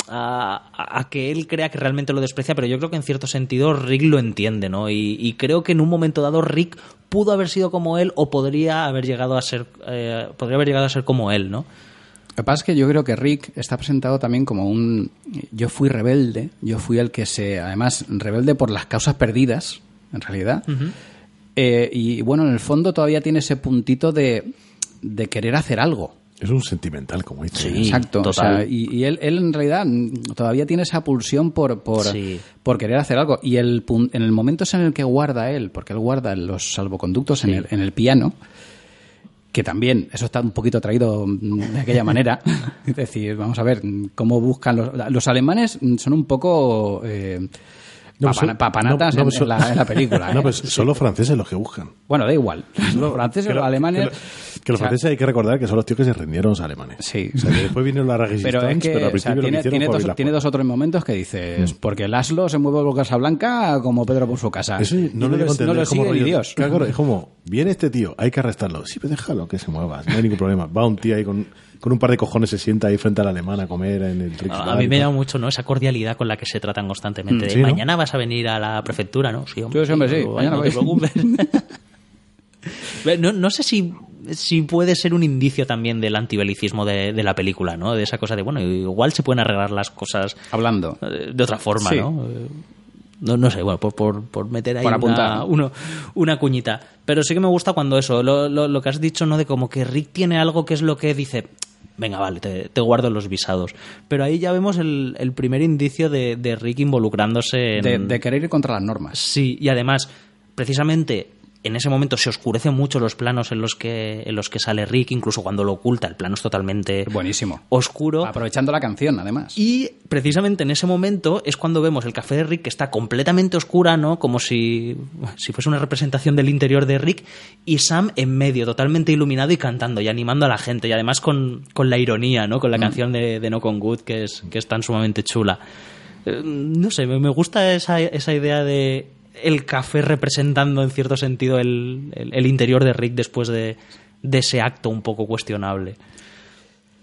a, que él crea que realmente lo desprecia, pero yo creo que en cierto sentido Rick lo entiende, ¿no? Y, y creo que en un momento dado Rick pudo haber sido como él o podría haber llegado a ser eh, podría haber llegado a ser como él, ¿no?
Lo que pasa es que yo creo que Rick está presentado también como un... Yo fui rebelde, yo fui el que se... Además, rebelde por las causas perdidas, en realidad. Eh, y bueno, en el fondo todavía tiene ese puntito de, de querer hacer algo.
Es un sentimental, como dice.
Sí.
Exacto.
total.
O sea, y y él, él en realidad todavía tiene esa pulsión por, por,
Sí.
por querer hacer algo. Y el, pun- en el momento en el que guarda él, porque él guarda los salvoconductos en, el, en el piano, que también eso está un poquito traído mm, de aquella manera. es decir, vamos a ver cómo buscan los, los alemanes mm, son un poco eh,
No,
papana-
son-
papanatas
no, no,
en,
son-
en la, en la película.
No,
¿eh?
pues son los franceses los que buscan.
Bueno, da igual. Los franceses, los alemanes.
Que, lo- que los
o sea,
franceses hay que recordar que son los tíos que se rindieron a los alemanes.
Sí.
O sea, que después vinieron la Resistance,
Pero es que
pero al
o sea,
principio lo que
tiene, tiene dos,
las
tiene
puertas.
dos otros momentos que dices, porque Laszlo se mueve por Casablanca como Pedro por su casa.
Eso no, lo
no lo sigue ni Dios.
Claro, es como, viene este tío, hay que arrestarlo. Sí, pero déjalo que se mueva, no hay ningún problema. Va un tío ahí con, con un par de cojones, se sienta ahí frente al alemán a comer en el Rick
A, a mí me llama mucho ¿no? esa cordialidad con la que se tratan constantemente.
Mm,
De,
sí, ¿no?
Mañana vas a venir a la prefectura, ¿no? Sí,
Sí, sí, hombre, sí. Mañana
no te
voy.
preocupes. no, no sé si, si puede ser un indicio también del antibelicismo de, de la película, ¿no? De esa cosa de, bueno, igual se pueden arreglar las cosas
Hablando.
eh, de otra forma,
Sí.
¿no? No, no sé, bueno, por, por, por meter ahí
Por
una, uno- una cuñita. Pero sí que me gusta cuando eso, lo, lo, lo que has dicho, ¿no? De como que Rick tiene algo que es lo que dice, venga, vale, te, te guardo los visados. Pero ahí ya vemos el, el primer indicio de, de Rick involucrándose en...
De, de querer ir contra las normas.
Sí, y además, precisamente en ese momento se oscurecen mucho los planos en los que en los que sale Rick, incluso cuando lo oculta, el plano es totalmente
Buenísimo.
oscuro.
Aprovechando la canción, además.
Y precisamente en ese momento es cuando vemos el café de Rick que está completamente oscura, ¿no? Como si, si fuese una representación del interior de Rick y Sam en medio, totalmente iluminado y cantando y animando a la gente y además con, con la ironía, ¿no? Con la canción de, de No Con Good que es, que es tan sumamente chula. Eh, No sé, me me gusta esa, esa idea de el café representando en cierto sentido el, el- interior de Rick después de, de ese acto un poco cuestionable.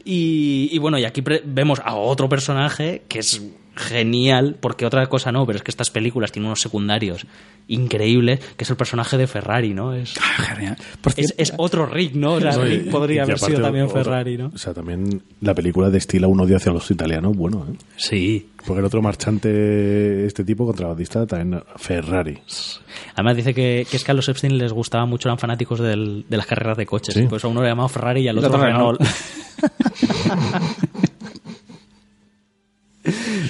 Y, y bueno, y aquí vemos a otro personaje que es genial, porque otra cosa no, pero es que estas películas tienen unos secundarios increíbles, que es el personaje de Ferrari, ¿no? Es,
Ah, genial.
Es, otro Rick, ¿no? O sea,
No, y-
Rick podría
y
haber sido también
otra-
Ferrari, ¿no?
O sea, también la película destila un odio hacia los italianos, bueno, ¿eh?
Sí.
Porque el otro marchante, este tipo, contrabandista, también Ferrari.
Además dice que, que es que a los Epstein les gustaba mucho, eran fanáticos del- de las carreras de coches.
Sí.
Pues a uno le llamaba Ferrari y al otro Renault.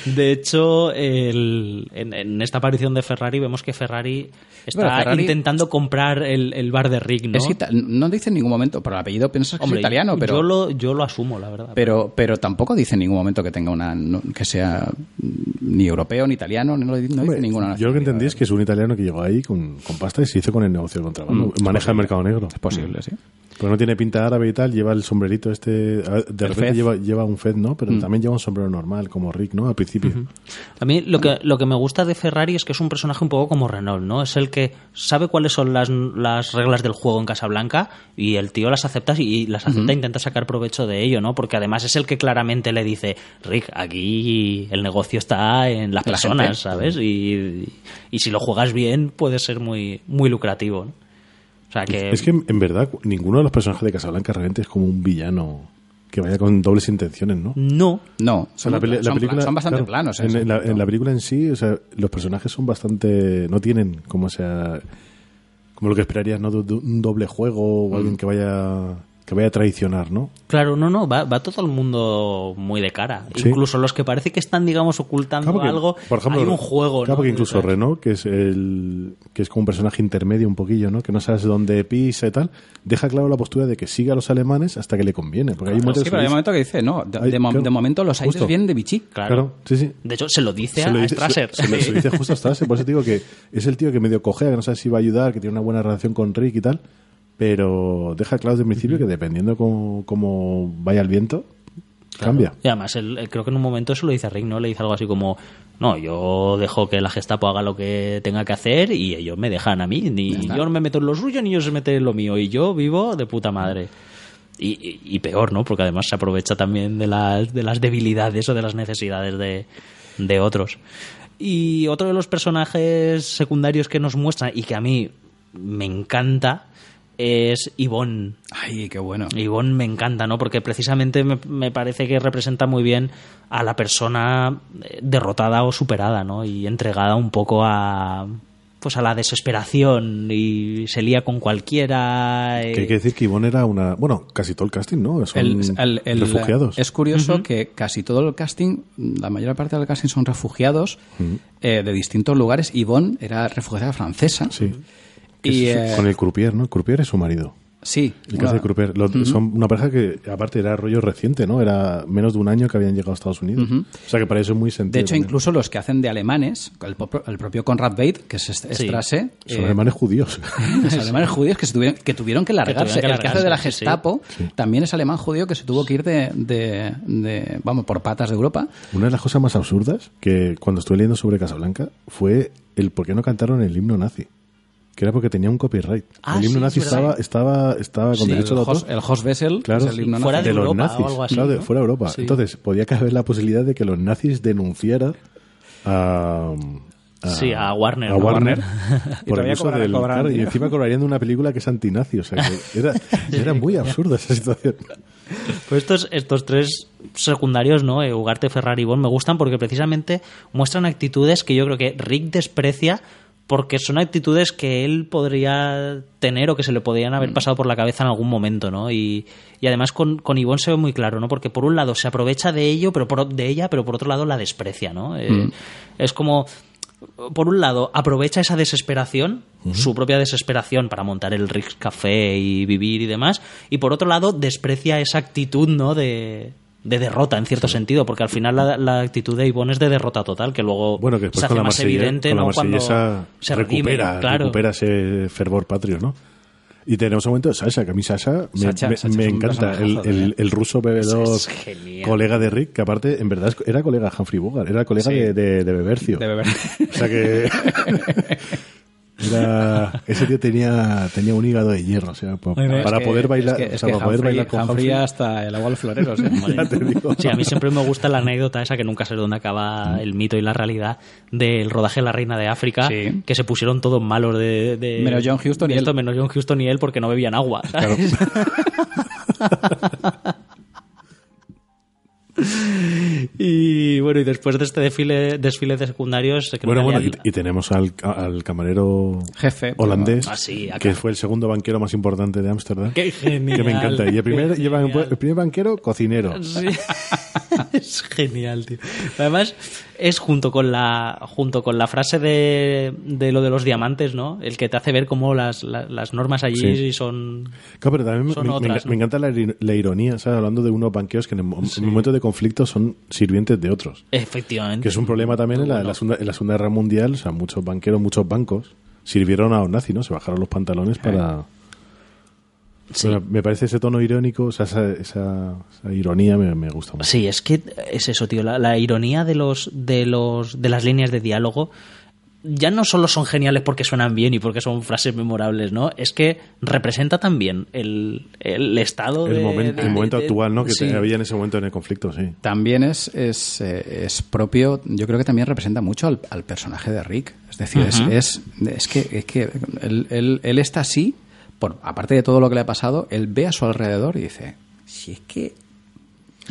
De hecho, el- en, en esta aparición de Ferrari vemos que Ferrari está
Ferrari-
intentando comprar el, el bar de Rick, ¿no?
es ita- no dice en ningún momento, por el apellido piensas que
Hombre,
es italiano, pero,
yo, lo, yo lo asumo, la verdad.
pero, pero tampoco dice en ningún momento que tenga una no- que sea mm, ni europeo ni italiano, no, no
Hombre,
dice ninguna.
yo lo que entendí es que es un italiano que llegó ahí con, con pasta y se hizo con el negocio del contrabando.
Mm,
Maneja el mercado negro.
Es posible, sí.
Pues no tiene pinta árabe y tal, lleva el sombrerito este. a ver, De
El
repente lleva, lleva un Fed, ¿no? Pero
Mm.
también lleva un sombrero normal, como Rick, ¿no? Al principio.
A mí lo que, lo que me gusta de Ferrari es que es un personaje un poco como Renault, ¿no? Es el que sabe cuáles son las, las reglas del juego en Casablanca y el tío las acepta y las acepta e intenta sacar provecho de ello, ¿no? Porque además es el que claramente le dice, Rick, aquí el negocio está en las
La
personas,
gente.
¿sabes? Y, y si lo juegas bien puede ser muy, muy lucrativo, ¿no? O sea que...
Es que en verdad ninguno de los personajes de Casablanca realmente es como un villano que vaya con dobles intenciones, ¿no?
No,
No, son,
la peli- la
son-
película,
son bastante
claro,
planos.
En,
¿eh?
en la, en la película en sí, o sea, los personajes son bastante. No tienen como sea. Como lo que esperarías, ¿no? De, de un doble juego o
Mm.
alguien que vaya. Que vaya a traicionar, ¿no?
Claro, no, no, va, va todo el mundo muy de cara.
Sí.
Incluso los que parece que están, digamos, ocultando
Claro, porque,
algo.
por ejemplo,
hay un juego,
claro,
¿no?
porque incluso. Renault, que es el que es como un personaje intermedio un poquillo, ¿no? Que no sabes dónde pisa y tal, deja claro la postura de que siga a los alemanes hasta que le conviene. Porque hay
Sí,
momentos
pero hay
que
un momento que dice, no, de,
Ay,
de mo-
claro,
de momento los aires
justo.
vienen de Vichy.
Claro.
Claro, sí, sí.
De hecho, se lo dice
Se
a
lo dice,
Strasser.
se- se lo- se lo dice justo a Strasser, por eso te digo que es el tío que medio cojea, que no sabe si va a ayudar, que tiene una buena relación con Rick y tal, pero deja claro desde el principio que dependiendo cómo, cómo vaya el viento, cambia.
Y además, él- él creo que en un momento eso lo dice a Rick, ¿no? Le dice algo así como, no, yo dejo que la Gestapo haga lo que tenga que hacer y ellos me dejan a mí. Ni yo no me meto en lo suyo ni ellos se meten en lo mío. Y yo vivo de puta madre. Y, y- y peor, ¿no? Porque además se aprovecha también de las, de las debilidades o de las necesidades de, de otros. Y otro de los personajes secundarios que nos muestran y que a mí me encanta es Yvonne.
Ay, qué bueno.
Yvonne me encanta, ¿no? Porque precisamente me, me parece que representa muy bien a la persona eh, derrotada o superada, ¿no? Y entregada un poco a pues a la desesperación y se lía con cualquiera. eh,
Que hay que decir que Ivonne era una... Bueno, casi todo el casting, ¿no? Son
El- el- el-
refugiados.
Es curioso que casi todo el casting, la mayor parte del casting son refugiados eh, de distintos lugares. Yvonne era refugiada francesa.
Sí.
Y,
es-
eh,
con el croupier, ¿no? El croupier es su marido.
Sí.
El hace de croupier. Lo- Son una pareja que, aparte, era rollo reciente, ¿no? Era menos de un año que habían llegado a Estados Unidos. O sea, que para eso es muy sentido.
De hecho,
también.
incluso los que hacen de alemanes, el, propio Conrad Bate, que es est-
Sí.
Strase,
Son
eh,
alemanes judíos.
los alemanes judíos que, se tuvieron, que tuvieron que largarse.
que
el que hace de la
sí.
Gestapo también es alemán judío que se tuvo que ir de, de- de- vamos, por patas de Europa.
Una de las cosas más absurdas que cuando estuve leyendo sobre Casablanca fue el por qué no cantaron el himno nazi. Que era porque tenía un copyright.
Ah,
el himno
sí,
nazi
es
estaba, estaba, estaba con
Sí,
derecho
el,
de autor.
El Host Wessel,
Claro,
el himno
fuera
nazi.
de
de los
Europa o
nazis.
algo así,
claro, de
¿no?
fuera de Europa.
Sí.
Entonces, podía caber la posibilidad de que los nazis denunciaran a.
Sí, a Warner,
A
¿no?
Warner.
Y
por el
todavía
uso
cobrar-
del.
cobrar
claro, y encima cobrarían de una película que es antinazi. O sea, que era, era muy absurda esa situación.
Pues estos, estos tres secundarios, ¿no? Eh, Ugarte, Ferrari y Bond me gustan porque precisamente muestran actitudes que yo creo que Rick desprecia porque son actitudes que él podría tener o que se le podrían haber pasado por la cabeza en algún momento, ¿no? Y, y además con, con Ivonne se ve muy claro, ¿no? Porque por un lado se aprovecha de ello, pero por, de ella, pero por otro lado la desprecia, ¿no? Eh, Es como, por un lado, aprovecha esa desesperación su propia desesperación para montar el Rick's Café y vivir y demás. Y por otro lado, desprecia esa actitud, ¿no? De, de derrota, en cierto sentido, porque al final la, la actitud de Ivonne es de derrota total, que luego
Bueno, que
se hace
la
más evidente,
con la
¿no? Cuando
Marsellesa
se redime,
recupera,
claro.
recupera ese fervor patrio, ¿no? Y tenemos un momento de Sasha, que a mí Sasha me,
Sacha-
me-
Sacha
encanta. El, el- el ruso bebedor, colega de Rick, que aparte, en verdad, era colega de Humphrey Bogart, era colega
Sí.
de, de, de Bebercio.
De beber.
O sea que... era- ese tío tenía, tenía un hígado de hierro, o sea, para
Es que-
poder bailar,
Es que,
o
es
sea,
que
para poder
Humphrey,
bailar con
Humphrey
Humphrey.
hasta el agua al florero.
te digo.
Sí, a mí siempre me gusta la anécdota esa que nunca sé dónde acaba el mito y la realidad del rodaje de la Reina de África,
Sí.
que se pusieron todos malos de, de-
Menos John Huston y
de esto,
él.
menos John Huston y él porque no bebían agua. ¿sabes? y bueno, y después de este desfile, desfile de secundarios, creo
Bueno,
que
bueno, y, y tenemos al, al camarero
Jefe.
holandés,
Ah,
que fue el segundo banquero más importante de Ámsterdam.
Qué genial.
Que me encanta. Y el primer, el primer banquero, cocinero.
Sí. es genial, tío. Además, es junto con la junto con la frase de, de lo de los diamantes, ¿no? El que te hace ver cómo las, la- las normas allí
Sí.
son...
Claro, pero también me-
Son
me, me
otras,
enca-
¿no?
me encanta la, ironía, ¿sabes? Hablando de unos banqueros que en el en momentos de conflicto son sirvientes de otros.
Efectivamente.
Que es un problema también en la, en la segunda, en la Segunda Guerra Mundial. O sea, muchos banqueros, muchos bancos sirvieron a los nazis, ¿no? Se bajaron los pantalones para...
Sí.
Pero me parece ese tono irónico, o sea, esa, esa- esa ironía me, me gusta mucho.
Sí, es que es eso, tío. La, la ironía de los, de los de las líneas de diálogo ya no solo son geniales porque suenan bien y porque son frases memorables, ¿no? Es que representa también el, el estado
El,
de-
momento,
de-
el momento
de-
actual, ¿no? Que
sí.
había en ese momento en el conflicto, sí.
También es, es, eh, es propio, yo creo que también representa mucho al, al personaje de Rick. Es decir, es- es, es, que, es que él, él- él está así, por, aparte de todo lo que le ha pasado, él ve a su alrededor y dice, si es que...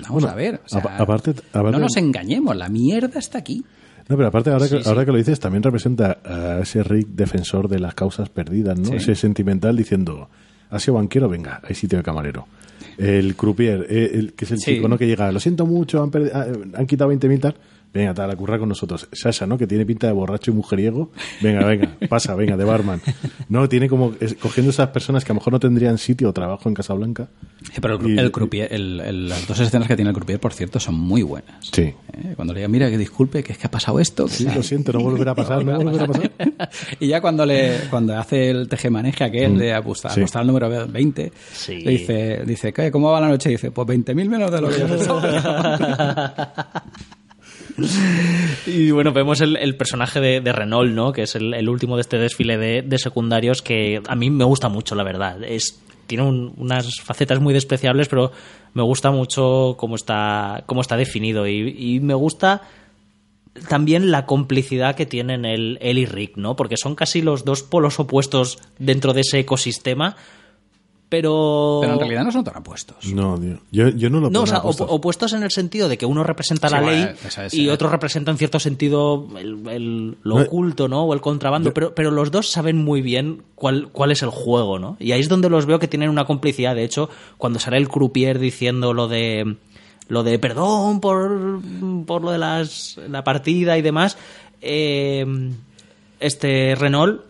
Vamos
Bueno,
a ver, o sea,
apa- aparte- aparte-
no nos engañemos, la mierda está aquí.
No, pero aparte, ahora, que,
Sí,
ahora que lo dices, también representa a ese Rick defensor de las causas perdidas, ¿no?
Sí.
Ese sentimental diciendo, ¿has sido banquero? Venga, hay sitio de camarero. El croupier, eh, el, que es el chico, ¿no? Que llega, lo siento mucho, han, ah, han quitado 20 tal. Venga, tal, a currar con nosotros. Sasha, ¿no? Que tiene pinta de borracho y mujeriego. Venga, venga, pasa, venga, de barman. No, tiene como, es- cogiendo esas personas que a lo mejor no tendrían sitio o trabajo en Casablanca.
Sí, pero el,
Y-
el croupier- el- el- las dos escenas que tiene el croupier, por cierto, son muy buenas.
Sí.
¿Eh? Cuando le diga, mira, que disculpe, que es que ha pasado esto.
Sí, lo siento, no volverá a pasar, no volverá a pasar.
y ya cuando le cuando hace el tejemaneje aquel de apostar,
Sí.
apostar al número 20,
Sí.
le dice, dice ¿qué, ¿cómo va la noche? Y dice, pues 20.000 menos de lo que yo pensaba.
Y bueno, vemos el, personaje de, Renault, ¿no? Que es el, último de este desfile de, secundarios que a mí me gusta mucho, la verdad. Es, tiene un- unas facetas muy despreciables, pero me gusta mucho cómo está, cómo está definido. Y, y me gusta también la complicidad que tienen él, él y Rick, ¿no? Porque son casi los dos polos opuestos dentro de ese ecosistema. Pero...
Pero en realidad no son tan apuestos.
No, tío. Yo, yo no lo
No, o
pongo
sea,
apuestas.
op- opuestos en el sentido de que uno representa
Sí,
la
bueno,
ley
esa
y
eh.
otro representa en cierto sentido el, el- lo
No,
oculto, ¿no? O el contrabando,
yo-
pero, pero los dos saben muy bien cuál, cuál es el juego, ¿no? Y ahí es donde los veo que tienen una complicidad. De hecho, cuando sale el croupier diciendo lo de lo de perdón por, por lo de las, la partida y demás, eh, este Renault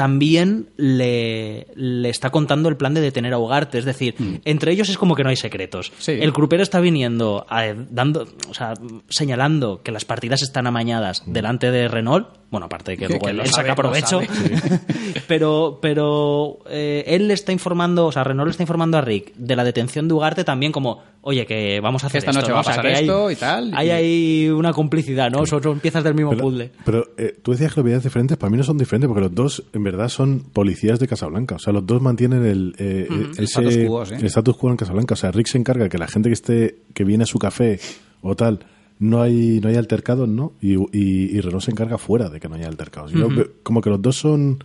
también le, le está contando el plan de detener a Ugarte. Es decir, entre ellos es como que no hay secretos.
Sí.
El grupero está viniendo, a- dando, o sea, señalando que las partidas están amañadas delante de Renault. Bueno, aparte de que
Que-
luego
que
él,
sabe,
saca
lo
provecho. pero pero eh, él le está informando, o sea, Renault le está informando a Rick de la detención de Ugarte también como, oye, que vamos a hacer
esta
esto,
noche
¿no?
va a
O sea,
pasar
hay-
esto y tal,
Hay
y-
ahí una complicidad, ¿no? Son, son piezas del mismo
Pero,
puzzle.
pero, eh, tú decías que lo veías diferentes, para mí no son diferentes porque los dos en verdad son policías de Casablanca. O sea, los dos mantienen el, eh, ese-
Status quo, sí.
el status quo en Casablanca. O sea, Rick se encarga que la gente que esté que viene a su café o tal no hay no hay altercados, ¿no? Y, y, y Renault se encarga fuera de que no haya altercados. Yo veo como que los dos son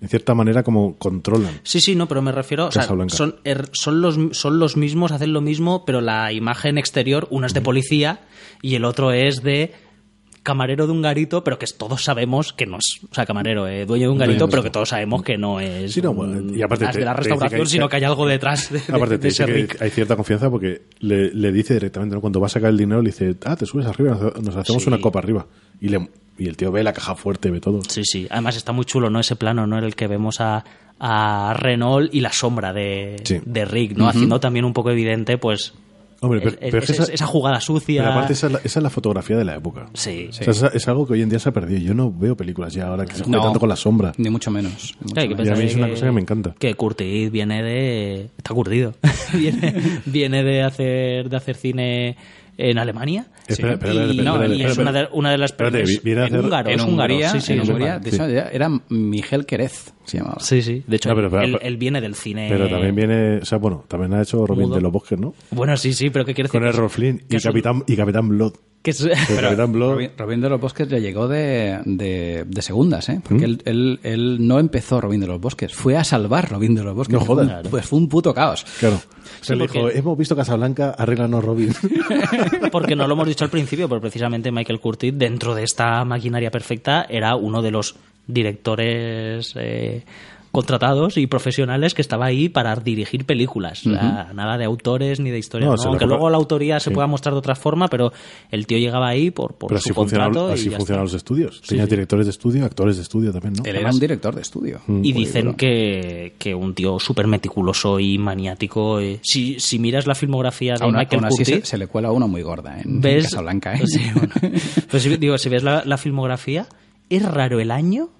en cierta manera como controlan.
Sí, sí, no, pero me refiero, o sea, son, er- son, los, son los mismos, hacen lo mismo, pero la imagen exterior, uno es de policía y el otro es de camarero de un garito, pero que todos sabemos que no es, o sea, camarero, eh, dueño de un garito,
de
pero que todos sabemos que no es
Sí, no, bueno, y aparte te-
de la
te
restauración,
que hay-
sino que hay algo detrás de, de-
Aparte,
de
te dice
ese
que
Rick.
hay cierta confianza porque le, le dice directamente, ¿no? cuando va a sacar el dinero, le dice, ah, te subes arriba, nos, hacemos
Sí.
una copa arriba. Y le, y el tío ve la caja fuerte, ve todo.
Sí, sí. Además está muy chulo, ¿no? Ese plano, ¿no? En el que vemos a, a Renault y la sombra de,
Sí.
de Rick, ¿no? Haciendo también un poco evidente, pues,
Hombre, pero,
el-
pero es que
esa, jugada sucia.
pero aparte esa es, la, esa es la fotografía de la época.
Sí.
O sea, es, es algo que hoy en día se ha perdido. Yo no veo películas ya ahora que se juega
No.
tanto con la sombra.
Ni mucho menos. ni mucho
Claro,
menos.
Y a mí es una cosa que me encanta.
Que Curtis viene de... Está curtido. viene, viene de hacer de hacer cine en Alemania.
Espera, espera,
y,
espera,
no,
espera,
y
espera,
es una de,
espera.
una de las primeras- en
hacer-
húngaro,
En. Hungría,
sí, sí,
en Hungría, de hecho, era Miguel Querez, se llamaba.
Sí, sí. De hecho,
No, pero- pero-
él, viene del cine...
Pero también viene, o sea, bueno, también ha hecho Robin
Mudo.
de los Bosques, ¿no?
Bueno, sí, sí, pero ¿qué quiere decir?
Con el
que
y Capitán, y Capitán Blood.
Que es-.
Robin, Robin de los Bosques le llegó de, de, de segundas, ¿eh?
¿Mm?
Porque él, él, él no empezó Robin de los Bosques, fue a salvar Robin de los Bosques.
No jodas.
Fue un- Pues fue un puto caos.
Claro. Se le
porque-
dijo, hemos visto Casablanca, arréglanos Robin.
Porque no lo hemos dicho al principio, pero precisamente Michael Curtis, dentro de esta maquinaria perfecta, era uno de los directores eh, contratados y profesionales que estaba ahí para dirigir películas. O sea, nada de autores ni de historia.
No,
¿no?
se
Aunque luego la autoría se
Sí.
pueda mostrar de otra forma, pero el tío llegaba ahí por, por
Pero
su
así
contrato.
así funcionan los estudios. Tenía directores de estudio, actores de estudio también, ¿no?
Él era un director de estudio.
Mm.
Y dicen que, que un tío súper meticuloso y maniático. eh, Si, si miras la filmografía de
Aún,
Michael
aún así se,
Curtis,
se le cuela una muy gorda en, en
ves
Casablanca. ¿eh?
Sí, bueno. Pero si, digo, si ves la, la filmografía, es raro el año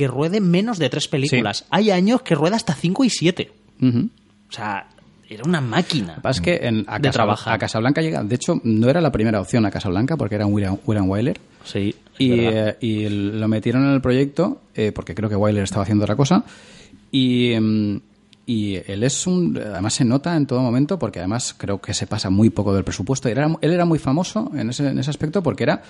que ruede menos de tres películas. Hay años que rueda hasta cinco y siete. O sea, era una máquina.
Lo que es que en, a,
De
Casa-
trabajar.
a Casablanca llega. De hecho, no era la primera opción a Casablanca porque era un William, William Wyler.
Sí,
Y, eh, y lo metieron en el proyecto eh, porque creo que Wyler estaba haciendo otra cosa. Y, mm, y él es un. Además, se nota en todo momento porque además creo que se pasa muy poco del presupuesto. Y era, él era muy famoso en ese, en ese aspecto porque era.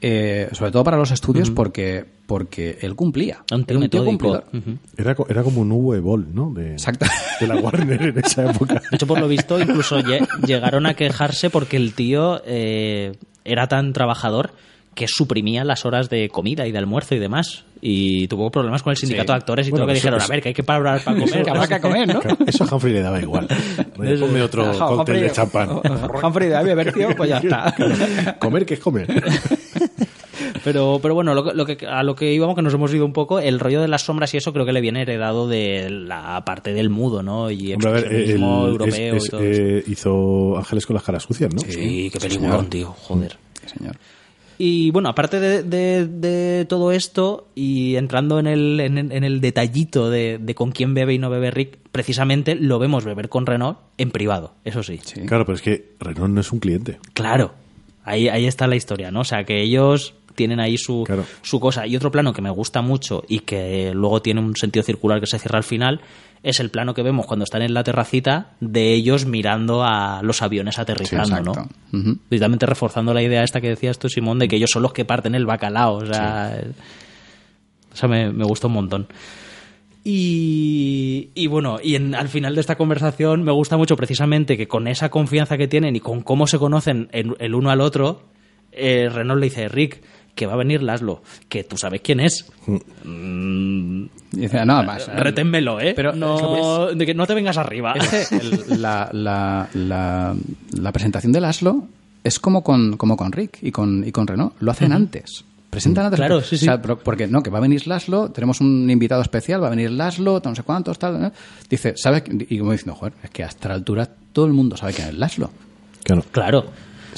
eh, sobre todo para los estudios porque, porque él cumplía. Era un tío.
Era, era como un Uwe Boll, ¿no? De,
Exacto.
de la Warner en esa época.
De hecho, por lo visto, incluso lle- llegaron a quejarse porque el tío eh, era tan trabajador que suprimía las horas de comida y de almuerzo y demás. Y tuvo problemas con el sindicato
Sí.
de actores y
Bueno,
todo, que dijeron, a
eso-
ver, que hay que parar para comer.
Que habrá que comer, ¿no?
Eso a Humphrey le daba igual. Oye, Ponme otro cóctel de champán.
Humphrey de beber, tío, pues ya está.
Comer, que es comer?
Pero, pero bueno, lo, que- lo que, a lo que íbamos, que nos hemos ido un poco, el rollo de las sombras y eso creo que le viene heredado de la parte del mudo, ¿no? Y
Hombre, a ver, el-
europeo
es-
y
es,
todo eso.
eh, hizo Ángeles con las caras sucias, ¿no?
Sí, qué
sí,
peliculón,
señor.
tío, joder.
Sí, señor.
Y bueno, aparte de, de- de todo esto y entrando en el, en, en el detallito de, de con quién bebe y no bebe Rick, precisamente lo vemos beber con Renault en privado, eso sí.
Sí.
Claro, pero es que Renault no es un cliente.
Claro, ahí, ahí está la historia, ¿no? O sea, que ellos tienen ahí su,
Claro.
su cosa. Y otro plano que me gusta mucho y que luego tiene un sentido circular que se cierra al final es el plano que vemos cuando están en la terracita de ellos mirando a los aviones aterrizando, ¿no?
exacto. Ujú.
Precisamente reforzando la idea esta que decías tú, Simón, de que ellos son los que parten el bacalao. O sea, o sea me, me gustó un montón. Y, y bueno, y en- al final de esta conversación me gusta mucho precisamente que con esa confianza que tienen y con cómo se conocen el, el uno al otro, eh, Renault le dice, Rick, que va a venir Laszlo, que tú sabes quién es. Mm,
Y dice, no, más.
reténmelo, ¿eh?
Pero
no, de que no te vengas arriba.
Es que el- la, la, la, la presentación de Laszlo es como con, como con Rick y con, y con Renault. Lo hacen antes. Presentan antes.
Claro, sí,
O sea,
sí.
porque no, que va a venir Laszlo, tenemos un invitado especial, va a venir Laszlo, no sé cuántos, tal. ¿no? Dice, ¿sabe? qué? Y como diciendo, joder, es que hasta la altura todo el mundo sabe quién es Laszlo.
Claro.
Claro.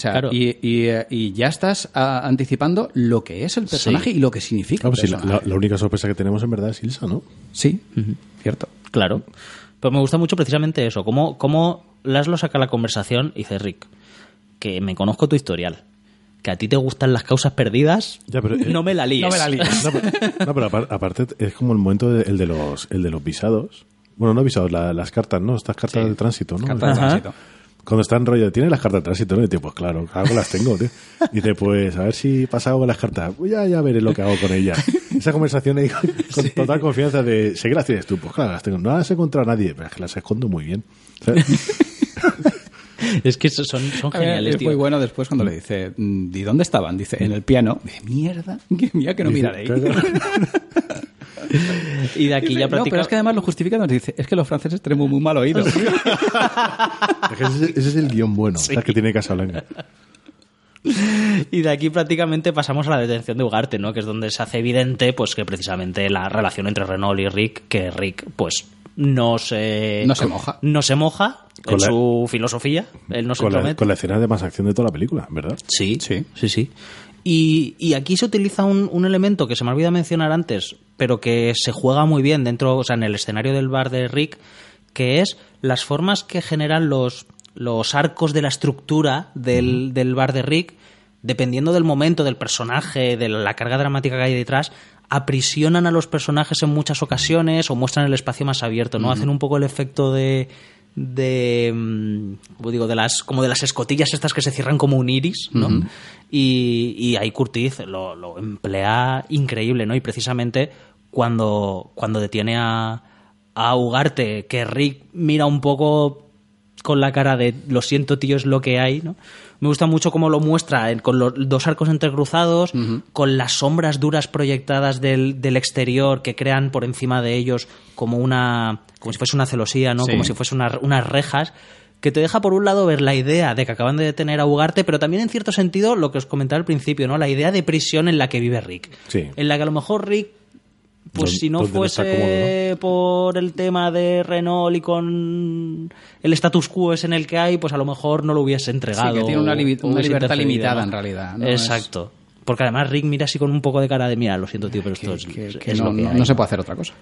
O sea,
claro.
y, y, eh, y ya estás ah, anticipando lo que es el personaje
Sí.
y lo que significa
Claro,
el
pues sí, la, única sorpresa que tenemos en verdad es Ilsa, ¿no?
Sí, cierto.
Claro. Pero me gusta mucho precisamente eso, cómo, cómo Laszlo saca la conversación y dice, Rick, que me conozco tu historial, que a ti te gustan las causas perdidas,
Ya, pero, eh,
no me la líes.
no me la líes.
No, pero, no, pero aparte es como el momento de- el, de los, el de los visados. Bueno, no visados, la- las cartas, ¿no? Estas cartas de tránsito, ¿no?
Carta de tránsito.
Cuando está en rollo, ¿tiene las cartas de tránsito? ¿no? Y tío, pues claro, algo las tengo, tío. Y dice, pues a ver si pasa algo con las cartas. Pues ya, ya veré lo que hago con ellas. Esa conversación ahí con, con total confianza de, sé que las tienes tú. Pues claro, las tengo. No las he encontrado a nadie, pero es que las escondo muy bien. ¿Sabes?
Es que son, son
A ver,
geniales,
es
tío.
muy bueno después cuando le dice, mm, ¿y dónde estaban? Dice, en el piano. Dice, mierda, que mira que no miraré.
Y de aquí
Dice,
ya
no,
practica...
pero es que además lo justifica, nos dice, es que los franceses tenemos muy mal oído.
Es que ese, ese es el guion bueno, ¿sabes? que tiene Casablanca.
Y de aquí prácticamente pasamos a la detención de Ugarte, ¿no? Que es donde se hace evidente, pues, que precisamente la relación entre Renault y Rick, que Rick, pues, no se...
No se moja.
No se moja
Con
en
la-
su filosofía. Él no se
Con la, con la escena de más acción de toda la película, ¿verdad?
Sí,
Sí.
sí, sí. Y, y aquí se utiliza un, un elemento que se me olvidó mencionar antes, pero que se juega muy bien dentro, o sea, en el escenario del bar de Rick, que es las formas que generan los, los arcos de la estructura del, del bar de Rick, dependiendo del momento, del personaje, de la carga dramática que hay detrás, aprisionan a los personajes en muchas ocasiones o muestran el espacio más abierto, ¿no? Hacen un poco el efecto de de mm, digo de las como de las escotillas estas que se cierran como un iris no y, y ahí Curtiz lo, lo emplea increíble no y precisamente cuando cuando detiene a a Ugarte que Rick mira un poco con la cara de lo siento tío es lo que hay no me gusta mucho cómo lo muestra en- con los dos arcos entrecruzados con las sombras duras proyectadas del, del exterior que crean por encima de ellos como una como si fuese una celosía no
Sí.
como si fuese una- unas rejas que te deja por un lado ver la idea de que acaban de detener a Ugarte, pero también en cierto sentido lo que os comentaba al principio, ¿no? La idea de prisión en la que vive Rick.
Sí.
En la que a lo mejor Rick pues si no fuese por el tema de Renault y con el status quo es en el que hay, pues a lo mejor no lo hubiese entregado.
Sí, que tiene una, libertad limitada
¿no?
en realidad.
Exacto. Porque además Rick mira así con un poco de cara de mira, lo siento tío, pero esto
que-
es,
que-
es
que
lo
no,
que
no-
hay".
no se puede hacer otra cosa.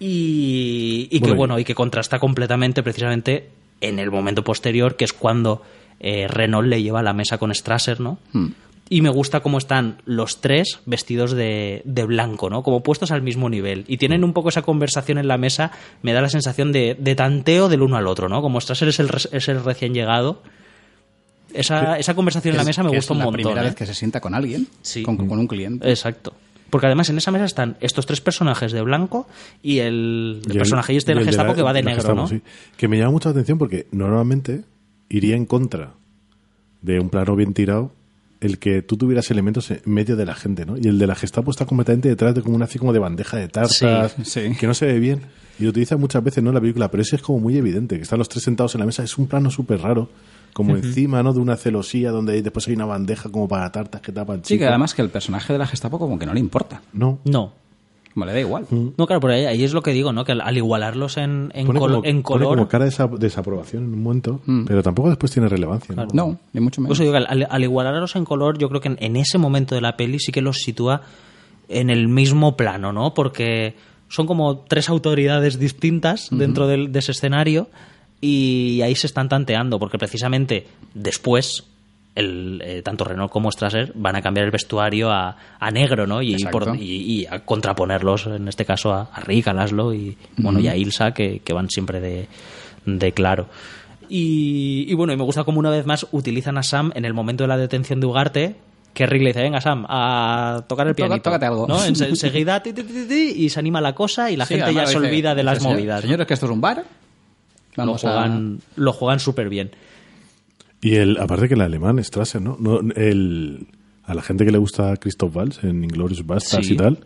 y, y que
bueno y
que contrasta completamente precisamente en el momento posterior que es cuando eh, Renault le lleva a la mesa con Strasser no
Hmm.
y me gusta cómo están los tres vestidos de, de blanco no como puestos al mismo nivel y tienen un poco esa conversación en la mesa me da la sensación de, de tanteo del uno al otro no como Strasser es el, es el recién llegado esa, esa conversación en la
Es-
mesa me gusta
es
un
la
montón
primera
¿eh?
vez que se sienta con alguien,
Sí.
con, con un cliente.
Exacto. Porque además en esa mesa están estos tres personajes de blanco y el, el
Y
personaje este
y el de
Gestapo
la-
que va de
la
negro,
Gestapo,
¿no?
sí. Que me llama mucha atención porque normalmente iría en contra de un plano bien tirado el que tú tuvieras elementos en medio de la gente, ¿no? Y el de la Gestapo está completamente detrás de como una así como de bandeja de tartas
Sí, sí.
que no se ve bien y lo utiliza muchas veces no en la película, pero ese es como muy evidente que están los tres sentados en la mesa, es un plano súper raro, como encima, ¿no? De una celosía donde hay- después hay una bandeja como para tartas que tapan
Sí, que además que el personaje de la Gestapo como que no le importa.
no.
No.
Como le da igual.
No, claro, por ahí, ahí es lo que digo, ¿no? Que al, al igualarlos en, en,
Pone
col-
como,
en
pone
color...
como cara de desa- desaprobación en un momento, pero tampoco después tiene relevancia. ¿no?
No, ni mucho menos.
Por eso digo que al, al igualarlos en color, yo creo que en, en ese momento de la peli sí que los sitúa en el mismo plano, ¿no? Porque son como tres autoridades distintas dentro del- de ese escenario y ahí se están tanteando, porque precisamente después el, eh, tanto Renault como Strasser van a cambiar el vestuario a, a negro, ¿no? Y, por- y, y a contraponerlos, en este caso, a, a Rick, a Laszlo y, bueno, y a Ilsa, que, que van siempre de, de claro. Y, y bueno, y me gusta como una vez más utilizan a Sam en el momento de la detención de Ugarte, que Rick le dice, venga Sam, a tocar el pianito.
tócate algo.
¿no? Ense- Enseguida ti, ti, ti, ti, y se anima la cosa y la
Sí,
gente ya se olvida de las
dice, "Señor-
movidas. ¿no?
Señores, que esto es un bar.
Lo
Vamos a...
juegan, lo juegan súper bien.
Y el, aparte que el alemán, Strasser, ¿no? no el, a la gente que le gusta Christoph Waltz en Inglourious Basterds
Sí.
y tal,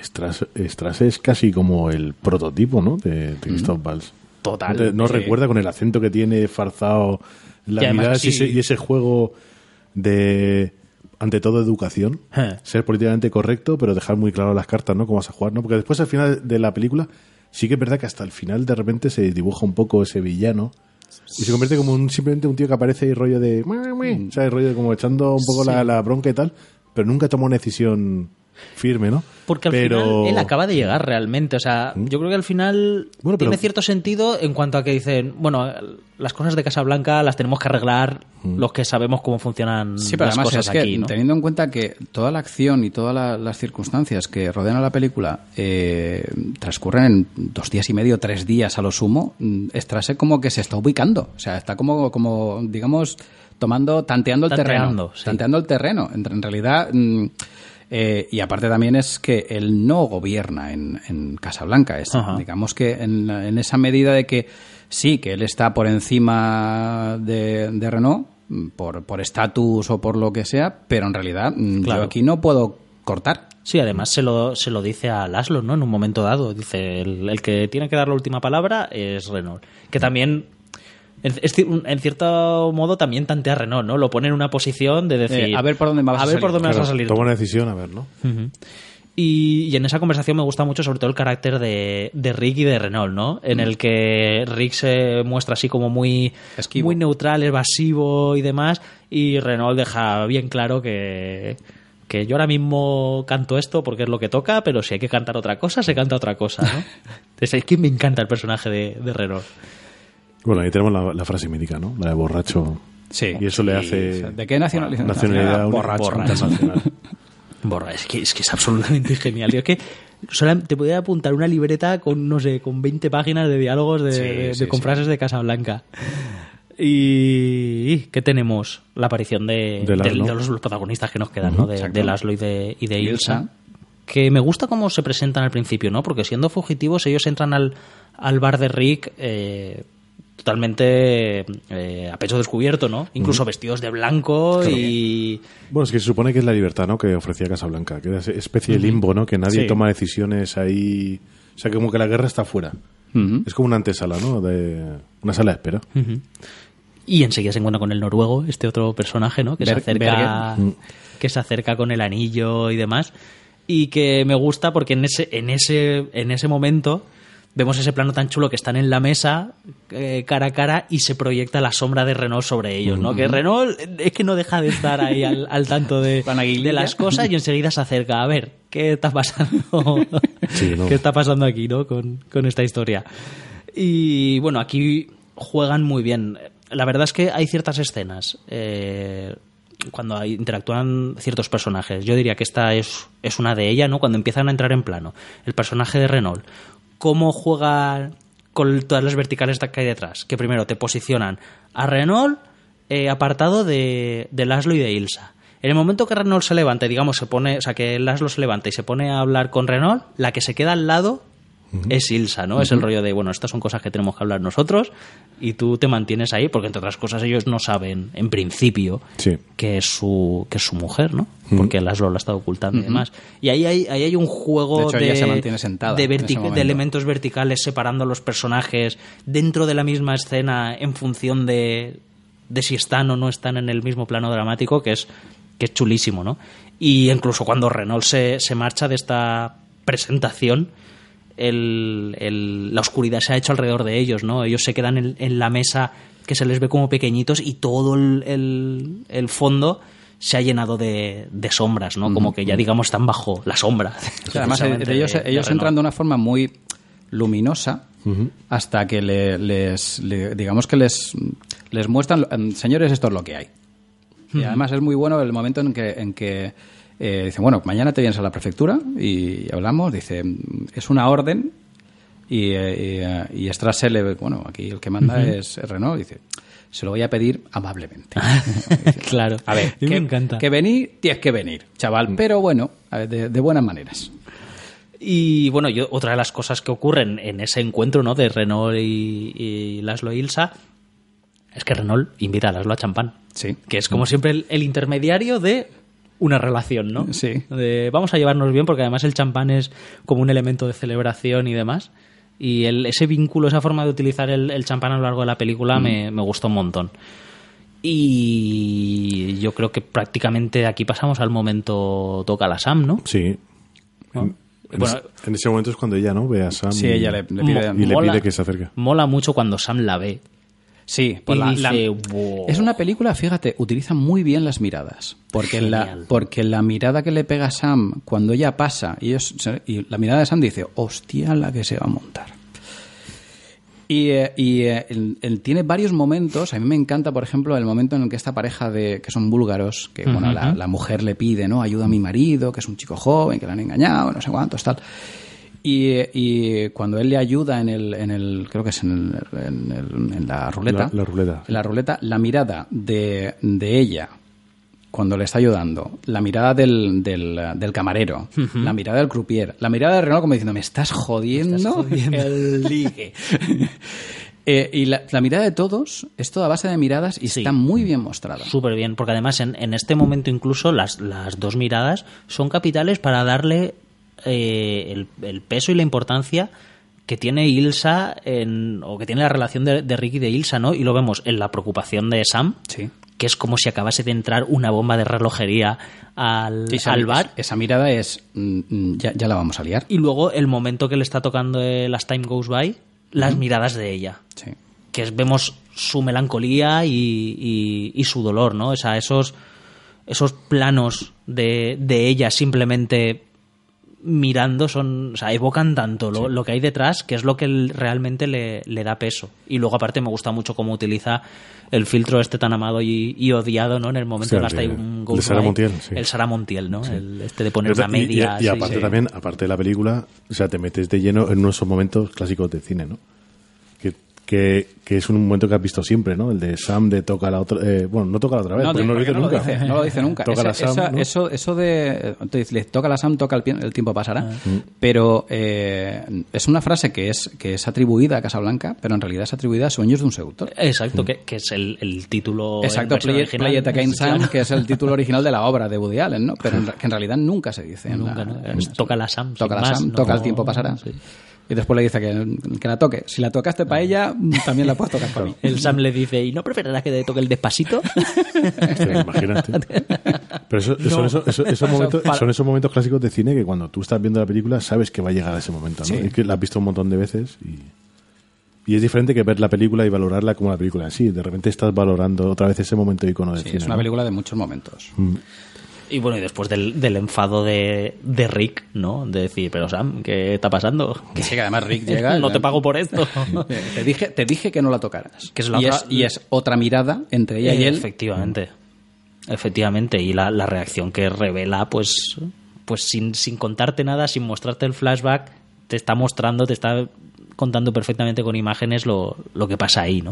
Strasser, Strasser es casi como el prototipo, ¿no? De, de Christoph Waltz.
Total,
No, te- no
sí.
recuerda con el acento que tiene farzado, las
Y además
miradas y,
así-
ese, y ese juego de ante todo educación,
Eh.
ser políticamente correcto, pero dejar muy claro las cartas, ¿no? Cómo vas a jugar, ¿no? Porque después al final de la película sí que es verdad que hasta el final de repente se dibuja un poco ese villano y se convierte como un, simplemente un tío que aparece y rollo de...
Mm.
¿sabes? Rollo de como echando un poco la, la bronca y tal, pero nunca toma una decisión firme, ¿no?
Porque al
pero...
final él acaba de llegar realmente. O sea, yo creo que al final
Bueno, pero-
tiene cierto sentido en cuanto a que dicen, bueno, las cosas de Casablanca las tenemos que arreglar los que sabemos cómo funcionan
Sí, pero
las
además
cosas
es que
aquí, ¿no?
teniendo en cuenta que toda la acción y todas la- las circunstancias que rodean a la película eh, transcurren en dos días y medio, tres días a lo sumo, mm, Strasser como que se está ubicando. O sea, está como, como digamos, tomando, tanteando el
Tanteando,
terreno.
sí.
Tanteando el terreno. En, en realidad... mm, eh, y aparte también es que él no gobierna en, en Casablanca. Es, digamos que en, en esa medida de que sí, que él está por encima de, de Renault, por por estatus o por lo que sea, pero en realidad mm,
Claro.
yo aquí no puedo cortar.
Sí, además se lo, se lo dice a Laszlo, ¿no? En un momento dado. Dice, el, el que tiene que dar la última palabra es Renault. Que también En, cierto modo también tantea a Renault, ¿no? Lo pone en una posición de decir...
Eh, a ver por dónde me vas a
ver por
salir.
dónde me vas a
Claro,
salir.
toma una decisión, a ver, ¿no?
Y, y en esa conversación me gusta mucho sobre todo el carácter de, de Rick y de Renault, ¿no? En el que Rick se muestra así como muy,
Esquivo.
muy neutral, evasivo y demás, y Renault deja bien claro que, que yo ahora mismo canto esto porque es lo que toca, pero si hay que cantar otra cosa, se canta otra cosa, ¿no? Entonces, es que me encanta el personaje de, de Renault.
Bueno, ahí tenemos la, la frase mítica, ¿no? La de borracho.
Sí.
Y eso le hace...
¿De qué nacionalidad?
Nacionalidad
Borracho.
internacional.
Borra, es que es, que es absolutamente genial. Yo es que solam- te podría apuntar una libreta con, no sé, con 20 páginas de diálogos de,
Sí,
de-
sí,
de- con
sí.
frases de Casablanca. Y ¿qué tenemos? La aparición de,
De Laszlo.
de los, los protagonistas que nos quedan, ¿no? De, de Laszlo y de, y de Ilsa.
Ilsa.
Que me gusta cómo se presentan al principio, ¿no? Porque siendo fugitivos, ellos entran al, al bar de Rick eh, totalmente eh, a pecho descubierto, ¿no? Incluso vestidos de blanco y...
Bueno, es que se supone que es la libertad, ¿no? Que ofrecía Casablanca, que era especie de limbo, ¿no? Que nadie
Sí.
toma decisiones ahí... O sea, como que la guerra está fuera. Es como una antesala, ¿no? De una sala de espera.
Y enseguida se encuentra con el noruego, este otro personaje, ¿no? Que se acerca, que se acerca con el anillo y demás. Y que me gusta porque en ese, en ese, en ese momento vemos ese plano tan chulo que están en la mesa eh, cara a cara y se proyecta la sombra de Renault sobre ellos, ¿no? Que Renault es que no deja de estar ahí al, al tanto de, de las cosas y enseguida se acerca a ver qué está pasando,
Sí, ¿no?
qué está pasando aquí, ¿no? Con, con esta historia. Y bueno, aquí juegan muy bien. La verdad es que hay ciertas escenas eh, cuando interactúan ciertos personajes. Yo diría que esta es, es una de ellas, ¿no? Cuando empiezan a entrar en plano. El personaje de Renault. Cómo juega con todas las verticales que hay detrás. Que primero te posicionan a Renault eh, apartado de, de Laszlo y de Ilsa. En el momento que Renault se levanta, digamos, se pone, o sea, que Laszlo se levanta y se pone a hablar con Renault, la que se queda al lado es Ilsa, ¿no? Es el rollo de, bueno, estas son cosas que tenemos que hablar nosotros y tú te mantienes ahí porque, entre otras cosas, ellos no saben, en principio,
Sí.
que es su, que es su mujer, ¿no? Porque Laszlo la ha estado ocultando y demás. Y ahí hay, ahí hay un juego
De hecho,
de,
ella se mantiene sentada en
de elementos verticales separando a los personajes dentro de la misma escena en función de, de si están o no están en el mismo plano dramático, que es, que es chulísimo, ¿no? Y incluso cuando Renault se, se marcha de esta presentación, el- el- la oscuridad se ha hecho alrededor de ellos, ¿no? Ellos se quedan en, en la mesa que se les ve como pequeñitos y todo el, el- el fondo se ha llenado de, de sombras, ¿no? Como que ya digamos están bajo la sombra.
O sea, además, de- ellos,
de-
entran de una forma muy luminosa hasta que le- les, le- digamos que les, les muestran, em, señores, esto es lo que hay. Y además es muy bueno el momento en que, en que eh, dicen, bueno, mañana te vienes a la prefectura y hablamos, dice, es una orden y, eh, y, eh, y Strassel, bueno, aquí el que manda es Renault, dice, se lo voy a pedir amablemente.
claro.
A ver, que,
me encanta.
que venir, tienes que venir, chaval, pero bueno, de, de buenas maneras.
Y bueno, yo, otra de las cosas que ocurren en ese encuentro ¿no? de Renault y, y Laszlo Ilsa es que Renault invita a Laszlo a champán.
Sí.
Que es como siempre el, el intermediario de una relación, ¿no?
Sí.
De, vamos a llevarnos bien porque además el champán es como un elemento de celebración y demás. Y el- ese vínculo, esa forma de utilizar el, el champán a lo largo de la película me, me gustó un montón. Y yo creo que prácticamente aquí pasamos al momento toca la Sam, ¿no?
Sí. En, en
Bueno,
ese, en ese momento es cuando ella, ¿no? Ve a Sam
Sí,
y,
ella le, le pide...
y le pide que se acerque.
Mola mucho cuando Sam la ve.
Sí, pues
Y
la-
dice,
la-
"Wow".
es una película, fíjate, utiliza muy bien las miradas. Porque la, porque la mirada que le pega a Sam cuando ella pasa y, ellos se- y la mirada de Sam dice, hostia, la que se va a montar. Y, eh, y, eh, él- él tiene varios momentos. A mí me encanta, por ejemplo, el momento en el que esta pareja de que son búlgaros, que bueno, la, la mujer le pide, ¿no? Ayuda a mi marido, que es un chico joven, que le han engañado, no sé cuántos, tal. Y, y cuando él le ayuda en el, en el creo que es en, el- en el- en la ruleta,
La- la ruleta,
en la ruleta, la mirada de, de ella cuando le está ayudando, la mirada del, del, del camarero, la mirada del croupier, la mirada de Renault como diciendo, me estás jodiendo, el ligue. Eh, y la, la mirada de todos es toda base de miradas y
Sí.
está muy bien mostrada.
Súper bien, porque además en, en este momento incluso las, las dos miradas son capitales para darle eh, el, el peso y la importancia que tiene Ilsa en, o que tiene la relación de, de Rick y de Ilsa, ¿no? Y lo vemos en la preocupación de Sam,
Sí.
que es como si acabase de entrar una bomba de relojería al,
Esa,
al bar.
Esa mirada es. mm, mm, ya, ya la vamos a liar.
Y luego el momento que le está tocando el As Time Goes By, las miradas de ella.
Sí.
Que es- vemos su melancolía y, y- y su dolor, ¿no? O sea, esos, esos planos de, de ella simplemente mirando son, o sea, evocan tanto lo, lo que hay detrás que es lo que realmente le, le da peso. Y luego aparte me gusta mucho cómo utiliza el filtro este tan amado y, y odiado, ¿no? En el momento
el
Last
de-
Time
el Sara. Montiel, sí.
El Sara Montiel, ¿no? El, este de poner una media.
Y, y aparte también, aparte de la película, o sea, te metes de lleno en unos momentos clásicos de cine, ¿no? Que, es un momento que has visto siempre, ¿no? El de Sam de toca la otra... eh, bueno, no toca la otra vez, porque no lo dice nunca.
dice, no lo dice nunca.
Toca la
Ese-
Sam,
esa-
¿no?
eso, eso de. entonces, le toca la Sam, toca el, pie- el tiempo pasará.
Ah.
Pero eh, es una frase que es, que es atribuida a Casablanca, pero en realidad es atribuida a Sueños de un seductor.
Exacto, que, que es el, el título.
Exacto, Play,
original.
Play It Again Sam, que es el título original de la obra de Woody Allen, ¿no? Pero en, que en realidad nunca se dice.
Nunca,
la-
¿no? toca la Sam,
Toca la
más,
Sam,
no-
toca el tiempo pasará.
sí.
Y después le dice que, que la toque. Si la tocaste para ella, también la puedes tocar para mí.
El Sam le dice, ¿y no preferirás que te toque el despacito?
Hostia, imagínate. Pero eso, son, esos, esos- esos momentos,
para-
son esos momentos clásicos de cine que cuando tú estás viendo la película sabes que va a llegar a ese momento, ¿no?
Sí.
Es que la has visto un montón de veces y, y es diferente que ver la película y valorarla como la película en sí. De repente estás valorando otra vez ese momento icono de
Sí,
cine.
es una
¿no?
película de muchos momentos.
Y bueno, y después del, del enfado de, de Rick, ¿no? De decir, pero Sam, ¿qué está pasando?
Que sí, que además Rick llega.
no te pago por esto.
Te dije, te dije que no la tocaras.
Que es la
y,
otra-
es, y es otra mirada entre ella y él.
Efectivamente. Efectivamente. Y la, la reacción que revela, pues, pues sin, sin contarte nada, sin mostrarte el flashback, te está mostrando, te está contando perfectamente con imágenes lo, lo que pasa ahí, ¿no?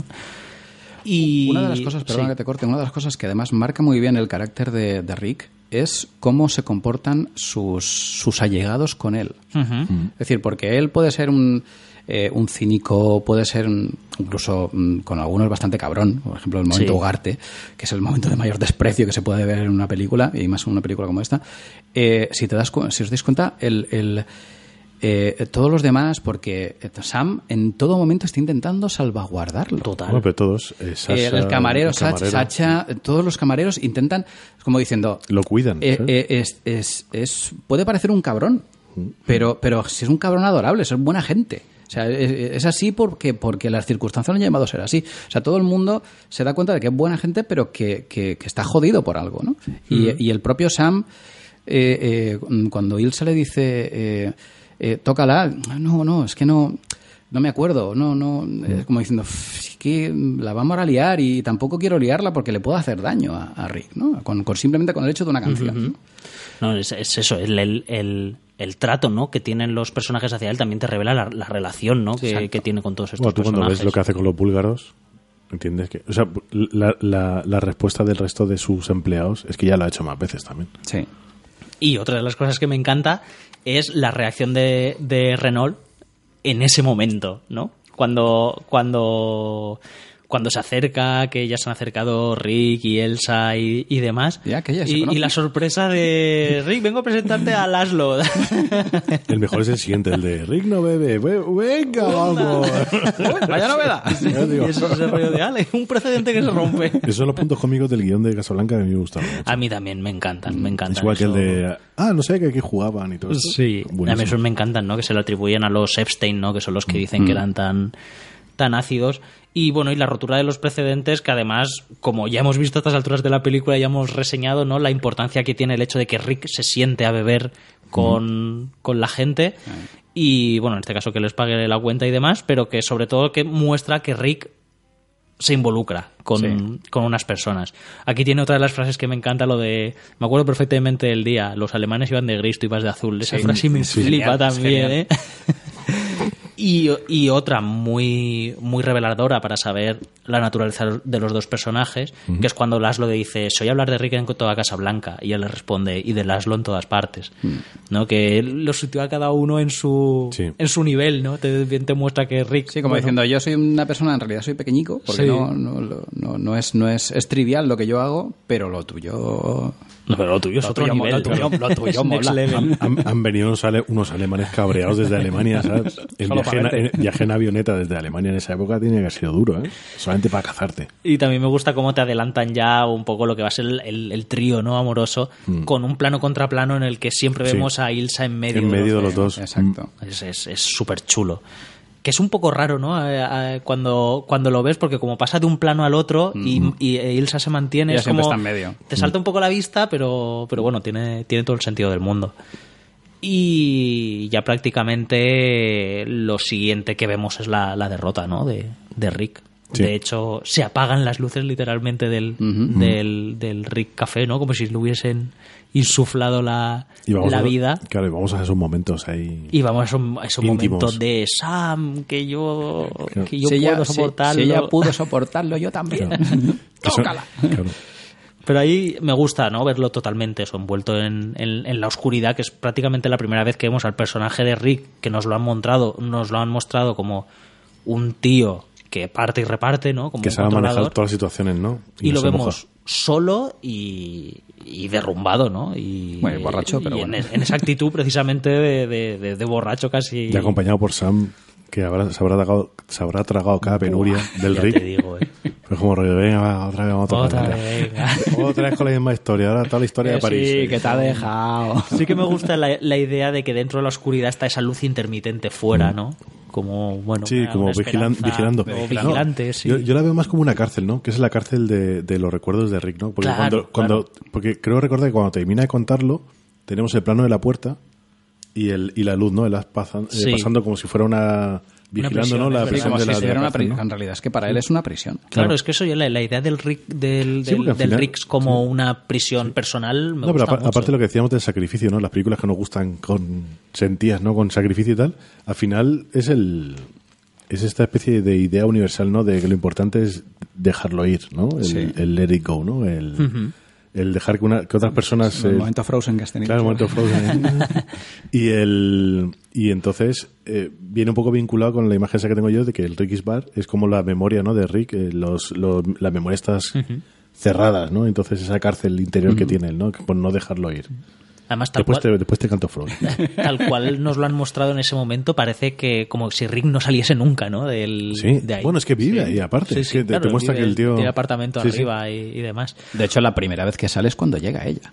Y
Una de las cosas, perdona
sí.
que te corte, una de las cosas que además marca muy bien el carácter de, de Rick es cómo se comportan sus, sus allegados con él.
Ujú.
Es decir, porque él puede ser un, eh, un cínico, puede ser un- incluso mm, con algunos bastante cabrón. Por ejemplo, el momento
Sí.
Ugarte, que es el momento de mayor desprecio que se puede ver en una película, y más en una película como esta. Eh, si, te das, si os dais cuenta, el, el, eh, todos los demás, porque Sam en todo momento está intentando salvaguardarlo.
Total.
Bueno, pero todos, eh,
Eh,
Sasha,
el camarero,
el
Sach- Sacha, todos los camareros intentan, es como diciendo,
Lo cuidan.
eh,
¿sabes?
eh, es, es- es- puede parecer un cabrón, pero, pero si es un cabrón adorable, es buena gente. O sea, es, es así porque, porque las circunstancias lo han llamado a ser así. O sea, todo el mundo se da cuenta de que es buena gente, pero que, que- que está jodido por algo, ¿no? Y, y el propio Sam, eh, eh, cuando Ilsa le dice, eh, eh, tócala, no, no, es que no, no me acuerdo, no, no, es como diciendo, "Uf, es que la vamos a liar y tampoco quiero liarla porque le puedo hacer daño a, a Rick, ¿no? Con, con simplemente con el hecho de una canción.
No, es, es eso, el, el, el- el trato ¿no? que tienen los personajes hacia él también te revela la, la relación ¿no? que, que tiene con todos estos
Bueno, tú cuando
personajes.
ves lo que hace con los búlgaros, entiendes que. O sea, la, la, la respuesta del resto de sus empleados es que ya lo ha hecho más veces también.
Sí.
Y otra de las cosas que me encanta es la reacción de, de Renault en ese momento, ¿no? Cuando, cuando, cuando se acerca, que ya se han acercado Rick y Elsa y, y demás.
Ya, que ya se
y, la sorpresa de Rick, vengo a presentarte a Laszlo.
El mejor es el siguiente, el de Rick no bebe. ve- Venga, vamos.
Vaya novedad.
Ya digo.
y eso es ese rollo de Ale, un precedente que se rompe.
Esos son los puntos cómicos del guion de Casablanca que a mí me gustaron mucho.
A mí también me encantan, me encantan.
Es igual que el de. Ah, no sé, que aquí jugaban y todo eso.
Sí, a mí esos me encantan, ¿no? Que se lo atribuyen a los Epstein, ¿no? Que son los que dicen que eran tan, tan ácidos. Y bueno, y la rotura de los precedentes, que además, como ya hemos visto a estas alturas de la película, ya hemos reseñado, ¿no? La importancia que tiene el hecho de que Rick se siente a beber con, con la gente. Y bueno, en este caso que les pague la cuenta y demás, pero que sobre todo que muestra que Rick se involucra con,
Sí.
con unas personas. Aquí tiene otra de las frases que me encanta, lo de... Me acuerdo perfectamente del día, los alemanes iban de gris, tú ibas de azul. Esa
Sí,
frase me
sí.
flipa
Genial,
también. ¿eh? Y, y otra muy, muy reveladora para saber la naturaleza de los dos personajes, que es cuando Laszlo le dice, soy hablar de Rick en toda Casa Blanca, y él le responde, y de Laszlo en todas partes. ¿no? Que él lo sitúa a cada uno en su,
Sí.
en su nivel, ¿no? Te, bien te muestra que Rick...
Sí, como
bueno,
diciendo, yo soy una persona, en realidad soy pequeñico, porque
Sí.
no, no, lo- no, no es, no es, es trivial lo que yo hago, pero lo tuyo
No, pero lo tuyo es
Lo
otro
tuyo
nivel.
lo tuyo- lo tuyo mola.
Han, han venido unos, ale- unos alemanes cabreados desde Alemania, ¿sabes? El viaje, en, viaje avioneta desde Alemania en esa época tiene que haber sido duro, ¿eh? Solamente para cazarte.
Y también me gusta cómo te adelantan ya un poco lo que va a ser el, el- el trío no amoroso, con un plano contra plano en el que siempre
Mm. Sí.
vemos a Ilsa en medio,
En medio de los dos.
Exacto.
Es es- es súper chulo. Que es un poco raro, ¿no? Eh, eh, cuando, cuando lo ves, porque como pasa de un plano al otro y, y eh, Ilsa se mantiene,
Ella
es
siempre
como.
está en medio.
Te salta un poco la vista, pero, pero bueno, tiene, tiene todo el sentido del mundo. Y ya prácticamente lo siguiente que vemos es la, la derrota, ¿no? De, de Rick.
Sí.
De hecho, se apagan las luces literalmente del, del, del Rick Café, ¿no? Como si le hubiesen insuflado la,
Y vamos
la
a,
vida.
Claro, y vamos a esos momentos ahí.
Y vamos a esos, a esos
Íntimos.
momentos de Sam, que yo, que yo
si,
puedo
ella,
soportarlo.
si ella pudo soportarlo, yo también. Tócala.
claro.
Pero ahí me gusta, ¿no? Verlo totalmente eso, envuelto en, en- en la oscuridad, que es prácticamente la primera vez que vemos al personaje de Rick, que nos lo han mostrado, nos lo han mostrado como un tío que parte y reparte, ¿no? Como
Que sabe manejar todas las situaciones, ¿no?
y
no
lo vemos
moja.
solo y, y derrumbado, ¿no? Y,
Bueno, y borracho, pero
y
bueno.
en, en esa actitud precisamente de, de- de- de borracho casi.
Y acompañado por Sam, que habrá, se, habrá tragado, se habrá tragado cada penuria del Rick.
te digo, ¿eh?
Pues como rollo, venga, va, otra vez vamos a tocar.
Otra vez, venga.
Otra vez con la misma historia, ahora toda la historia de París.
sí, que te ha dejado.
Sí que me gusta la, la idea de que dentro de la oscuridad está esa luz intermitente fuera, ¿no? Como, bueno,
Sí, como vigilan- vigilando. No,
vigilante, sí.
yo, yo la veo más como una cárcel, ¿no? Que es la cárcel de, de los recuerdos de Rick, ¿no? Porque
Claro,
cuando, cuando porque creo recordar que cuando termina de contarlo, tenemos el plano de la puerta y el y la luz, ¿no? El as pasan- eh, pasando como si fuera una vigilando,
prisión,
¿no? La prisión
como
de
si
la, de la
una
¿no?
En realidad es que para él es una prisión.
Claro,
Claro.
es que eso ya la, la idea del Rick, del,
Sí,
del, Rick como una prisión personal me
No, pero
gusta
apa-
mucho.
aparte de lo que decíamos del sacrificio, ¿no? Las películas que nos gustan con sentías, ¿no? Con sacrificio y tal, al final es el es esta especie de idea universal, ¿no? De que lo importante es dejarlo ir, ¿no? El,
Sí.
el let it go, ¿no? El, el dejar que, una- que otras personas
El
eh,
momento Frozen que has tenido.
Claro, el momento Frozen. y el y entonces eh, viene un poco vinculado con la imagen esa que tengo yo de que el Ricky's Bar es como la memoria, ¿no? De Rick, eh, los, los, las memorias estas cerradas, ¿no? Entonces esa cárcel interior que tiene él, ¿no? Por no dejarlo ir.
Además, tal
Después
cual,
te, después te canto
tal cual nos lo han mostrado en ese momento, parece que como si Rick no saliese nunca, ¿no? Del,
Sí,
de ahí.
bueno, es que vive
Sí.
ahí aparte.
Sí,
es
sí,
que te,
claro,
te muestra
vive-
que el tío.
Tiene apartamento
Sí, sí.
arriba y, y demás.
De hecho, la primera vez que sale es cuando llega ella.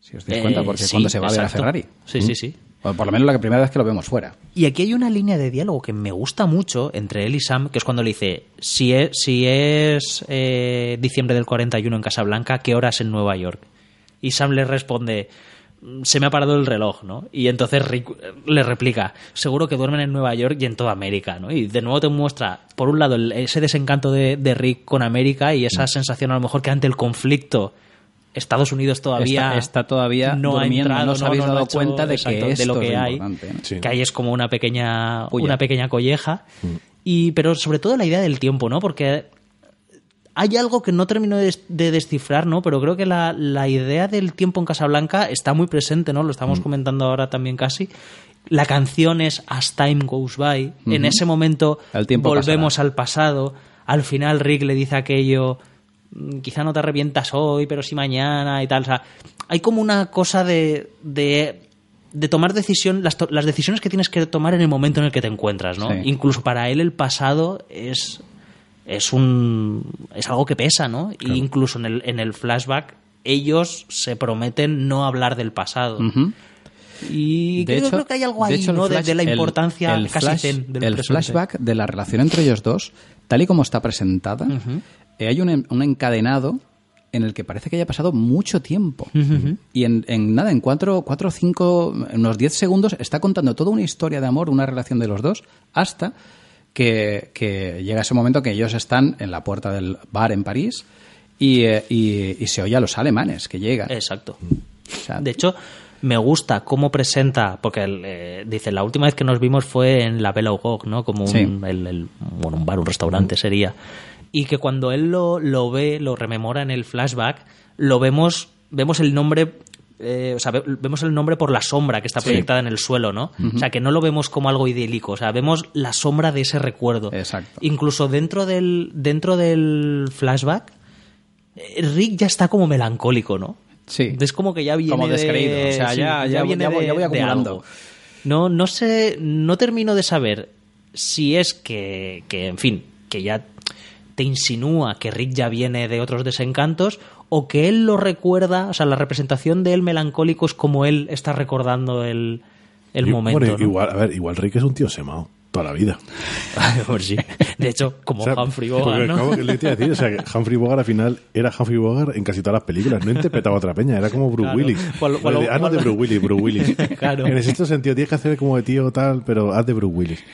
Si os dais
Eh,
cuenta, porque
sí,
cuando se va a ver a
exacto.
Ferrari.
Sí, sí, sí.
O por lo menos la primera vez que lo vemos fuera.
Y aquí hay una línea de diálogo que me gusta mucho entre él y Sam, que es cuando le dice, si es, si es eh, diciembre del 41 en Casablanca, ¿qué horas en Nueva York? Y Sam le responde, "Mm, se me ha parado el reloj, ¿no? Y entonces Rick eh, le replica, seguro que duermen en Nueva York y en toda América, ¿no? Y de nuevo te muestra, por un lado, ese desencanto de, de Rick con América y esa sensación a lo mejor que ante el conflicto Estados Unidos todavía
Está- está todavía
no ha entrado,
no os habéis
no, no
dado
ha hecho-
cuenta de
exacto,
que
de lo que
es
hay
importante, ¿no?
Sí.
que ahí es como una pequeña
Puya.
una pequeña colleja y pero sobre todo la idea del tiempo no porque hay algo que no termino de, de descifrar no pero creo que la, la idea del tiempo en Casablanca está muy presente no lo estamos comentando ahora también casi la canción es As Time Goes By en ese momento
El tiempo
volvemos
pasará.
al pasado al final Rick le dice aquello "Mm, quizá no te arrepientas hoy, pero sí mañana y tal. O sea, hay como una cosa de, de, de tomar decisión, las, to- las decisiones que tienes que tomar en el momento en el que te encuentras, ¿no?
Sí.
Incluso para él el pasado es, es un es algo que pesa, ¿no? Y incluso en el, en el flashback ellos se prometen no hablar del pasado. Y
De
creo,
hecho-
creo que hay algo
de
ahí,
hecho,
¿no? De-
flash-
de, la importancia
el
casi
flash-
del
El
presente.
flashback de la relación entre ellos dos, tal y como está presentada, eh, hay un, un encadenado en el que parece que haya pasado mucho tiempo. Y en, en nada, en cuatro, cuatro o cinco, en unos diez segundos, está contando toda una historia de amor, una relación de los dos, hasta que, que llega ese momento que ellos están en la puerta del bar en París y, eh, y- y se oye a los alemanes que llegan.
Exacto.
O sea,
De hecho, me gusta cómo presenta, porque eh, dice, la última vez que nos vimos fue en la Bella Gog, ¿no? Como un,
Sí.
el- el- bueno, un bar, un restaurante sería. Y que cuando él lo, lo ve, lo rememora en el flashback, lo vemos, vemos el nombre... eh, o sea, ve- vemos el nombre por la sombra que está proyectada en el suelo, ¿no? O sea, que no lo vemos como algo idílico, o sea, vemos la sombra de ese recuerdo.
Exacto.
Incluso dentro del, dentro del flashback, eh, Rick ya está como melancólico, ¿no?
Sí.
Es como que ya viene
Como descreído,
de-
o sea,
sí,
ya- ya-
viene
ya voy-
de-
ya voy
de
acumulando.
algo. No, no sé, no termino de saber si es que, que, en fin, que ya te insinúa que Rick ya viene de otros desencantos o que él lo recuerda, o sea, la representación de él melancólico es como él está recordando el, el
Y-
momento.
bueno,
¿no?
igual, a ver, igual Rick es un tío semao toda la vida.
Pues sí. De hecho, como
O sea,
Humphrey Bogart, ¿no?
acabo que le iba a decir, o sea, que Humphrey Bogart al final era Humphrey Bogart en casi todas las películas, no interpretaba a otra peña, era como Bruce
Claro.
Willis. Haznos de Bruce Willis, Bruce Willis.
Claro.
En ese sentido tienes que hacer como de tío tal, pero haz de Bruce Willis.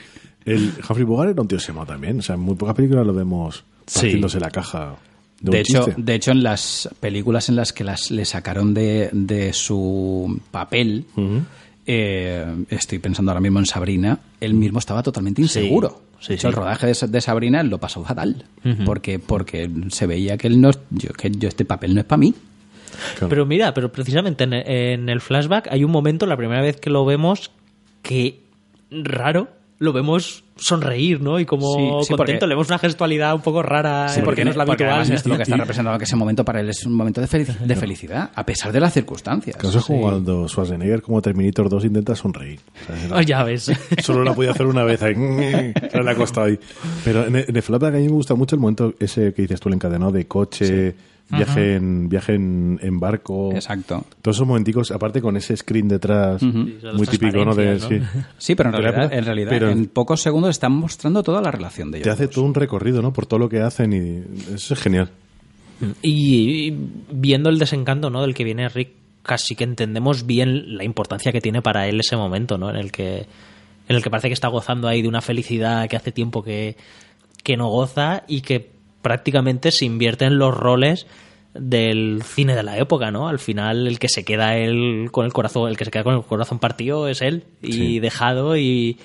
El Humphrey Bogart era un tío semao también, o sea, en muy pocas películas lo vemos
Sí.
haciéndose la caja de,
hecho, de hecho, en las películas en las que las, le sacaron de, de su papel, eh, estoy pensando ahora mismo en Sabrina, él mismo estaba totalmente inseguro.
sí,
De hecho,
sí.
el rodaje de, de Sabrina él lo pasó fatal, porque, porque se veía que él no, yo, que yo este papel no es para mí.
Claro.
Pero mira, pero precisamente en, en el flashback hay un momento, la primera vez que lo vemos, que raro, lo vemos sonreír, ¿no? Y como
Sí, sí,
contento,
porque-
le vemos una gestualidad un poco rara,
Sí,
eh, porque no es la
porque
habitual.
además esto lo que está representando que ese momento para él es un momento de, felici- de felicidad, a pesar de las circunstancias.
Que eso es como cuando Schwarzenegger, como Terminator 2, intenta sonreír. O sea, era-
Oh, ya ves.
Solo la podía hacer una vez ahí. Ha costado ahí. Pero en el, en el a mí me gusta mucho el momento ese que dices tú, el encadenado de coche, viaje, en, viaje en, en barco.
Exacto.
Todos esos momenticos, aparte con ese screen detrás,
Sí,
muy típico, ¿no? De, sí.
Sí, pero en realidad, en, realidad
Pero
en pocos segundos están mostrando toda la relación de ellos.
te hace todo un recorrido, ¿no? Por todo lo que hacen y eso es genial.
Y, y viendo el desencanto, ¿no? Del que viene Rick, casi que entendemos bien la importancia que tiene para él ese momento, ¿no? En el que, en el que parece que está gozando ahí de una felicidad que hace tiempo que, que no goza y que prácticamente se invierte en los roles del cine de la época, ¿no? Al final el que se queda él con el corazón, el que se queda con el corazón partido es él y
Sí.
dejado y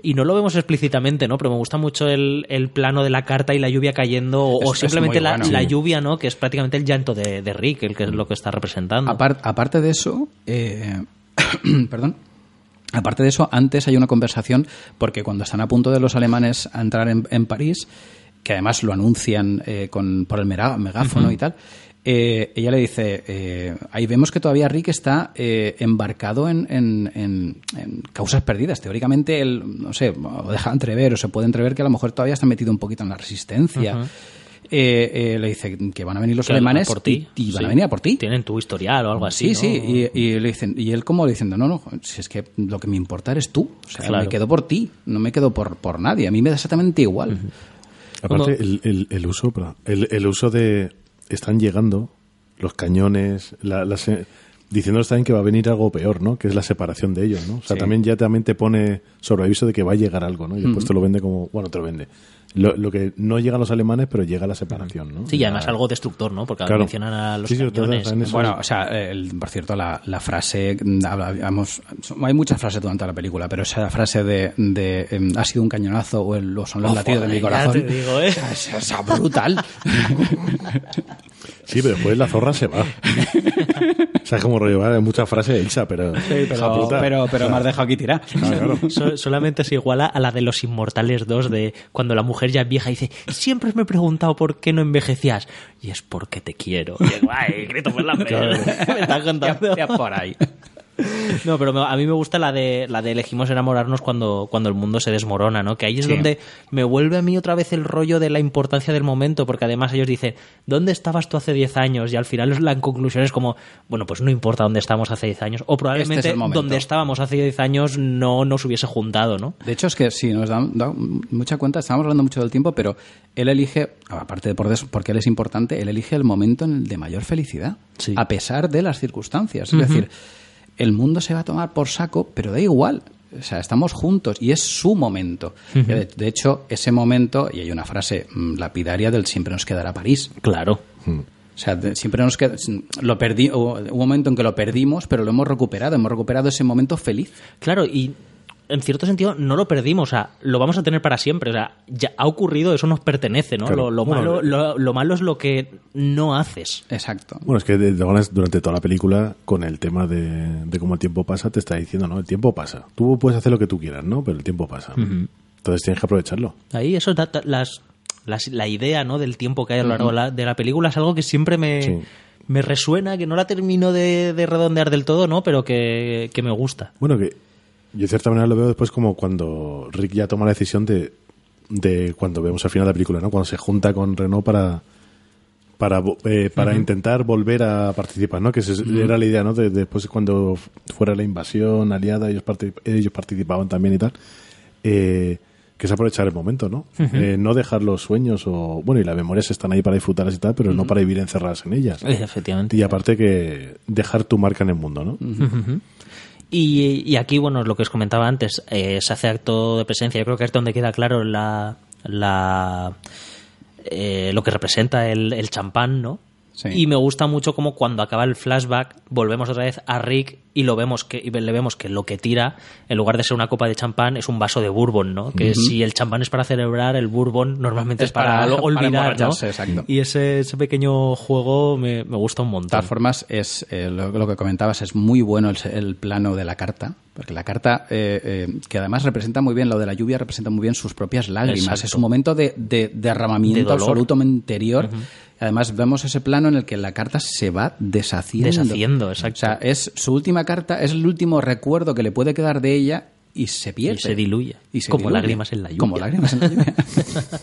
y no lo vemos explícitamente, ¿no? Pero me gusta mucho el, el plano de la carta y la lluvia cayendo, o,
Es-
o
es
simplemente la,
bueno.
la lluvia, ¿no? Que es prácticamente el llanto de, de Rick, el que es lo que está representando.
Apar- aparte de eso, eh, perdón. Aparte de eso, antes hay una conversación porque cuando están a punto de los alemanes a entrar en, en París, que además lo anuncian eh, con, por el megáfono y tal, eh, ella le dice, eh, ahí vemos que todavía Rick está eh, embarcado en, en- en- en causas perdidas. Teóricamente, él, no sé, o deja entrever o se puede entrever que a lo mejor todavía está metido un poquito en la resistencia. Eh, eh, le dice que van a venir los
Que
alemanes
por ti.
y, y van
Sí.
a venir a por ti.
Tienen tu historial o algo así.
Sí,
¿no?
sí, y, y le dicen, y él como diciendo, no, no, si es que lo que me importa eres tú, o sea,
Claro.
me quedo por ti, no me quedo por, por nadie, a mí me da exactamente igual.
Aparte, el, el- el uso, el, el uso de. Están llegando los cañones, la, la se- diciéndonos también que va a venir algo peor, ¿no? Que es la separación de ellos, ¿no? O sea,
Sí.
también ya también te pone sobre aviso de que va a llegar algo, ¿no? Y después te lo vende como. Bueno, te lo vende. Lo, lo que no llegan los alemanes, pero llega la separación, ¿no?
Sí, y además
La-
algo destructor, ¿no? Porque
Claro.
mencionan a los
Sí, sí,
cañones.
Bueno, o sea, el- por cierto, la, la frase, mm, habla- vamos, son- hay muchas frases durante la película, pero esa frase de, de, em, ha sido un cañonazo o, el- o son los
Oh,
latidos de mi corazón.
te digo, ¿eh?
O sea, es, es brutal.
Sí, pero después la zorra se va. o sea, es como rollo, vale, muchas frases Elsa, pero.
pero, pero, pero me has dejado aquí tirar.
So- solamente se iguala a la de los Inmortales 2 de cuando la mujer ya es vieja y dice siempre me he preguntado por qué no envejecías y es porque te quiero y es guay grito por la me estás contando
Ya por ahí.
no pero a mí me gusta la de la de elegimos enamorarnos cuando cuando el mundo se desmorona no que ahí es
Sí.
donde me vuelve a mí otra vez el rollo de la importancia del momento porque además ellos dicen ¿dónde estabas tú hace 10 años? y al final la conclusión es como bueno pues no importa dónde estamos hace 10 años o probablemente
Este es
donde estábamos hace 10 años no nos hubiese juntado ¿no?
De hecho, es que sí, nos da, da mucha cuenta, estamos hablando mucho del tiempo, pero él elige, aparte de por eso, porque él es importante, él elige el momento de mayor felicidad,
Sí.
a pesar de las circunstancias. Es decir, el mundo se va a tomar por saco, pero da igual. O sea, estamos juntos y es su momento. de, de hecho, ese momento, y hay una frase mm, lapidaria del siempre nos quedará París.
claro
O sea, de- siempre nos queda, lo perdí, hubo un momento en que lo perdimos, pero lo hemos recuperado, hemos recuperado ese momento feliz.
Claro, y en cierto sentido no lo perdimos, o sea, lo vamos a tener para siempre, o sea, ya ha ocurrido, eso nos pertenece, ¿no?
Claro.
Lo, lo
Bueno,
malo, lo, lo malo es lo que no haces.
Exacto.
Bueno, es que de- de todas- durante toda la película, con el tema de, de cómo el tiempo pasa, te está diciendo, ¿no? El tiempo pasa. Tú puedes hacer lo que tú quieras, ¿no? Pero el tiempo pasa. Entonces tienes que aprovecharlo.
Ahí eso da- da- las, las- la idea, ¿no? Del tiempo que hay a lo largo de la- de la película es algo que siempre me,
Sí.
me resuena, que no la termino de, de redondear del todo, ¿no? Pero que, que me gusta.
Bueno, que yo de cierta manera lo veo después como cuando Rick ya toma la decisión de, de cuando vemos al final de la película, ¿no? Cuando se junta con Renault para para, eh, para intentar volver a participar, ¿no? Que era la idea, ¿no? De, después cuando fuera la invasión aliada, ellos, parti- ellos participaban también y tal. Eh, que es aprovechar el momento, ¿no? Eh, no dejar los sueños o... Bueno, y las memorias están ahí para disfrutarlas y tal, pero no para vivir encerradas en ellas.
Efectivamente.
Y aparte que dejar tu marca en el mundo, ¿no?
Y, y aquí, bueno, lo que os comentaba antes, eh, se hace acto de presencia. Yo creo que es donde queda claro la, la eh, lo que representa el, el champán, ¿no?
Sí.
Y me gusta mucho como cuando acaba el flashback volvemos otra vez a Rick y lo vemos que y le vemos que lo que tira en lugar de ser una copa de champán es un vaso de bourbon, ¿no? Que si el champán es para celebrar, el bourbon normalmente es,
Es
para,
para- para
olvidar, ¿no?
emborracharse, exacto.
Y ese, ese pequeño juego me, me gusta un
De
montón.
todas formas, es eh, lo, lo que comentabas, es muy bueno el, el plano de la carta, porque la carta, eh, eh, que además representa muy bien, lo de la lluvia representa muy bien sus propias lágrimas.
Exacto.
Es un momento de, de derramamiento
De
absoluto interior. Además, vemos ese plano en el que la carta se va deshaciendo.
Deshaciendo, exacto.
O sea, es su última carta, es el último recuerdo que le puede quedar de ella y se pierde.
Y se diluye.
Y se
Como
diluye.
lágrimas en la lluvia.
Como lágrimas en la lluvia.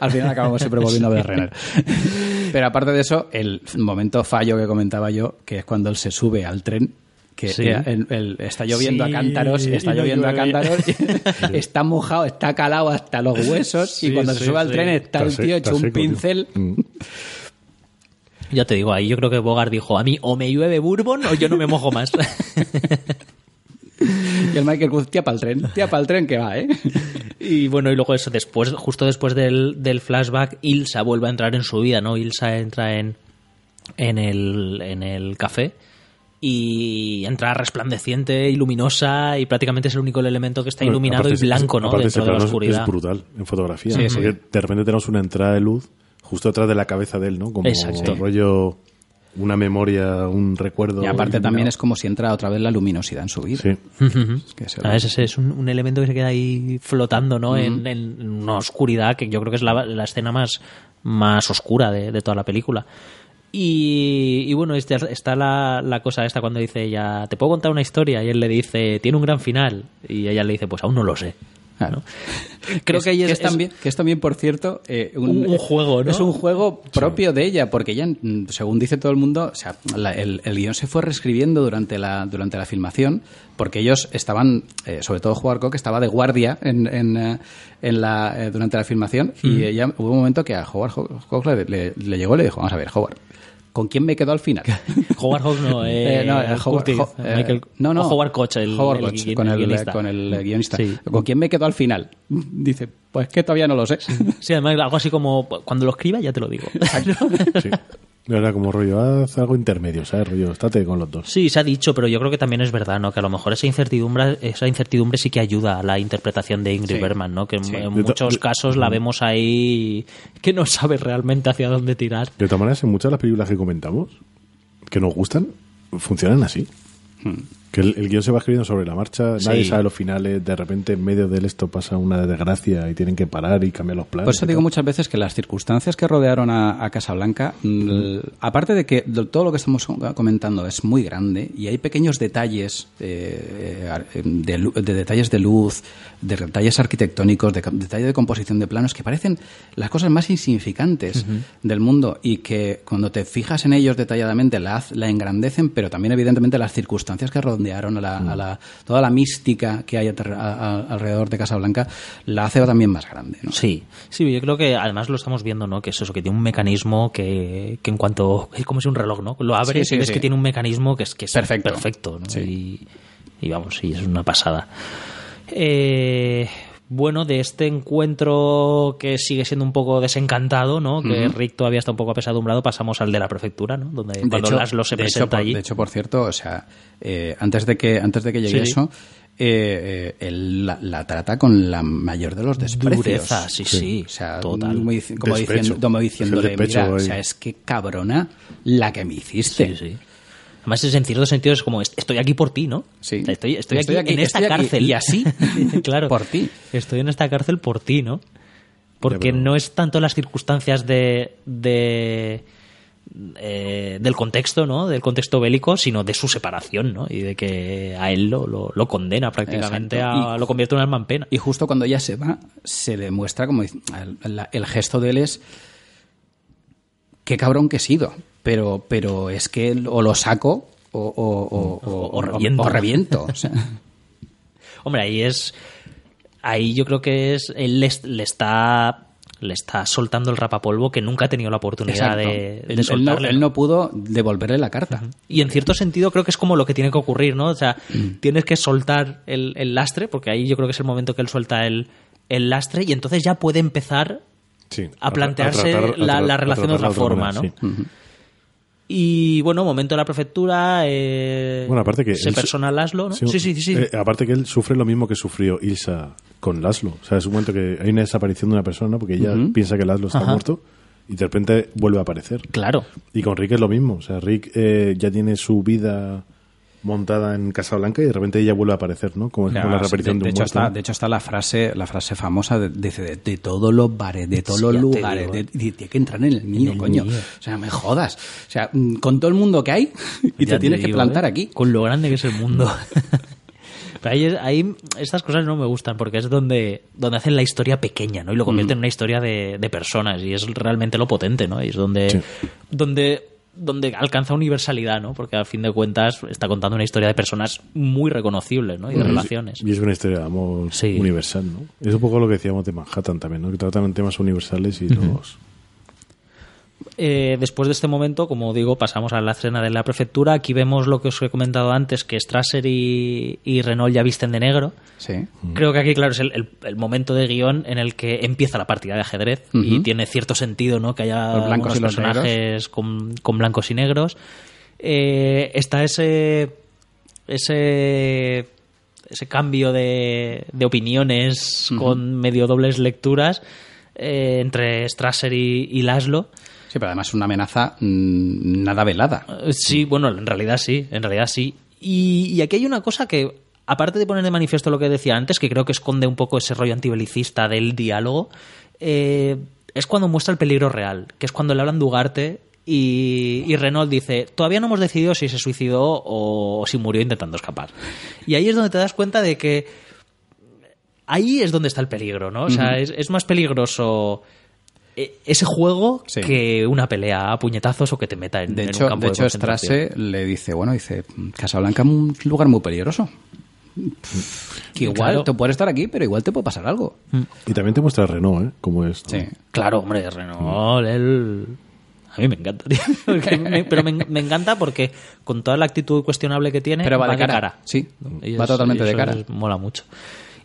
Al final acabamos siempre volviendo a ver Renner. Pero aparte de eso, el momento fallo que comentaba yo, que es cuando él se sube al tren, que
Sí.
el- el- está lloviendo
Sí,
a cántaros, está lloviendo a cántaros, está mojado, está calado hasta los huesos,
Sí,
y cuando se
sí,
sube al tren está el tío hecho un pincel.
Mm.
Ya te digo, ahí yo creo que Bogart dijo, a mí o me llueve bourbon o yo no me mojo más.
Y el Michael Cruz, tía para el tren, tía para el tren que va, ¿eh?
y bueno, y luego eso, después, justo después del, del flashback, Ilsa vuelve a entrar en su vida, ¿no? Ilsa entra en, en, el, en el café y entra resplandeciente y luminosa y prácticamente es el único elemento que está
Bueno,
iluminado
aparte
y
es-
blanco, ¿no?
aparte
Dentro
ese
de la
es-
oscuridad.
Es brutal en fotografía.
Sí, sí.
porque de repente tenemos una entrada de luz justo detrás de la cabeza de él, ¿no? Como
Exacto.
rollo, una memoria, un recuerdo.
Y aparte
iluminado.
también es como si entra otra vez la luminosidad en su vida.
Sí.
Es que se-
A veces es un, un elemento que se queda ahí flotando, ¿no? en, en una oscuridad que yo creo que es la, la escena más, más oscura de, de toda la película. Y, bueno, este- está la, la cosa esta cuando dice ella, ¿te puedo contar una historia? Y él le dice, tiene un gran final. Y ella le dice, pues aún no lo sé.
Claro.
Creo
es,
que ahí es-
es
es-
también, que es también, por cierto, eh,
Un- un juego, ¿no?
Es un juego propio de ella, porque ella, mm, según dice todo el mundo, o sea, la- el, el guion se fue reescribiendo durante la, durante la filmación, porque ellos estaban, eh, sobre todo Howard Koch, estaba de guardia en, en, eh, en la, eh, durante la filmación, y ella, hubo un momento que a Howard Ho- Koch le, le- le llegó y le dijo, vamos a ver, Howard, ¿con quién me quedo al final?
Howard Hawks no, eh,
Eh, no, eh, Howard,
Curtis,
Ho- eh,
Michael,
no, no.
Howard Koch, el,
Howard
el
Koch, con,
el
el,
guionista.
con el guionista.
Sí.
¿Con quién me quedo al final? Dice, pues que todavía no lo sé.
Sí, además algo así como, cuando lo escriba ya te lo digo.
sí. Era como rollo, haz algo intermedio, ¿sabes? Rollo, estate con los dos.
Sí, se ha dicho, pero yo creo que también es verdad, ¿no? Que a lo mejor esa incertidumbre, esa incertidumbre sí que ayuda a la interpretación de Ingrid
Sí.
Bergman, ¿no? Que en,
Sí.
en
De to-
muchos casos la vemos ahí que no sabe realmente hacia dónde tirar.
De todas maneras, en muchas de las películas que comentamos, que nos gustan, funcionan así. Que el, el guion se va escribiendo sobre la marcha, nadie
Sí.
sabe los finales, de repente en medio de esto pasa una desgracia y tienen que parar y cambiar los planes.
Por eso digo
tal.
muchas veces que las circunstancias que rodearon a, a Casablanca, mm, aparte de que de todo lo que estamos comentando es muy grande y hay pequeños detalles eh, eh, de, lu- de detalles de luz, de detalles arquitectónicos, de ca- detalles de composición de planos que parecen las cosas más insignificantes del mundo y que cuando te fijas en ellos detalladamente la, la engrandecen, pero también evidentemente las circunstancias que rodearon a la, a la- toda la mística que hay a- a- alrededor de Casablanca la hace también más grande. ¿no?
Sí, sí, yo creo que además lo estamos viendo, ¿no? Que es eso, que tiene un mecanismo que, que en cuanto. es como si un reloj, ¿no? Lo abres
Sí, sí,
y ves
sí.
que tiene un mecanismo que es, que es
Perfecto.
perfecto ¿no?
Sí.
Y, y vamos, sí, es una pasada. Eh, bueno, de este encuentro que sigue siendo un poco desencantado, ¿no? Que Rick todavía está un poco apesadumbrado, pasamos al de la prefectura, ¿no? Donde
De
cuando
hecho,
Laszlo se
hecho,
presenta
por,
allí.
de hecho, por cierto, o sea, eh, antes de que antes de que llegue
Sí.
eso, eh, eh, él la, la trata con la mayor de los desprecios.
Dureza, sí, sí,
O sea,
total.
Como, diciendo, como diciéndole, mira, o sea, es que cabrona la que me hiciste.
Sí, sí. Además, es en cierto sentido es como, est- estoy aquí por ti, ¿no?
Sí.
O sea, Estoy, estoy,
Estoy
aquí,
aquí-
en esta
estoy aquí,
cárcel.
y así,
claro.
por ti.
Estoy en esta cárcel por ti, ¿no? Porque no es tanto las circunstancias de, de, eh, del contexto, ¿no? Del contexto bélico, sino de su separación, ¿no? Y de que a él lo, lo, lo condena prácticamente, a, lo convierte en un alma en pena.
Y justo cuando ella se va, se demuestra como el, el gesto de él es qué cabrón que he sido, pero, pero es que o lo saco o, o, o- o-
O reviento.
o reviento. o sea.
Hombre, ahí es. Ahí yo creo que es. Él le, le está. Le está soltando el rapapolvo que nunca ha tenido la oportunidad de, de
él, él no,
soltarle.
él no pudo devolverle la carta.
Y en cierto sentido creo que es como lo que tiene que ocurrir, ¿no? O sea,
Mm.
tienes que soltar el, el lastre, porque ahí yo creo que es el momento que él suelta el, el lastre y entonces ya puede empezar
Sí,
a plantearse
tratar- a
la,
tra-
la
a
relación de otra forma, ¿no?
sí.
Y bueno, momento de la prefectura, eh,
Bueno, aparte que
se
él
persona Laszlo, ¿no? Sí, sí, sí. sí.
Eh, aparte que él sufre lo mismo que sufrió Ilsa con Laszlo. O sea, es un momento que hay una desaparición de una persona porque ella piensa que Laszlo está
Ajá.
muerto y de repente vuelve a aparecer.
Claro.
Y con Rick es lo mismo. O sea, Rick eh, ya tiene su vida montada en Casablanca y de repente ella vuelve a aparecer, ¿no? Como, como la reaparición de,
de
un
hecho
muerto.
está, de hecho está la frase la frase famosa de, de, de todos los bares de todos
Sí,
los lugares de-
eh.
que entrar en el mío
el
coño
mío.
o sea me jodas o sea mm, con todo el mundo que hay y te tienes que plantar
¿eh?
aquí
Con lo grande que es el mundo. Pero ahí, es- ahí estas cosas no me gustan porque es donde, donde hacen la historia pequeña, ¿no? Y lo convierten en una historia de, de personas y es realmente lo potente, ¿no? Y es donde,
Sí.
donde, donde alcanza universalidad, ¿no? Porque al fin de cuentas está contando una historia de personas muy reconocibles, ¿no? Y de relaciones.
Y es una historia de amor
Sí.
universal, ¿no? Es un poco lo que decíamos de Manhattan también, ¿no? Que tratan temas universales y los...
Eh, después de este momento, como digo, pasamos a la escena de la prefectura. Aquí vemos lo que os he comentado antes, que Strasser y, y Renault ya visten de negro.
sí
Creo que aquí, claro, es el, el- el momento de guion en el que empieza la partida de ajedrez y tiene cierto sentido, ¿no? Que haya unos personajes con, con blancos y negros. Eh, está ese ese ese cambio de, de opiniones con medio dobles lecturas eh, entre Strasser y, y Laszlo.
Sí pero además es una amenaza mm, nada velada
Eh, Sí, bueno, en realidad sí, en realidad sí. Y, y aquí hay una cosa que, aparte de poner de manifiesto lo que decía antes, que creo que esconde un poco ese rollo antibelicista del diálogo, eh, es cuando muestra el peligro real, que es cuando le hablan de Ugarte y, y Renault dice, todavía no hemos decidido si se suicidó o, si murió intentando escapar. Y ahí es donde te das cuenta de que ahí es donde está el peligro, ¿no? O sea, es, es más peligroso ese juego
Sí.
que una pelea a puñetazos o que te meta en,
de
en
hecho
un campo
de
de,
hecho
concentración.
Strasse le dice bueno dice Casablanca es un lugar muy peligroso que igual
Claro.
te puede estar aquí pero igual te puede pasar algo
Y también te muestra Renault, ¿eh? Como es.
sí
Claro, hombre, Renault, él... A mí me encanta, tío. Pero me, me encanta porque con toda la actitud cuestionable que tiene,
Pero va de cara. Sí, va totalmente de cara.
mola mucho.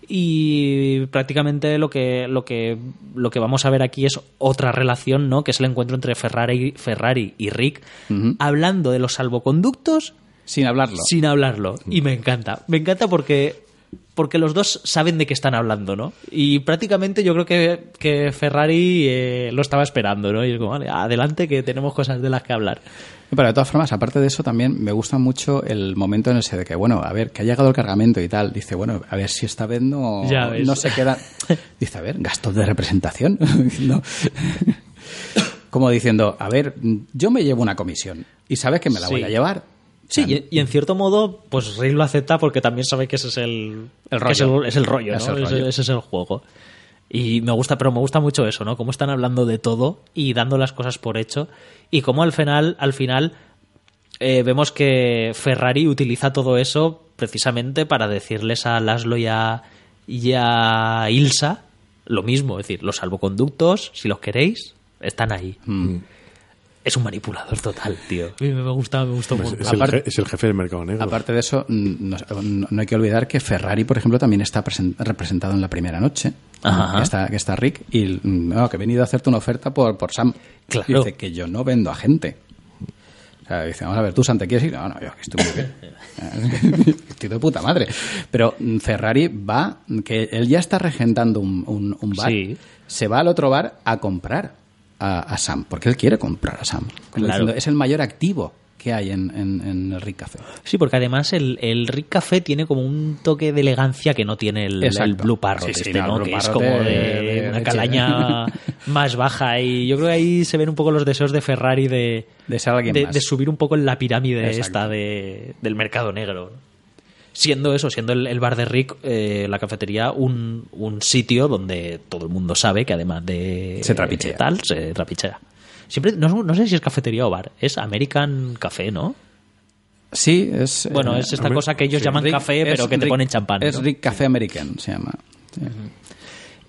Y prácticamente lo que, lo que lo que vamos a ver aquí es otra relación, ¿no? Que es el encuentro entre Ferrari, Ferrari y Rick, hablando de los salvoconductos
sin hablarlo
sin hablarlo. Y me encanta. Me encanta porque, porque los dos saben de qué están hablando, ¿no? Y prácticamente yo creo que, que Ferrari eh, lo estaba esperando, ¿no? Y es como, vale, adelante que tenemos cosas de las que hablar.
Pero de todas formas, aparte de eso, también me gusta mucho el momento en ese de que, bueno, a ver, que ha llegado el cargamento y tal. Dice, bueno, a ver si esta vez no, no se queda. Dice, a ver, gastos de representación. Como diciendo, a ver, yo me llevo una comisión y sabes que me la voy a llevar.
Sí,
O sea,
y, y en cierto modo, pues Rick lo acepta porque también sabe que ese es el,
El
que es
rollo.
el, es el rollo, ¿no?
Es el
Ese-
rollo.
ese es el juego. Y me gusta, pero me gusta mucho eso, ¿no? Cómo están hablando de todo y dando las cosas por hecho. Y cómo al final, al final, eh, vemos que Ferrari utiliza todo eso precisamente para decirles a Laszlo y a, y a Ilsa lo mismo. Es decir, los salvoconductos, si los queréis, están ahí.
mm.
Es un manipulador total, tío. A mí me gusta, me gustó
Pues
mucho.
es, el je- es el jefe del mercado negro.
Aparte de eso, no, no- no hay que olvidar que Ferrari, por ejemplo, también está presen- representado en la primera noche.
Ajá.
Que está, que está Rick y mm, no, que he venido a hacerte una oferta por, por Sam.
Claro.
Dice que yo no vendo a gente. O sea, dice, vamos a ver, tú, Sam, ¿te quieres ir? No, no, yo que estoy muy bien. estoy de puta madre. Pero mm, Ferrari va, que él ya está regentando un, un- un bar.
Sí.
Se va al otro bar a comprar a, a Sam, porque él quiere comprar a Sam. Como
Claro.
diciendo, es el mayor activo que hay en, en- en el Rick Café.
Sí, porque además el, el Rick Café tiene como un toque de elegancia que no tiene el, el Blue Parrot,
Sí, sí,
este,
no, el
¿no?
Blue
que es como
de-
de,
de
una calaña más baja. Y yo creo que ahí se ven un poco los deseos de Ferrari de,
De ser alguien
de,
más.
de subir un poco en la pirámide
Exacto.
esta de, del mercado negro. Siendo eso, siendo el, el bar de Rick, eh, la cafetería, un, un sitio donde todo el mundo sabe que además de
Se trapichea.
de tal, se trapichea. Siempre, no, no sé si es cafetería o bar, es American Café, ¿no?
Sí, es...
Bueno,
eh,
es esta cosa que ellos
sí,
llaman
Rick-
café, pero que te ponen champán.
Es
¿no?
Rick Café American, se llama. Sí.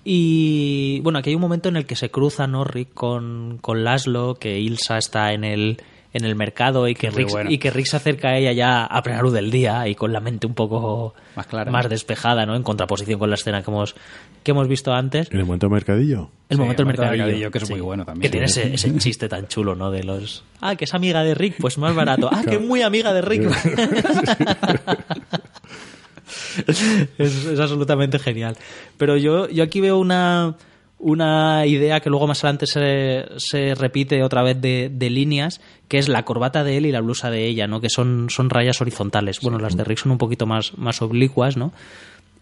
Y bueno, aquí hay un momento en el que se cruza, ¿no? Rick con, con Laszlo, que Ilsa está en el, en el mercado y que, Rick,
bueno.
y que Rick se acerca a ella ya a plena luz del día y con la mente un poco
Más clara.
más despejada, ¿no? En contraposición con la escena que hemos, que hemos visto antes.
En el momento mercadillo.
El
Sí,
momento del
el momento del
mercadillo,
mercadillo, que es muy bueno también.
Que tiene ese, ese chiste tan chulo, ¿no? De los. Ah, que es amiga de Rick, pues más barato. Ah, que es muy amiga de Rick. es, es absolutamente genial. Pero yo, yo aquí veo una, una idea que luego más adelante se, se repite otra vez de, de líneas, que es la corbata de él y la blusa de ella, ¿no? Que son, son rayas horizontales. Bueno, las de Rick son un poquito más, más oblicuas, ¿no?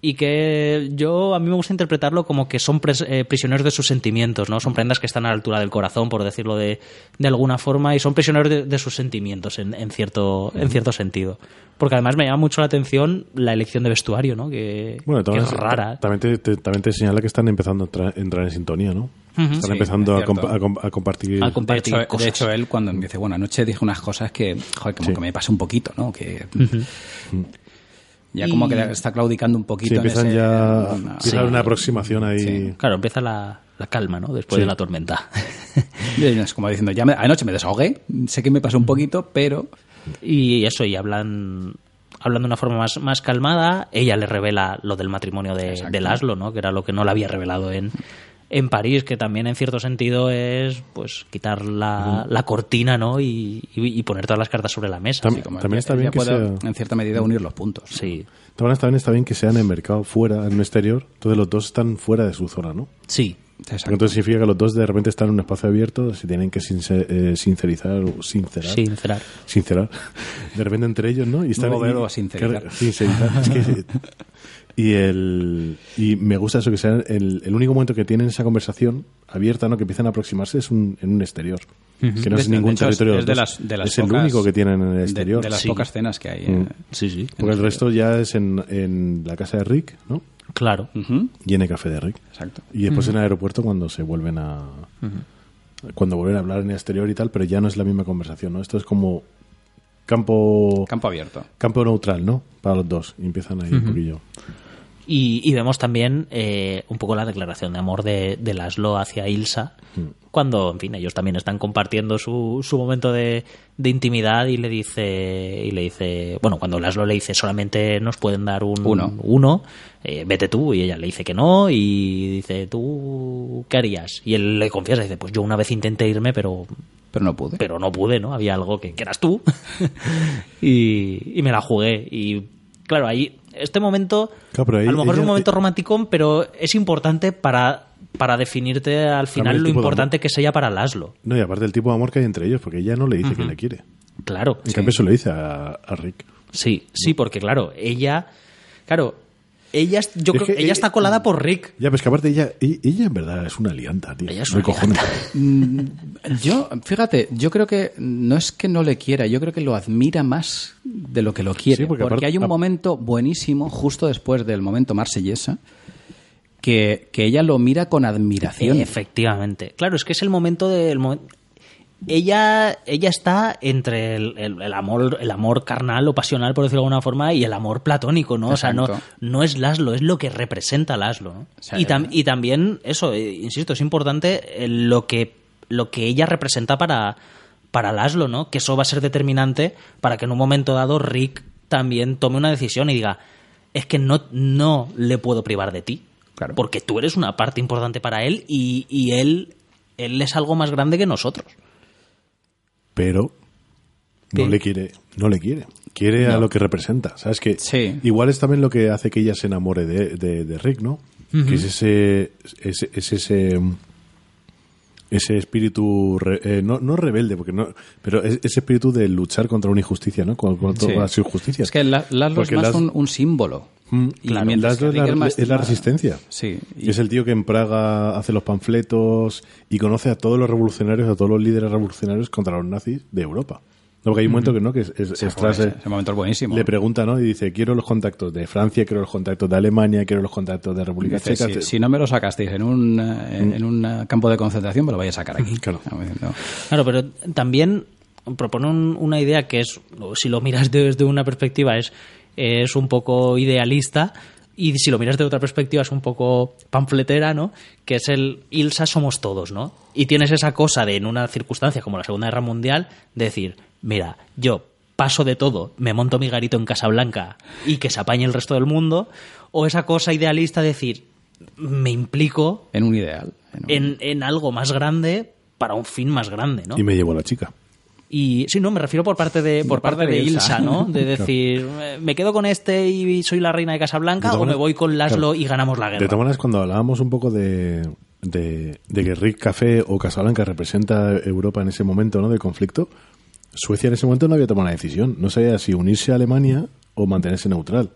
Y que yo a mí me gusta interpretarlo como que son pres- eh, prisioneros de sus sentimientos, ¿no? Son prendas que están a la altura del corazón, por decirlo de, de alguna forma, y son prisioneros de, de sus sentimientos en, en cierto en cierto sentido. Porque además me llama mucho la atención la elección de vestuario, ¿no? Que,
Bueno,
que es rara.
También te, te- también te señala que están empezando a entrar, entrar en sintonía, ¿no? Están
Sí,
empezando
es
a, comp-
cierto.
a com- a compartir.
A
De hecho,
cosas.
de hecho, él cuando me dice, bueno, anoche dije unas cosas que, joder, como
Sí.
que me pasa un poquito, ¿no? Que ya como
Y-
que está claudicando un poquito.
Sí,
en ese-
ya
en
empieza una aproximación ahí.
Sí.
Claro, empieza la, la calma, ¿no? Después
Sí.
de la tormenta.
Es como diciendo, ya me- anoche me desahogué, sé que me pasó un poquito, pero
Y eso, y hablan hablan de una forma más, más calmada. Ella le revela lo del matrimonio de, de Laszlo, ¿no? Que era lo que no le había revelado en, en París, que también en cierto sentido es pues quitar la, la cortina, ¿no? Y, y- y poner todas las cartas sobre la mesa. Como-
También
ya-
está bien que sea-
en cierta medida unir los puntos.
Sí,
También está, bien, está bien que sean en el mercado fuera, en un exterior. Entonces los dos están fuera de su zona, ¿no?
sí.
Exacto.
Entonces significa que los dos de repente están en un espacio abierto, se tienen que sincer- eh, sincerizar o sincerar.
Sincerar.
Sincerar. De repente entre ellos, ¿no? Y están y-
verbo, sincerizar.
sincerizar. Es que- y el y me gusta eso que sea el, el único momento que tienen esa conversación abierta, ¿no? Que empiezan a aproximarse es un, en un exterior. Que no es
De-
ningún
hecho, es-
territorio.
es
de
de
los dos.
las- de las
es el único que tienen en el exterior.
de las
Sí.
pocas cenas que hay.
Mm.
eh.
Sí, sí.
Porque el resto ya es en, en la casa de Rick, ¿no?
Claro.
Y en el café de Rick.
Exacto.
Y después en el aeropuerto cuando se vuelven a... Cuando vuelven a hablar en el exterior y tal, pero ya no es la misma conversación, ¿no? Esto es como campo...
Campo abierto.
Campo neutral, ¿no? Para los dos. Y empiezan ahí un poquillo.
Y, y vemos también eh, un poco la declaración de amor de, de Laszlo hacia Ilsa, cuando, en fin, ellos también están compartiendo su, su momento de, de intimidad y le dice, y le dice, bueno, cuando Laszlo le dice solamente nos pueden dar un
Uno.
uno, eh, vete tú, y ella le dice que no, y dice, ¿tú qué harías? Y él le confiesa, dice, pues yo una vez intenté irme, pero
Pero no pude.
pero no pude, ¿no? Había algo que, que eras tú. y, y me la jugué. Y claro, ahí, este momento,
Claro, pero ahí
a lo mejor es un momento romántico, pero es importante para, para definirte al final lo importante que es ella para Laszlo.
No, y aparte el tipo de amor que hay entre ellos, porque ella no le dice que le quiere.
Claro.
En cambio, eso le dice a, a Rick.
Sí, sí, porque claro, ella, claro, ella, es- yo
Es
creo,
que
ella
ella-
está colada por Rick.
Ya, pues que aparte ella, ella, en verdad es una lianta, tío.
Ella es una
cojones.
Yo, fíjate, yo creo que no es que no le quiera, yo creo que lo admira más de lo que lo quiere.
Sí, porque
porque
aparte-
hay un momento buenísimo, justo después del momento marsellesa, que, que ella lo mira con admiración.
Efectivamente. Claro, es que es el momento del momen- Ella, ella está entre el, el- el amor, el amor carnal o pasional, por decirlo de alguna forma, y el amor platónico, ¿no? O sea, no, no es Laszlo, es lo que representa Laszlo, ¿no?
sea,
y, tam- y también, eso, eh, insisto, es importante eh, lo que, lo que ella representa para, para Laszlo, ¿no? Que eso va a ser determinante para que en un momento dado Rick también tome una decisión y diga, es que no, no le puedo privar de ti.
Claro.
Porque tú eres una parte importante para él y, y él, él es algo más grande que nosotros.
Pero no le quiere, no le quiere. Quiere a lo que representa. ¿Sabes que
Sí.
Igual es también lo que hace que ella se enamore de, de- de Rick, ¿no? Que es ese, es, es ese ese espíritu, re- eh, no, no rebelde, porque no, pero es- ese espíritu de luchar contra una injusticia, ¿no? Contra,
Sí.
las injusticias.
Es que la- Laszlo es más
Las-
un, un símbolo.
Mm,
Y
claro,
mientras que
es la,
es más-
es la resistencia.
Sí.
Y es el tío que en Praga hace los panfletos y conoce a todos los revolucionarios, a todos los líderes revolucionarios contra los nazis de Europa. No, porque hay un momento que no, que es, es-
ese, ese momento es buenísimo.
le pregunta, ¿no? Y dice, quiero los contactos de Francia, quiero los contactos de Alemania, quiero los contactos de República
Dice,
Checa.
si, si no me lo sacasteis en un, eh, en un eh, campo de concentración, me lo vais a sacar aquí.
Claro.
Claro, pero también propone un- una idea que es, si lo miras desde una perspectiva, es, es un poco idealista. Y si lo miras de otra perspectiva es un poco pamfletera, ¿no? Que es el Ilsa somos todos, ¿no? Y tienes esa cosa de en una circunstancia como la Segunda Guerra Mundial, de decir, mira, yo paso de todo, me monto mi garito en Casablanca y que se apañe el resto del mundo, o esa cosa idealista de decir, me implico
En un ideal. en un-
en, en algo más grande para un fin más grande, ¿no?
Y me llevo a la chica.
Y sí, no, me refiero por parte de por parte de Ilsa, ¿no? De decir, me quedo con este y soy la reina de Casablanca
De
o me voy con Laszlo
claro.
y ganamos la
De
guerra.
todas maneras, cuando hablábamos un poco de, de, de que Rick Café o Casablanca representa Europa en ese momento ¿no? de conflicto, Suecia en ese momento no había tomado una decisión. No sabía si unirse a Alemania o mantenerse neutral.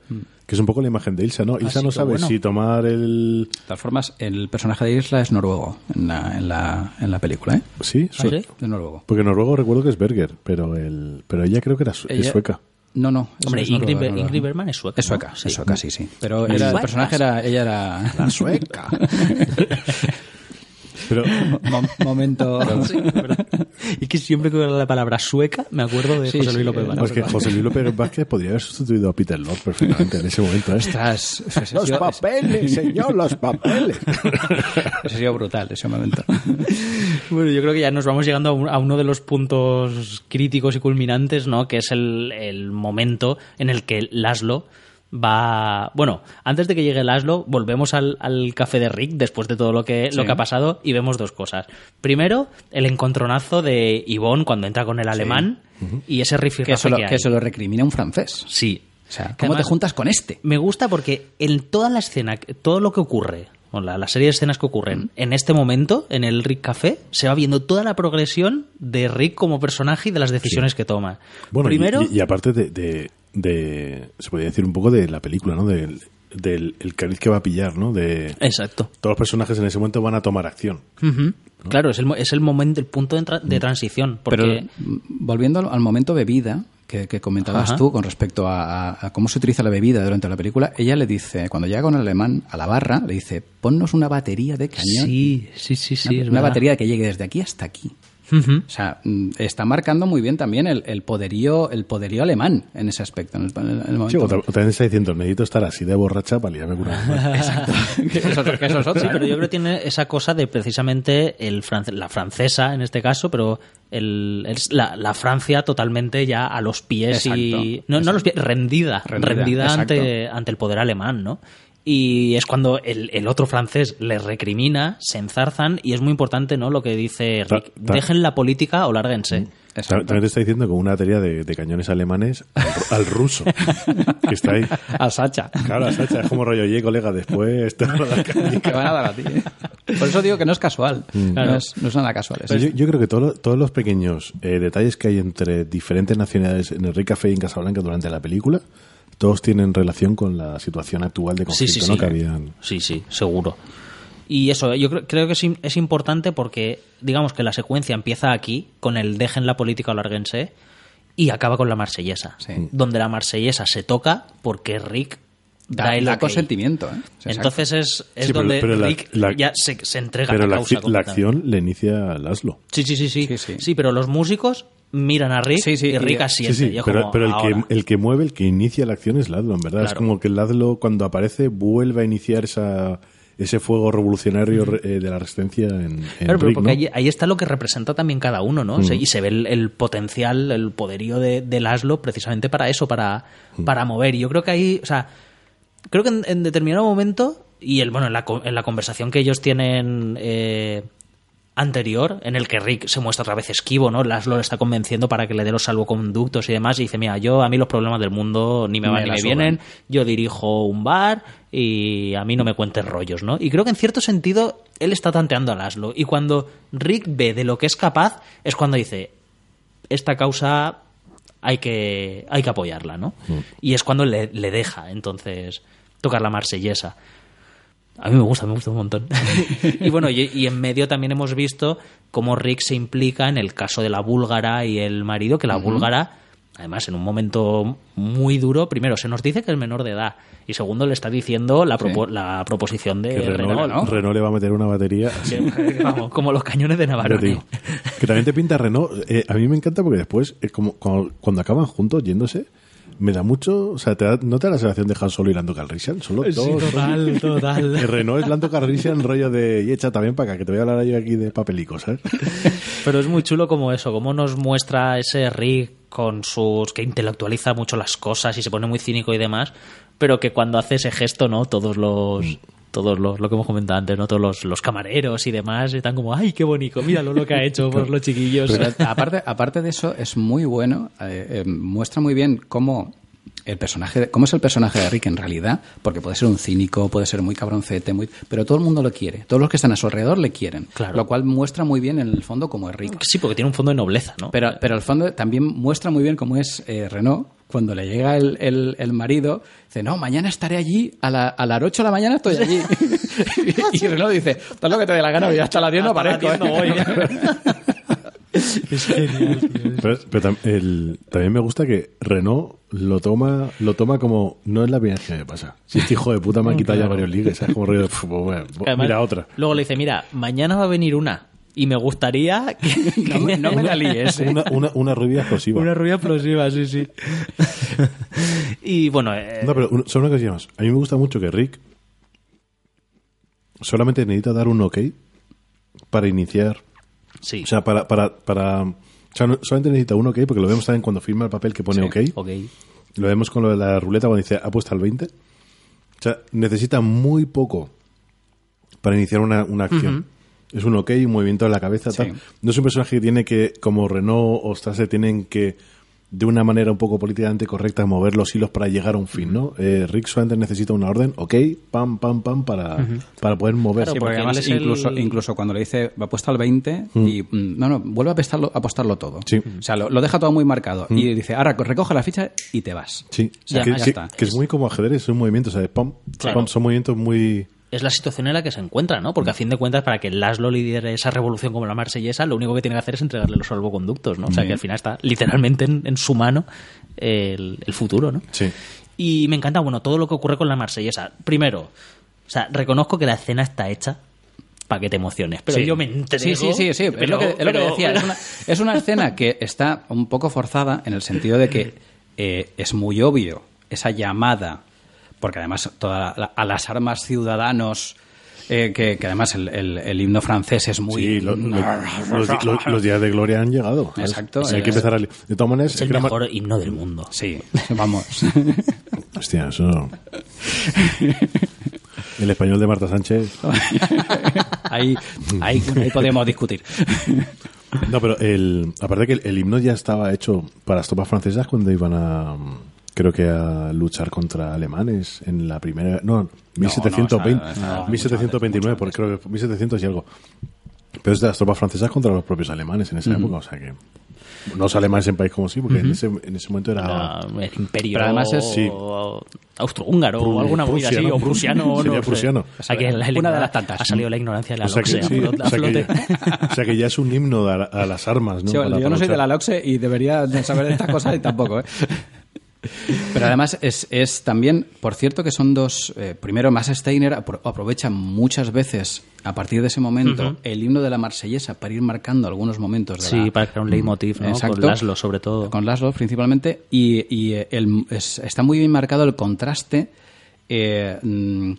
Que es un poco la imagen de Ilsa, ¿no? Ilsa
sí,
no sabe
bueno.
si tomar el...
De todas formas, el personaje de Isla es noruego en la, en la, en la película, ¿eh?
Sí,
¿Ah, sí?
De noruego.
Porque noruego recuerdo que es Berger, pero el pero ella creo que era su- es sueca.
No, no. es-
Hombre,
es
Ingrid,
noruega.
Ingrid Bergman es sueca.
Es sueca,
¿no?
es sueca, sí, sí. Pero era, el personaje era, ella era...
La sueca. pero
Mo- momento...
Sí, ¿verdad? y que siempre que veo la palabra sueca me acuerdo de
Sí,
José Luis López
eh,
Vara.
no, es que José Luis López Vázquez podría haber sustituido a Peter Lorre perfectamente en ese momento. ¿eh?
Ha
Los
sido-
papeles, señor, los papeles.
ese ha sido brutal, ese momento.
Bueno, yo creo que ya nos vamos llegando a, un- a uno de los puntos críticos y culminantes, ¿no? Que es el, el momento en el que Laszlo va... Bueno, antes de que llegue Laszlo, volvemos al, al café de Rick después de todo lo que, lo que ha pasado y vemos dos cosas. Primero, el encontronazo de Yvonne cuando entra con el alemán y ese
Que
rifirrafe
eso, lo,
que,
que lo recrimina un francés.
Sí.
O sea,
Que
¿cómo te juntas con este?
Me gusta porque en toda la escena, todo lo que ocurre, o la, la serie de escenas que ocurren en este momento, en el Rick Café, se va viendo toda la progresión de Rick como personaje y de las decisiones que toma.
Bueno, y-
Primero,
y, y aparte de, de, de- se podría decir un poco de la película, ¿no? Del, del el cariz que va a pillar, ¿no? De
exacto.
todos los personajes en ese momento van a tomar acción.
Claro, es el, mo- es el momento, el punto de, tra- de transición. Porque
Pero mm, volviendo al- al momento bebida que, que comentabas
Ajá.
tú con respecto a, a- a cómo se utiliza la bebida durante la película, ella le dice, cuando llega con el alemán a la barra, le dice, ponnos una batería de cañón.
sí, sí, sí, sí.
una
es
una
verdad.
batería que llegue desde aquí hasta aquí. O sea, mm, está marcando muy bien también el, el poderío el poderío alemán en ese aspecto. En el, en el
Sí,
momento.
o, ta- o también está diciendo, necesito estar así de borracha para liarme con una mujer".
Exacto. que eso, que eso es otra,
Sí,
¿eh?
pero yo creo que tiene esa cosa de precisamente el france- la francesa en este caso, pero el, el- la, la Francia totalmente ya a los pies y
Exacto,
no, no a los pies, rendida,
Rendida,
rendida, ante, ante el poder alemán, ¿no? Y es cuando el, el otro francés le recrimina, se enzarzan y es muy importante, ¿no? Lo que dice Rick,
ta-
dejen la política o lárguense.
Ta- También te está diciendo con una batería de, de cañones alemanes al, al ruso, que está ahí.
A Sacha.
Claro, a Sacha, es como rollo, oye, colega, después te van a dar caña".
que van a dar a ti. Por eso digo que no es casual. No, es, no es nada casual.
yo, yo creo que todo lo- todos los pequeños eh, detalles que hay entre diferentes nacionalidades en el Rick Café y en Casablanca durante la película, todos tienen relación con la situación actual de
Sí,
conflicto
sí, sí.
¿no? que habían.
Sí, sí, seguro. Y eso, yo creo, creo que es, es importante porque, digamos que la secuencia empieza aquí, con el dejen la política o lárguense, y acaba con la marsellesa.
Sí.
Donde la marsellesa se toca porque Rick da,
da,
el
da consentimiento. ¿eh?
Entonces es, es
Sí, pero-
donde
pero la-
Rick
la-
ya se, se entrega
Pero
a la, causa.
la acción le inicia Laszlo.
Sí, sí, sí, sí,
Sí,
sí.
sí.
pero los músicos miran a Rick
Sí, sí,
y Rick asiente.
Sí, pero,
como,
pero el,
"Ahora".
que, el que mueve, el que inicia la acción es Laszlo, en verdad. Es como que Laszlo, cuando aparece, vuelve a iniciar esa, ese fuego revolucionario eh, de la resistencia en, en
Claro,
Rick,
porque
¿no?
ahí, ahí está lo que representa también cada uno, ¿no? Y se ve el, el potencial, el poderío de, de Laszlo precisamente para eso, para, para mover. Y yo creo que ahí, o sea, creo que en, en determinado momento, y el, bueno, en la, en la conversación que ellos tienen eh, anterior en el que Rick se muestra otra vez esquivo, ¿no? Laszlo le está convenciendo para que le dé los salvoconductos y demás y dice, mira, yo a mí los problemas del mundo ni me van
Me
ni me vienen, yo dirijo un bar y a mí no me cuentes rollos, ¿no? Y creo que en cierto sentido él está tanteando a Laszlo y cuando Rick ve de lo que es capaz es cuando dice, esta causa hay que, hay que apoyarla, ¿no? Y es cuando le, le deja, entonces, tocar la marsellesa. A mí me gusta, me gusta un montón. y bueno, y, y en medio también hemos visto cómo Rick se implica en el caso de la búlgara y el marido, que la búlgara, además, en un momento muy duro, primero se nos dice que es menor de edad y segundo le está diciendo la, propo- la proposición de
Que Renault,
Renault, ¿no?
Renault le va a meter una batería.
Vamos, como los cañones de Navarone.
digo. Que también te pinta Renault. eh, a mí me encanta porque después, eh, como, cuando, cuando acaban juntos yéndose, me da mucho. O sea, te da- ¿no te da la sensación de Han Solo y Lando Calrissian? Solo dos.
total, total.
El Renault es Lando Calrissian, rollo de. Y echa también para acá, que te voy a hablar yo aquí de papelicos, ¿sabes?
Pero es muy chulo como eso, como nos muestra ese Rick con sus. que intelectualiza mucho las cosas y se pone muy cínico y demás, pero que cuando hace ese gesto, ¿no? Todos los. Todos los, lo que hemos comentado antes, ¿no? Todos los, los camareros y demás están como, ¡ay, qué bonito! Míralo lo que ha hecho por los chiquillos.
Pero aparte, aparte de eso, es muy bueno, eh, eh, muestra muy bien cómo el personaje, cómo es el personaje de Rick en realidad, porque puede ser un cínico, puede ser muy cabroncete, muy, pero todo el mundo lo quiere, todos los que están a su alrededor le quieren,
Claro.
lo cual muestra muy bien en el fondo cómo es Rick.
Sí, porque tiene un fondo de nobleza, ¿no?
Pero, pero al fondo también muestra muy bien cómo es eh, Renault. Cuando le llega el, el- el marido, dice, no, mañana estaré allí, a, la- a las 8 de la mañana estoy allí. y Renault dice, haz lo que te dé la gana, y hasta 10 no
Hasta
aparezco.
10 no
¿eh?".
es genial, tío.
Pero, pero tam- el- también me gusta que Renault lo toma lo toma como. No es la primera vez que me pasa. Si este hijo de puta me ha quitado ya varios ligues, ¿sabes? Como rollo de. "Pf, pues bueno,
además,
mira otra.
Luego le dice, mira, mañana va a venir una y me gustaría que...
No me- no me la líes, ¿eh?
Una, una, una rubia explosiva.
Una rubia explosiva, sí, sí. y bueno, eh,
No, pero solo una cosilla más. A mí me gusta mucho que Rick solamente necesita dar un ok para iniciar.
sí.
O sea, para. para, para o sea, no- solamente necesita un ok porque lo vemos también cuando firma el papel que pone
Sí,
ok.
ok.
Lo vemos con lo de la ruleta cuando dice apuesta al 20. O sea, necesita muy poco para iniciar una, una acción. Es un ok, un movimiento de la cabeza,
Sí.
tal. No es un personaje que tiene que, como Renault o Strasser, tienen que, de una manera un poco políticamente correcta, mover los hilos para llegar a un fin, ¿no? Eh, Rick solamente necesita una orden, ok, pam, pam, pam, para, para poder moverse.
Claro,
porque
porque
además
es el-
incluso, incluso cuando le dice va puesto al 20 y mm, no, no, vuelve a apostarlo, a apostarlo todo.
Sí.
O sea, lo, lo deja todo muy marcado y dice, ahora recoge la ficha y te vas.
Sí,
O sea,
que,
ya
que-
está.
que es muy como ajedrez, son movimientos, ¿sabes? Pam,
Claro.
pam, son movimientos muy...
Es la situación en la que se encuentra, ¿no? Porque a fin de cuentas, para que Laszlo lidere esa revolución como la marsellesa, lo único que tiene que hacer es entregarle los salvoconductos, ¿no? O sea, que al final está literalmente en, en su mano el, el futuro, ¿no?
Sí.
Y me encanta, bueno, todo lo que ocurre con la marsellesa. Primero, o sea, reconozco que la escena está hecha para que te emociones, pero
Sí.
yo me entrego.
Sí, sí, sí, sí, es,
pero-
lo que, es lo que
pero-
decía. Es una, es una escena que está un poco forzada en el sentido de que eh, es muy obvio esa llamada, porque además toda la- a las armas ciudadanos, eh, que, que además el, el- el himno francés es muy...
Sí, lo- lo- los, los- los días de gloria han llegado. ¿sabes?
Exacto,
Hay que empezar a... De todas maneras,
Es el mejor himno del mundo.
Sí, vamos.
Hostia, eso... El español de Marta Sánchez...
ahí, ahí, ahí podríamos discutir.
No, pero el, aparte que el, el himno ya estaba hecho para las tropas francesas cuando iban a, creo que a luchar contra alemanes en la primera, no, 1720,
o sea, no,
1729, porque creo que fue 1700 y algo. Pero es de las tropas francesas contra los propios alemanes en esa época, o sea que no los alemanes en país como sí, porque en, ese, en ese momento era
Era el imperio
Pero además es-
Sí.
austrohúngaro o alguna movida así,
prusiano.
o prusiano.
Sería
no sé.
prusiano.
Aquí la- la-
Una de las tantas.
Ha salido la ignorancia de la
o sea, que, sí,
a
o sea que ya, o sea que ya es un himno a, a las armas, ¿no?
Sí,
Para-
yo no soy de la LOXE y debería de saber estas cosas y tampoco, ¿eh? Pero además es, es también, por cierto, que son dos. eh, primero, Max Steiner apro- aprovecha muchas veces, a partir de ese momento, el himno de la Marsellesa para ir marcando algunos momentos de
Sí,
la,
para crear un leitmotiv, ¿no?
Exacto.
Con Laszlo, sobre todo.
con Laszlo principalmente, y, y, eh, el- es- está muy bien marcado el contraste eh, mm,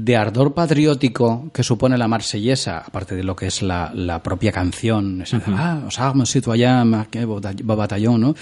de ardor patriótico que supone la marsellesa, aparte de lo que es la, la propia canción, esa, ah, os armes citoyen, batallón, ¿no?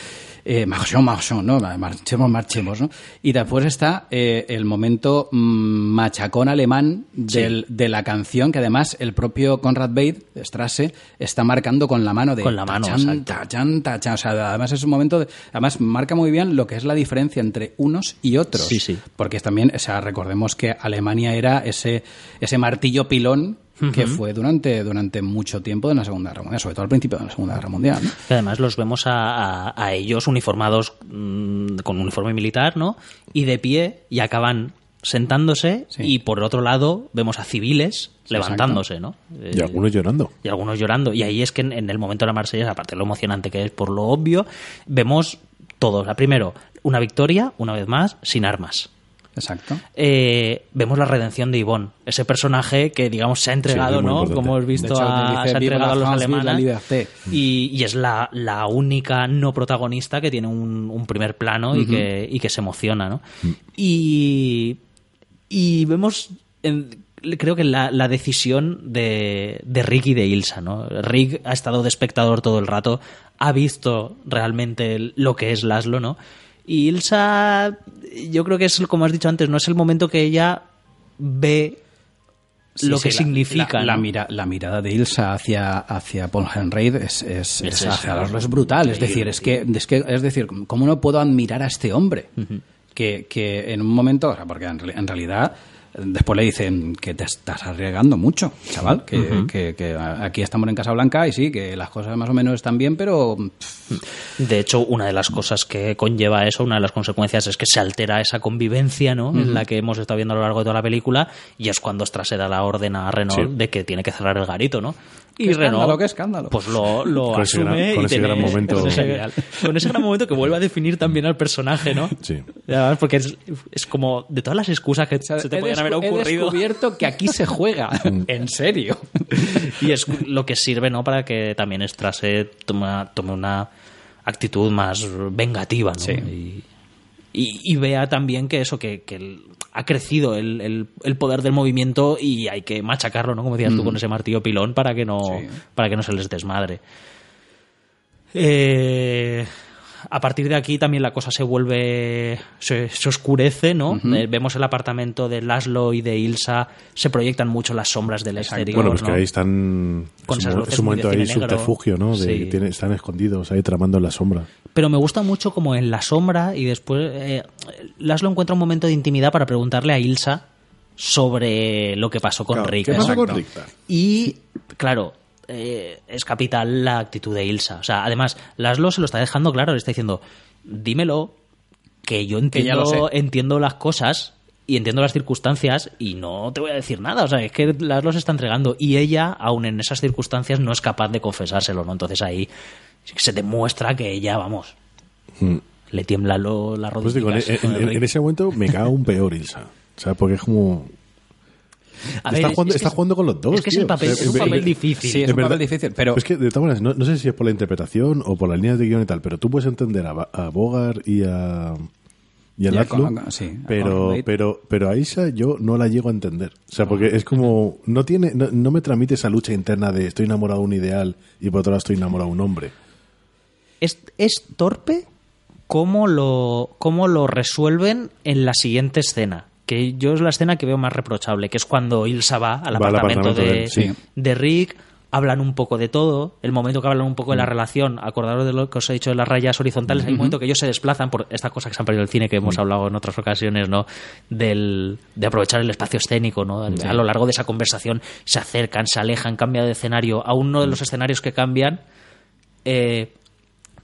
Eh, marchons, ¿no? Marchemos, marchemos, ¿no? Y después está eh, el momento mm, machacón alemán del, de la canción, que además el propio Conrad Bate, Strasse, está marcando con la mano de...
Con la mano,
tachan, tachan, tachan. O sea, además es un momento... de- además marca muy bien lo que es la diferencia entre unos y otros.
Sí, sí.
Porque también, o sea, recordemos que Alemania era ese, ese martillo pilón que fue durante, durante mucho tiempo de la Segunda Guerra Mundial, sobre todo al principio de la Segunda Guerra Mundial. ¿no?
Que además los vemos a, a- a ellos uniformados mm, con uniforme militar, ¿no? Y de pie y acaban sentándose
Sí.
y por otro lado vemos a civiles
Sí,
levantándose, ¿no?
Y algunos llorando.
y algunos llorando. Y ahí es que en, en el momento de la Marsella, aparte de lo emocionante que es por lo obvio, vemos todo. O sea, primero, una victoria, una vez más, sin armas.
Exacto.
Eh, vemos la redención de Ivonne, ese personaje que, digamos, se ha entregado,
Sí,
¿no?
importante.
Como hemos visto,
hecho,
a-
dice,
se ha
"Vive
entregado a los alemanes.
liberté".
Y, y es la, la única no protagonista que tiene un, un primer plano y, que, y que se emociona, ¿no? Y, y vemos, en- creo que la, la decisión de, de Rick y de Ilsa, ¿no? Rick ha estado de espectador todo el rato, ha visto realmente lo que es Laszlo, ¿no? Y Ilsa, yo creo que es, como has dicho antes, no es el momento que ella ve
Sí,
lo que significa.
La, la
¿no?
mira- la mirada de Ilsa hacia, hacia Paul Henreid es, es,
Es-
es
es-
hacia Laszlo es brutal. Es decir, es que, es que, es decir, ¿cómo no puedo admirar a este hombre? que, que en un momento, o sea, porque en, en realidad después le dicen que te estás arriesgando mucho, chaval, que, que- que aquí estamos en Casablanca y sí, que las cosas más o menos están bien, pero
De hecho, una de las cosas que conlleva eso, una de las consecuencias es que se altera esa convivencia, ¿no? En la que hemos estado viendo a lo largo de toda la película y es cuando Stra se da la orden a Renault
Sí.
de que tiene que cerrar el garito, ¿no? Y
Qué escándalo,
Renault,
qué escándalo.
pues lo, lo
Con ese
asume
gran- con
y
ese
tiene-
gran momento.
con ese, con ese gran momento que vuelve a definir también al personaje, ¿no?
Sí.
Y además, porque es, es como de todas las excusas que
o sea,
se te podían haber
descu- he
ocurrido.
descubierto que aquí se juega, en serio.
y es lo que sirve no para que también Strasse toma- tome una actitud más vengativa ¿no?
Sí.
y, y- y vea también que eso que, que el- ha crecido el, el- el poder del movimiento y hay que machacarlo no como decías tú con ese martillo pilón para que no
Sí.
para que no se les desmadre. Eh, a partir de aquí también la cosa se vuelve se, se oscurece no Eh, vemos el apartamento de Laszlo y de Ilsa se proyectan mucho las sombras del exterior
Bueno, pues
¿no?
que ahí están.
Con
es
esas
un,
luces
es un
muy
momento ahí
negro.
subterfugio, ¿no? De
Sí.
que tiene- están escondidos ahí tramando en la sombra.
Pero me gusta mucho como en la sombra y después eh, Laszlo encuentra un momento de intimidad para preguntarle a Ilsa sobre lo que pasó con
Claro,
Rick.
¿Qué pasa
¿no?
con Rick?
Y, claro, eh, es capital la actitud de Ilsa. O sea, además, Laszlo se lo está dejando claro, le está diciendo, dímelo, que yo
Que ya lo
entiendo,
sé".
entiendo las cosas y entiendo las circunstancias y no te voy a decir nada. O sea, es que Laszlo se está entregando y ella, aun en esas circunstancias, no es capaz de confesárselo, ¿no? Entonces ahí se demuestra que ella, vamos,
Mm.
le tiembla lo, la
Pues digo, en,
rodilla.
en- en ese momento me cago un peor, Ilsa. O sea, porque es como. Está, jugando, está jugando con los dos.
Es que es,
tío.
el papel,
O sea,
es un papel
en-
difícil.
Sí, es un papel difícil, pero...
Es que, de todas maneras, no, no sé si es por la interpretación o por las líneas de guion y tal, pero tú puedes entender a, a Bogart y a. Y a
Y a sí, a
pero, pero, pero a Isa yo no la llego a entender. O sea, porque es como. No, tiene, no, no me transmite esa lucha interna de estoy enamorado de un ideal y por otro lado estoy enamorado de un hombre.
es, es torpe cómo lo, cómo lo resuelven en la siguiente escena. Que yo es la escena que veo más reprochable, que es cuando Ilsa va al
Va al
apartamento,
apartamento de
de,
él, sí.
de Rick, hablan un poco de todo, el momento que hablan un poco de
Mm.
la relación, acordaros de lo que os he dicho de las rayas horizontales, hay un momento que ellos se desplazan por esta cosa que se han perdido el cine, que
Mm.
hemos hablado en otras ocasiones, ¿no? Del, de aprovechar el espacio escénico, ¿no? A lo largo de esa conversación se acercan, se alejan, cambian de escenario. A uno
Mm.
de los escenarios que cambian, eh,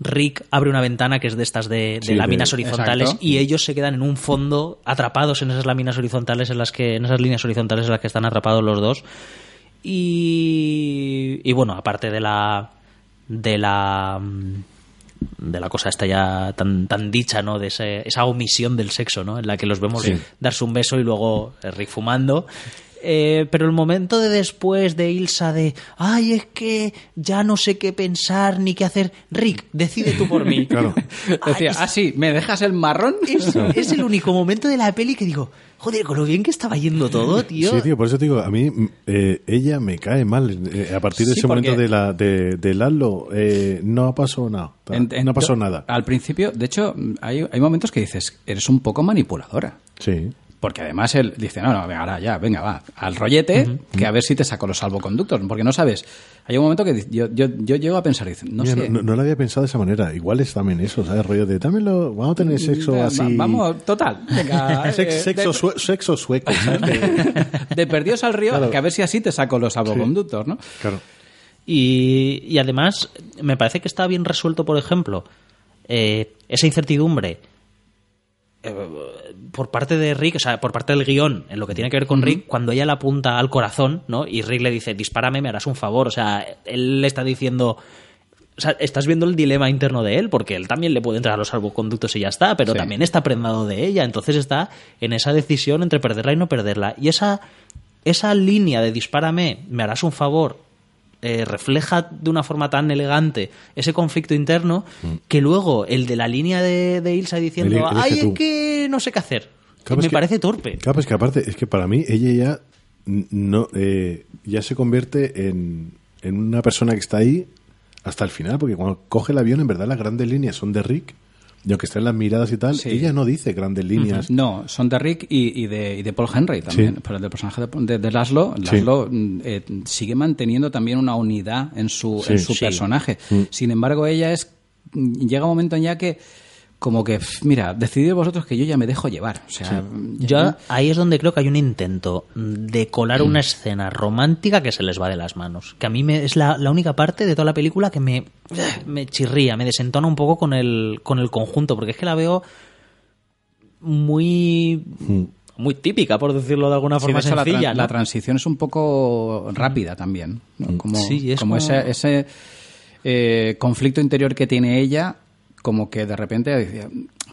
Rick abre una ventana que es de estas de, de
Sí,
láminas horizontales
Exacto.
y ellos se quedan en un fondo atrapados en esas láminas horizontales en las que en esas líneas horizontales en las que están atrapados los dos y, y bueno aparte de la de la mm, de la cosa esta ya tan tan dicha no de ese- esa omisión del sexo no en la que los vemos
Sí.
darse un beso y luego eh, Rick fumando Eh, pero el momento de después de Ilsa de, ay, es que ya no sé qué pensar ni qué hacer, Rick, decide tú por mí.
Claro.
Decía,
es-
ah, sí, ¿me dejas el marrón?
Es, es el único momento de la peli que digo, joder, con lo bien que estaba yendo todo, tío.
Sí, tío, por eso te digo, a mí mm, eh, ella me cae mal. Eh, a partir de
Sí,
ese momento de, la, de, de Lalo, eh, no pasó nada.
En- en-
no pasó nada.
Al principio, de hecho, hay, hay momentos que dices, eres un poco manipuladora.
Sí.
Porque además él dice, no, no, venga, ahora ya, venga, va, al rollete, que a ver si te saco los salvoconductos. Porque no sabes. Hay un momento que yo, yo, yo llego a pensar, dice, no
Mira,
sé.
no, no lo había pensado de esa manera. Igual es también eso, ¿sabes? Rollo de, dámelo, vamos a tener sexo
Va-
así.
Vamos, total. Venga, eh,
sexo,
de-
sexo sueco, ¿sabes? De-
de perdidos al río,
Claro.
que a ver si así te saco los salvoconductos, ¿no?
claro.
Y, y además, me parece que está bien resuelto, por ejemplo, eh, esa incertidumbre eh, por parte de Rick, o sea, por parte del guion, en lo que tiene que ver con Rick, cuando ella le apunta al corazón, ¿no? Y Rick le dice, dispárame, me harás un favor. O sea, él le está diciendo. O sea, estás viendo el dilema interno de él, porque él también le puede entrar a los salvoconductos y ya está, pero
Sí.
también está prendado de ella. Entonces está en esa decisión entre perderla y no perderla. Y esa, esa línea de dispárame, me harás un favor, eh, refleja de una forma tan elegante ese conflicto interno que luego el de la línea de, de Ilsa diciendo,
elige
ay, es
tú".
que no sé qué hacer.
Claro,
me
es que-
parece torpe.
Claro, es que aparte, es que para mí ella ya no eh, ya se convierte en, en una persona que está ahí hasta el final, porque cuando coge el avión, en verdad las grandes líneas son de Rick, y aunque estén las miradas y tal,
Sí.
ella no dice grandes líneas.
No, son de Rick y, y de, y de Paul Henry también.
Sí.
Pero el del personaje de, de, de Laszlo. Laszlo, mm, eh, sigue manteniendo también una unidad en su,
Sí.
en su
Sí.
personaje.
Mm.
Sin embargo, ella es. mm, Llega un momento en ya que. Como que, mira, decidid vosotros que yo ya me dejo llevar. O sea, ya-
Yo ahí es donde creo que hay un intento de colar una escena romántica que se les va de las manos. Que a mí me, es la, la única parte de toda la película que me, me chirría, me desentona un poco con el, con el conjunto, porque es que la veo muy, muy típica, por decirlo de alguna
Sí,
forma
de hecho, la,
sencilla.
tran-
¿no?
la transición es un poco rápida también. ¿no? Como,
Sí, es
como
como-
ese, ese, eh, conflicto interior que tiene ella, como que de repente decía-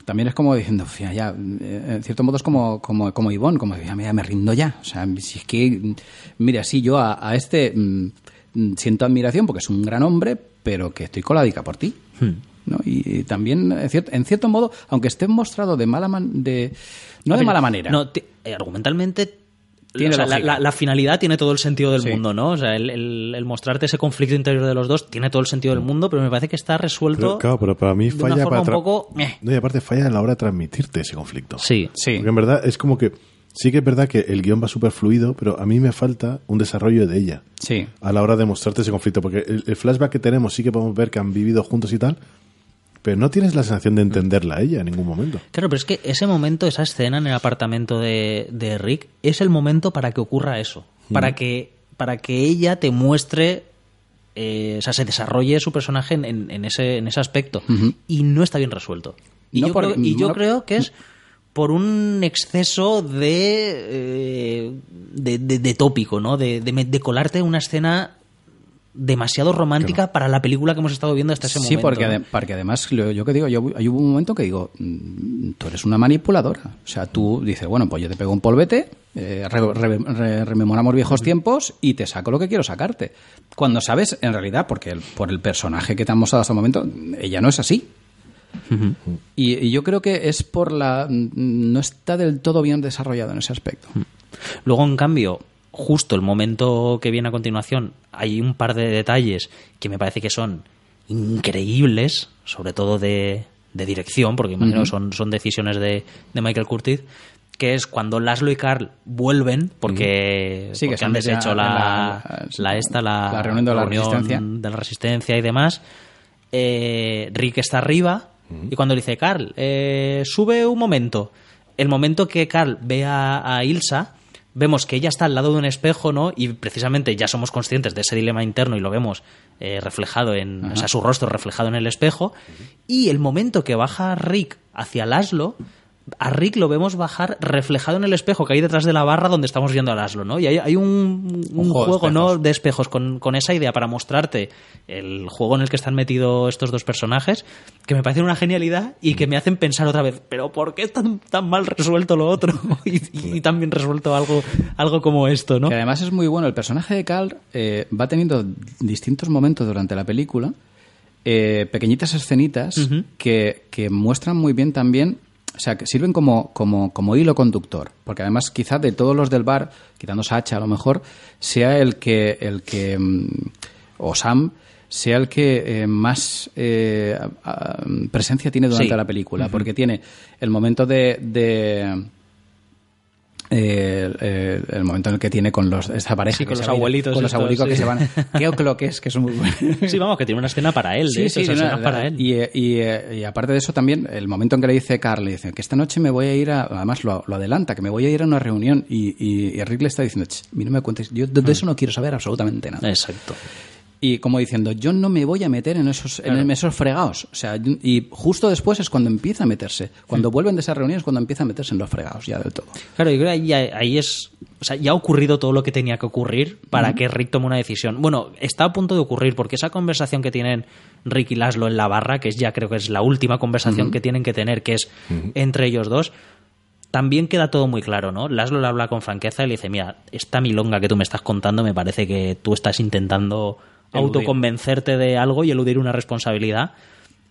también es como diciendo, "Fía, ya, eh, en cierto modo es como, como, como Ivonne, como ya, ya me rindo ya. O sea, si es que, mira, sí, yo a, a este mm, mm, siento admiración porque es un gran hombre, pero que estoy coladica por ti. ¿no? Y, y también, en cierto, en cierto modo, aunque esté mostrado de mala man- de no de mala manera.
No, eh, argumentalmente.
Tiene
o sea, la,
lógica.
la- la finalidad tiene todo el sentido del
Sí.
mundo, ¿no? O sea, el, el- el mostrarte ese conflicto interior de los dos tiene todo el sentido del mundo, pero me parece que está resuelto.
Pero, claro, pero para mí
de una
falla
forma
para
un poco.
No, y aparte falla a la hora de transmitirte ese conflicto.
Sí.
Sí.
Porque en verdad es como que sí que es verdad que el guion va súper fluido, pero a mí me falta un desarrollo de ella
Sí.
a la hora de mostrarte ese conflicto. Porque el, el flashback que tenemos sí que podemos ver que han vivido juntos y tal, pero no tienes la sensación de entenderla a ella en ningún momento.
Claro, pero es que ese momento, esa escena en el apartamento de, de Rick, es el momento para que ocurra eso. Para que, para que ella te muestre. eh, o sea, se desarrolle su personaje en, en- en ese, en ese aspecto. Y no está bien resuelto. Y,
No
yo,
por-
creo, y yo
no-
creo que es por un exceso de, eh, de, de- de tópico, ¿no? De, de colarte una escena demasiado romántica para la película que hemos estado viendo hasta ese
Sí,
momento.
porque,
¿no?
ade- porque además, lo- yo que digo, yo, yo hubo un momento que digo, mm, tú eres una manipuladora. O sea, tú dices, bueno, pues yo te pego un polvete, eh, re- re- re- rememoramos viejos tiempos y te saco lo que quiero sacarte. Cuando sabes, en realidad, porque el- por el personaje que te han mostrado hasta el momento, ella no es así. y, y yo creo que es por la... mm, no está del todo bien desarrollado en ese aspecto.
Luego, en cambio, justo el momento que viene a continuación, hay un par de detalles que me parece que son increíbles, sobre todo de, de dirección, porque imagino que son, son decisiones de, de Michael Curtis, que es cuando Laszlo y Carl vuelven, porque,
Sí,
porque han
de-
deshecho la,
la-
la esta, la,
la reunión de la resistencia.
de la resistencia y demás. Eh, Rick está arriba y cuando le dice Carl, eh, sube un momento. El momento que Carl ve a, a Ilsa, vemos que ella está al lado de un espejo, ¿no? Y precisamente ya somos conscientes de ese dilema interno y lo vemos eh, reflejado en, o sea, su rostro reflejado en el espejo. Y el momento que baja Rick hacia Laszlo, a Rick lo vemos bajar reflejado en el espejo que hay detrás de la barra donde estamos viendo a Laszlo, ¿no? Y hay, hay un, un
juego de
¿no?
espejos.
de espejos con, con esa idea para mostrarte el juego en el que están metidos estos dos personajes, que me parece una genialidad y que me hacen pensar otra vez, pero ¿por qué tan, tan mal resuelto lo otro? y, y tan bien resuelto algo, algo como esto, ¿no?
Que además es muy bueno. El personaje de Carl eh, va teniendo distintos momentos durante la película, eh, pequeñitas escenitas que muestran muy bien también, o sea, que sirven como, como, como hilo conductor. Porque además, quizás de todos los del bar, quitando Sacha a lo mejor, sea el que, el que mm, o Sam, sea el que eh, más eh, presencia tiene durante
Sí.
la película. Porque tiene el momento de- de eh, eh, el momento en el que tiene con los esta pareja
Sí,
que
con los abuelitos
con los abuelitos que
sí.
se van qué ocloques que es muy bueno
Sí, vamos, que tiene una escena para él, de esa
tiene
escena
una-
para él.
Y, eh, y, eh, y aparte de eso también el momento en que le dice Carl le dice que esta noche me voy a ir a además lo, lo adelanta que me voy a ir a una reunión y, y, y Rick le está diciendo "Ch, a mí no me cuentes yo de, de eso no quiero saber absolutamente nada
Exacto.
Y como diciendo yo no me voy a meter en esos en esos fregados o sea y justo después es cuando empieza a meterse cuando vuelven de esas reuniones cuando empieza a meterse en los fregados ya del todo
Claro, yo creo que ahí, ahí es. O sea, ya ha ocurrido todo lo que tenía que ocurrir para que Rick tome una decisión. Bueno, está a punto de ocurrir, porque esa conversación que tienen Rick y Laszlo en la barra, que es ya creo que es la última conversación que tienen que tener, que es entre ellos dos, también queda todo muy claro, ¿no? Laszlo le habla con franqueza y le dice: Mira, esta milonga que tú me estás contando me parece que tú estás intentando
Eludir.
autoconvencerte de algo y eludir una responsabilidad.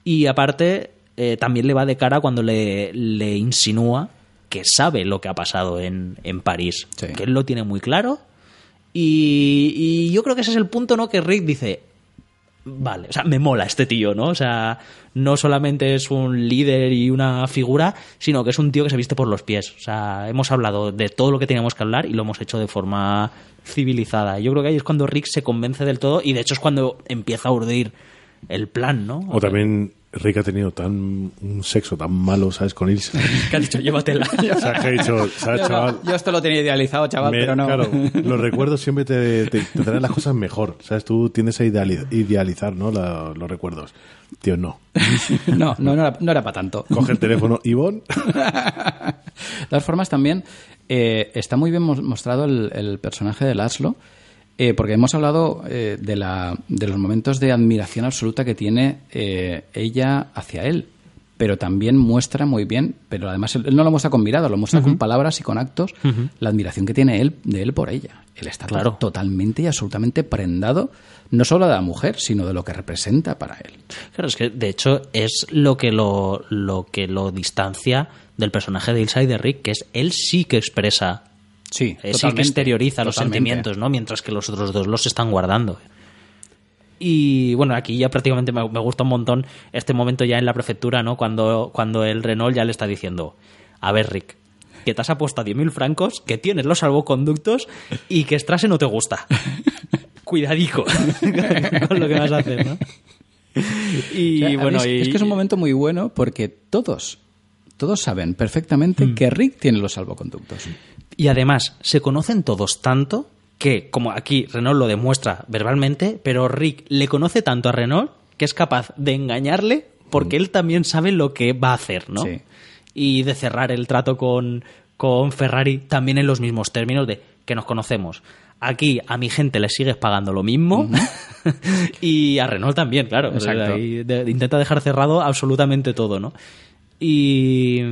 Y aparte, eh, también le va de cara cuando le, le insinúa que sabe lo que ha pasado en, en París.
Sí.
Que él lo tiene muy claro. Y, y yo creo que ese es el punto, ¿no? Que Rick dice. Vale, o sea, me mola este tío, ¿no? O sea, no solamente es un líder y una figura, sino que es un tío que se viste por los pies. O sea, hemos hablado de todo lo que teníamos que hablar y lo hemos hecho de forma civilizada. Yo creo que ahí es cuando Rick se convence del todo y de hecho es cuando empieza a urdir el plan, ¿no?
O también Rick ha tenido tan un sexo tan malo, ¿sabes? Con Ilsa.
que ha dicho, llévatela.
O sea, que ha dicho, ¿sabes, chaval?
yo esto lo tenía idealizado chaval
Me-
pero no
Claro, los recuerdos siempre te, te, te traen las cosas mejor. ¿Sabes? Tú tiendes a ideali- idealizar, ¿no? La- los recuerdos. Tío, no.
no, no, no era, no era para tanto.
Coge el teléfono, Ivonne.
De todas formas, también eh, está muy bien mos- mostrado el, el personaje de Laszlo, eh, porque hemos hablado eh, de, la, de los momentos de admiración absoluta que tiene eh, ella hacia él. Pero también muestra muy bien, pero además él, él no lo muestra con mirada, lo muestra con palabras y con actos, la admiración que tiene él de él por ella. Él está
Claro.
totalmente y absolutamente prendado, no solo de la mujer, sino de lo que representa para él.
Claro, es que de hecho es lo que lo, lo que lo distancia del personaje de Ilsa y de Rick, que es él sí que expresa,
Sí,
eh, sí que
totalmente,
exterioriza los sentimientos, ¿no? Mientras que los otros dos los están guardando. Y bueno, aquí ya prácticamente me, me gusta un montón este momento ya en la prefectura, ¿no? Cuando, cuando el Renault ya le está diciendo, a ver Rick, que te has apuesto a 10.000 francos, que tienes los salvoconductos y que Strasse no te gusta. Cuidadico con lo que vas a hacer, ¿no? Y
O sea,
bueno,
es,
y-
es que es un momento muy bueno porque todos, todos saben perfectamente
Mm.
que Rick tiene los salvoconductos.
Y además, se conocen todos tanto que, como aquí Renault lo demuestra verbalmente, pero Rick le conoce tanto a Renault que es capaz de engañarle porque él también sabe lo que va a hacer, ¿no?
Sí.
Y de cerrar el trato con, con Ferrari también en los mismos términos de que nos conocemos. Aquí a mi gente le sigues pagando lo mismo y a Renault también, claro.
Exacto.
De- intenta dejar cerrado absolutamente todo, ¿no? Y,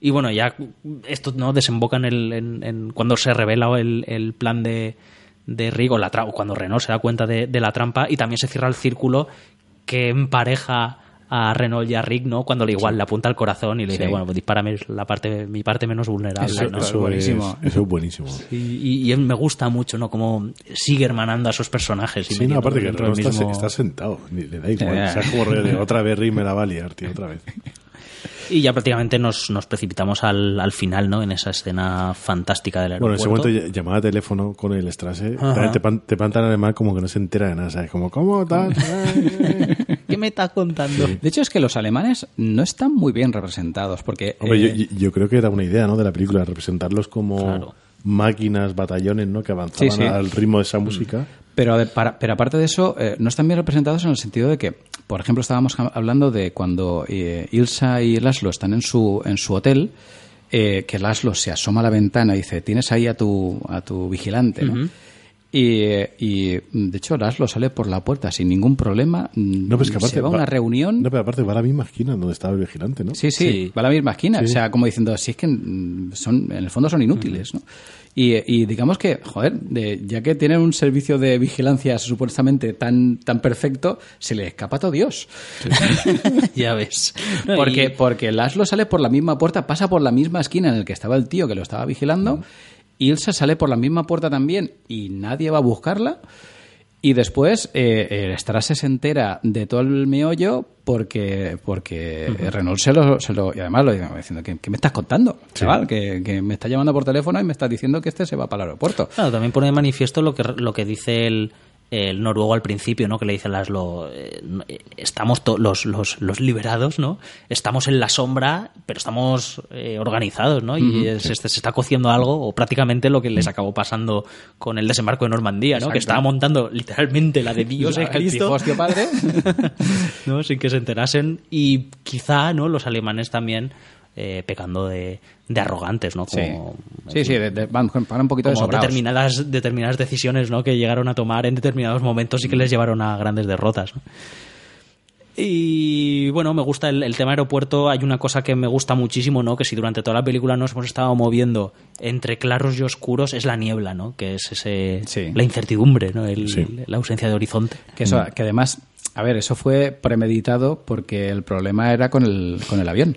y bueno, ya esto no desemboca en, el, en, en cuando se revela el, el plan de, de Rick o, la tra- cuando Renault se da cuenta de, de la trampa y también se cierra el círculo que empareja a Renault y a Rick, ¿no? Cuando le igual le apunta al corazón y le dice,
Sí.
bueno, pues dispárame la parte, mi parte menos vulnerable,
Eso-
¿no?
eso-
Eso,
buenísimo.
Es, eso es buenísimo.
Y, y- y me gusta mucho, ¿no? Como sigue hermanando a esos personajes. y
Sí, no, aparte que Renault está, está sentado, ni le da igual.
Ya.
O sea, como otra vez Rick me la va a liar, tío, otra vez.
Y ya prácticamente nos, nos precipitamos al, al final, ¿no? En esa escena fantástica del
Bueno, en
aeropuerto.
ese momento ll- llamada a teléfono con el Strasse, te, pan- te plantan alemán como que no se entera de nada, ¿sabes? Como, ¿cómo tal?
¿Qué me estás contando?
De hecho, es que los alemanes no están muy bien representados porque...
Hombre,
eh,
yo, yo- yo creo que era una idea, ¿no? De la película, representarlos como
Claro.
máquinas, batallones, ¿no? Que avanzaban
Sí, sí.
al ritmo de esa música.
Pero, ade- para- pero aparte de eso, eh, no están bien representados en el sentido de que por ejemplo, estábamos ha- hablando de cuando eh, Ilsa y Laszlo están en su, en su hotel, eh, que Laszlo se asoma a la ventana y dice, tienes ahí a tu, a tu vigilante, ¿no? Y, eh, y, de hecho Laszlo sale por la puerta sin ningún problema.
No, pero es que aparte.
se va a una reunión.
No, pero aparte va a la misma esquina donde estaba el vigilante, ¿no?
Sí, sí,
Sí.
va a la misma esquina.
Sí.
O sea, como diciendo, si es que mm, son, en el fondo son inútiles, ¿no? Y, y digamos que, joder, de- ya que tienen un servicio de vigilancia supuestamente tan, tan perfecto, se le escapa todo Dios.
ya ves. No,
Porque,
y-
porque Laszlo sale por la misma puerta, pasa por la misma esquina en el que estaba el tío que lo estaba vigilando. Ilsa sale por la misma puerta también y nadie va a buscarla. Y después eh, el Strase se entera de todo el meollo porque porque Renault se lo, se lo- Y además lo diciendo, ¿qué, qué me estás contando, chaval? Que, que me está llamando por teléfono y me estás diciendo que este se va para el aeropuerto.
Claro, también pone de manifiesto lo que, lo que dice el, el noruego al principio, ¿no? Que le dice a Laszlo, eh, eh, estamos los, los, los liberados, ¿no? Estamos en la sombra, pero estamos eh, organizados, ¿no? Y se, se está cociendo algo, o prácticamente lo que les acabó pasando con el desembarco de Normandía, ¿no?
Exacto.
Que estaba montando literalmente la de Dios es Cristo.
padre.
¿no? sin que se enterasen y quizá no los alemanes también eh, pecando de, de arrogantes no
Sí,
como,
sí, sí, de- de- van van un poquito de
como
sobraos.
determinadas determinadas decisiones no que llegaron a tomar en determinados momentos y que les llevaron a grandes derrotas ¿no? y bueno me gusta el, el tema aeropuerto. Hay una cosa que me gusta muchísimo no que si durante toda la película nos hemos estado moviendo entre claros y oscuros es la niebla no que es ese
Sí.
la incertidumbre no El-
Sí.
la ausencia de horizonte.
Que, eso, que además, a ver, eso fue premeditado porque el problema era con el, con el avión.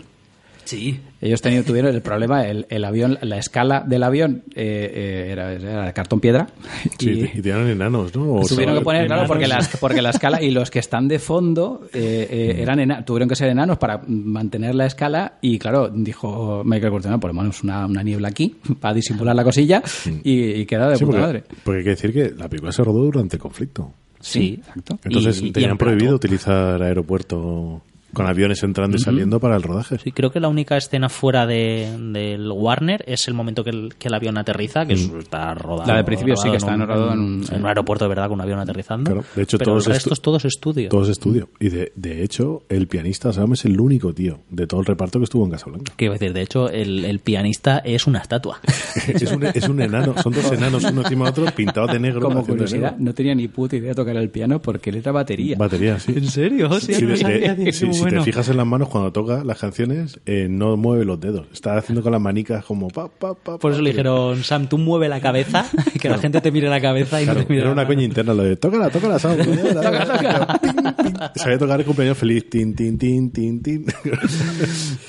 sí
Ellos tenían, tuvieron el problema, el, el avión, la escala del avión eh, eh, era, cartón piedra.
Sí,
y
y tenían enanos, ¿no? O
tuvieron que poner, claro, porque, las, porque la escala y los que están de fondo eh, eh, eran ena- tuvieron que ser enanos para mantener la escala y claro, dijo Michael Cortana, ponemos una, una niebla aquí para disimular la cosilla y, y queda de
Sí,
puta
porque,
madre.
porque hay que decir que la película se rodó durante el conflicto.
sí
exacto.
Entonces
Y- y
tenían
en
prohibido utilizar aeropuerto con aviones entrando y saliendo para el rodaje.
Sí, creo que la única escena fuera de, del Warner es el momento que el, que el avión aterriza, que está rodado.
La del principio sí que está rodado en un-
en un aeropuerto de verdad con un avión aterrizando.
Claro, de hecho,
pero
todos
el
estu-
resto es todo estudio.
Todo es estudio. Y de, de hecho, el pianista Sam es el único tío de todo el reparto que estuvo en Casablanca.
Quiero decir, de hecho, el, el pianista es una estatua.
es, un, es un enano, son dos enanos uno encima de otro pintados de negro.
Como
de
curiosidad,
negro.
no tenía ni puta idea de tocar el piano porque él era batería.
Batería, sí.
serio?
Sí, de- de- sí, si te fijas en las manos cuando toca las canciones, eh, no mueve los dedos. Está haciendo con las manicas como pa, pa, pa.
Por eso le dijeron, Sam, tú mueve la cabeza, que la gente te mire la cabeza y
Claro,
no te mire
era
la
una
mano.
coña interna lo de tócala, tócala, Sam. Sabía tocar el cumpleaños feliz. Tin, tin, tin, tin, tin.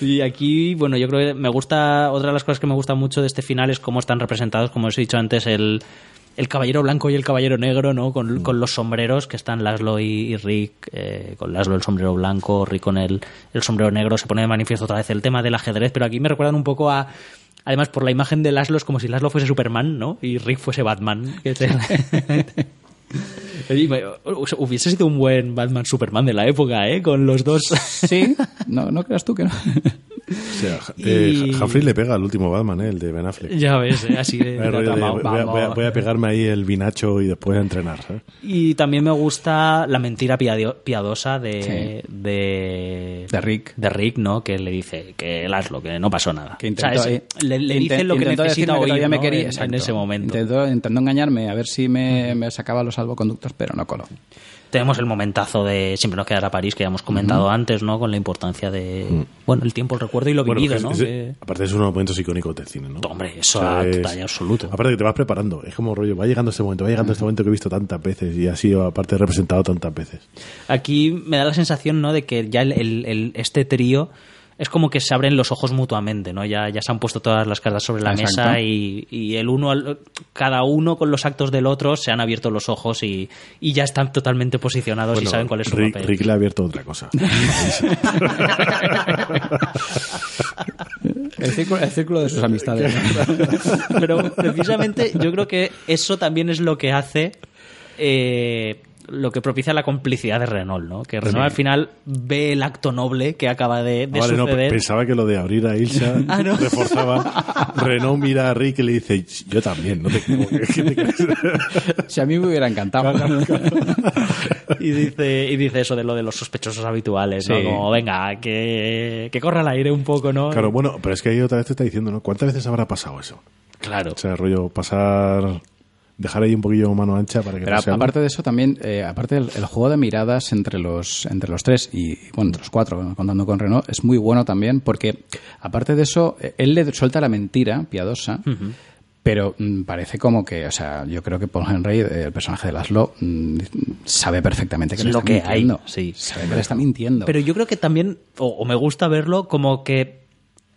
Y aquí, bueno, yo creo que me gusta, otra de las cosas que me gusta mucho de este final es cómo están representados, como os he dicho antes, el, el caballero blanco y el caballero negro, ¿no? Con, con los sombreros, que están Laszlo y, y Rick, eh, con Laszlo el sombrero blanco, Rick con el, el sombrero negro, se pone de manifiesto otra vez el tema del ajedrez, pero aquí me recuerdan un poco a... Además, por la imagen de Laszlo es como si Laszlo fuese Superman, ¿no? Y Rick fuese Batman. Hubiese sido un buen Batman Superman de la época, ¿eh? Con los dos.
Sí, no, no creas tú que no.
O sea, eh,
Y-
Humphrey le pega al último Batman, eh, el de Ben Affleck.
Ya ves, ¿eh? así de,
rollo de,
tramao.
voy, a, voy a- voy a pegarme ahí el vinacho y después a entrenar. ¿sabes?
Y también me gusta la mentira piadio- piadosa de,
Sí.
de,
De Rick.
de Rick, ¿no? Que le dice que Laszlo, que no pasó nada.
Que
O sea,
intentó,
es-
eh,
le, le dice lo que
intentó
necesita
que
oír
todavía me
en- ese momento.
Intentó, intentó engañarme a ver si me, me sacaba los salvoconductos, pero no coló.
Tenemos el momentazo de siempre nos quedará París, que ya hemos comentado antes, ¿no? Con la importancia de, bueno, el tiempo, el recuerdo y lo
Bueno,
vivido,
es-
¿no?
es-
Que-
aparte es unos momentos icónicos del cine, ¿no?
Hombre, eso
O sea,
a
es-
total y absoluto.
Aparte que te vas preparando, es como rollo, va llegando este momento, va llegando este momento que he visto tantas veces y ha sido aparte representado tantas veces.
Aquí me da la sensación, ¿no? De que ya el, el- el- este trío es como que se abren los ojos mutuamente, ¿no? Ya, ya se han puesto todas las cartas sobre la
Exacto.
mesa y, y el uno, al- cada uno con los actos del otro se han abierto los ojos y, y ya están totalmente posicionados y saben cuál es su
Rick,
papel.
Rick le ha abierto otra cosa.
El círculo, el círculo de sus amistades. ¿no?
Pero precisamente yo creo que eso también es lo que hace eh, lo que propicia la complicidad de Renault, ¿no? Que Renault
Sí.
al final ve el acto noble que acaba de, de
vale, no,
suceder.
pensaba que lo de abrir a Ilsa
Ah, no.
reforzaba. Renault mira a Rick y le dice, yo también, no te. ¿qué te crees?".
Si a mí me hubiera encantado.
y dice y dice eso de lo de los sospechosos habituales, ¿no? Como, venga, que, que corra el aire un poco, ¿no?
Claro, bueno, pero es que ahí otra vez te está diciendo, ¿no? ¿Cuántas veces habrá pasado eso?
Claro.
O sea, rollo, pasar... Dejar ahí un poquillo mano ancha para que
Pero
pase algo.
aparte de eso también, eh, aparte el, el juego de miradas entre los entre los tres y bueno entre los cuatro contando con Renault es muy bueno también porque aparte de eso eh, él le suelta la mentira piadosa. Pero mm, parece como que, o sea, yo creo que Paul Henry, eh, el personaje de Laszlo, mm, sabe perfectamente que
Es
le
lo
está
que hay,
mintiendo.
sí.
Sabe que le está mintiendo.
Pero yo creo que también, o, o me gusta verlo como que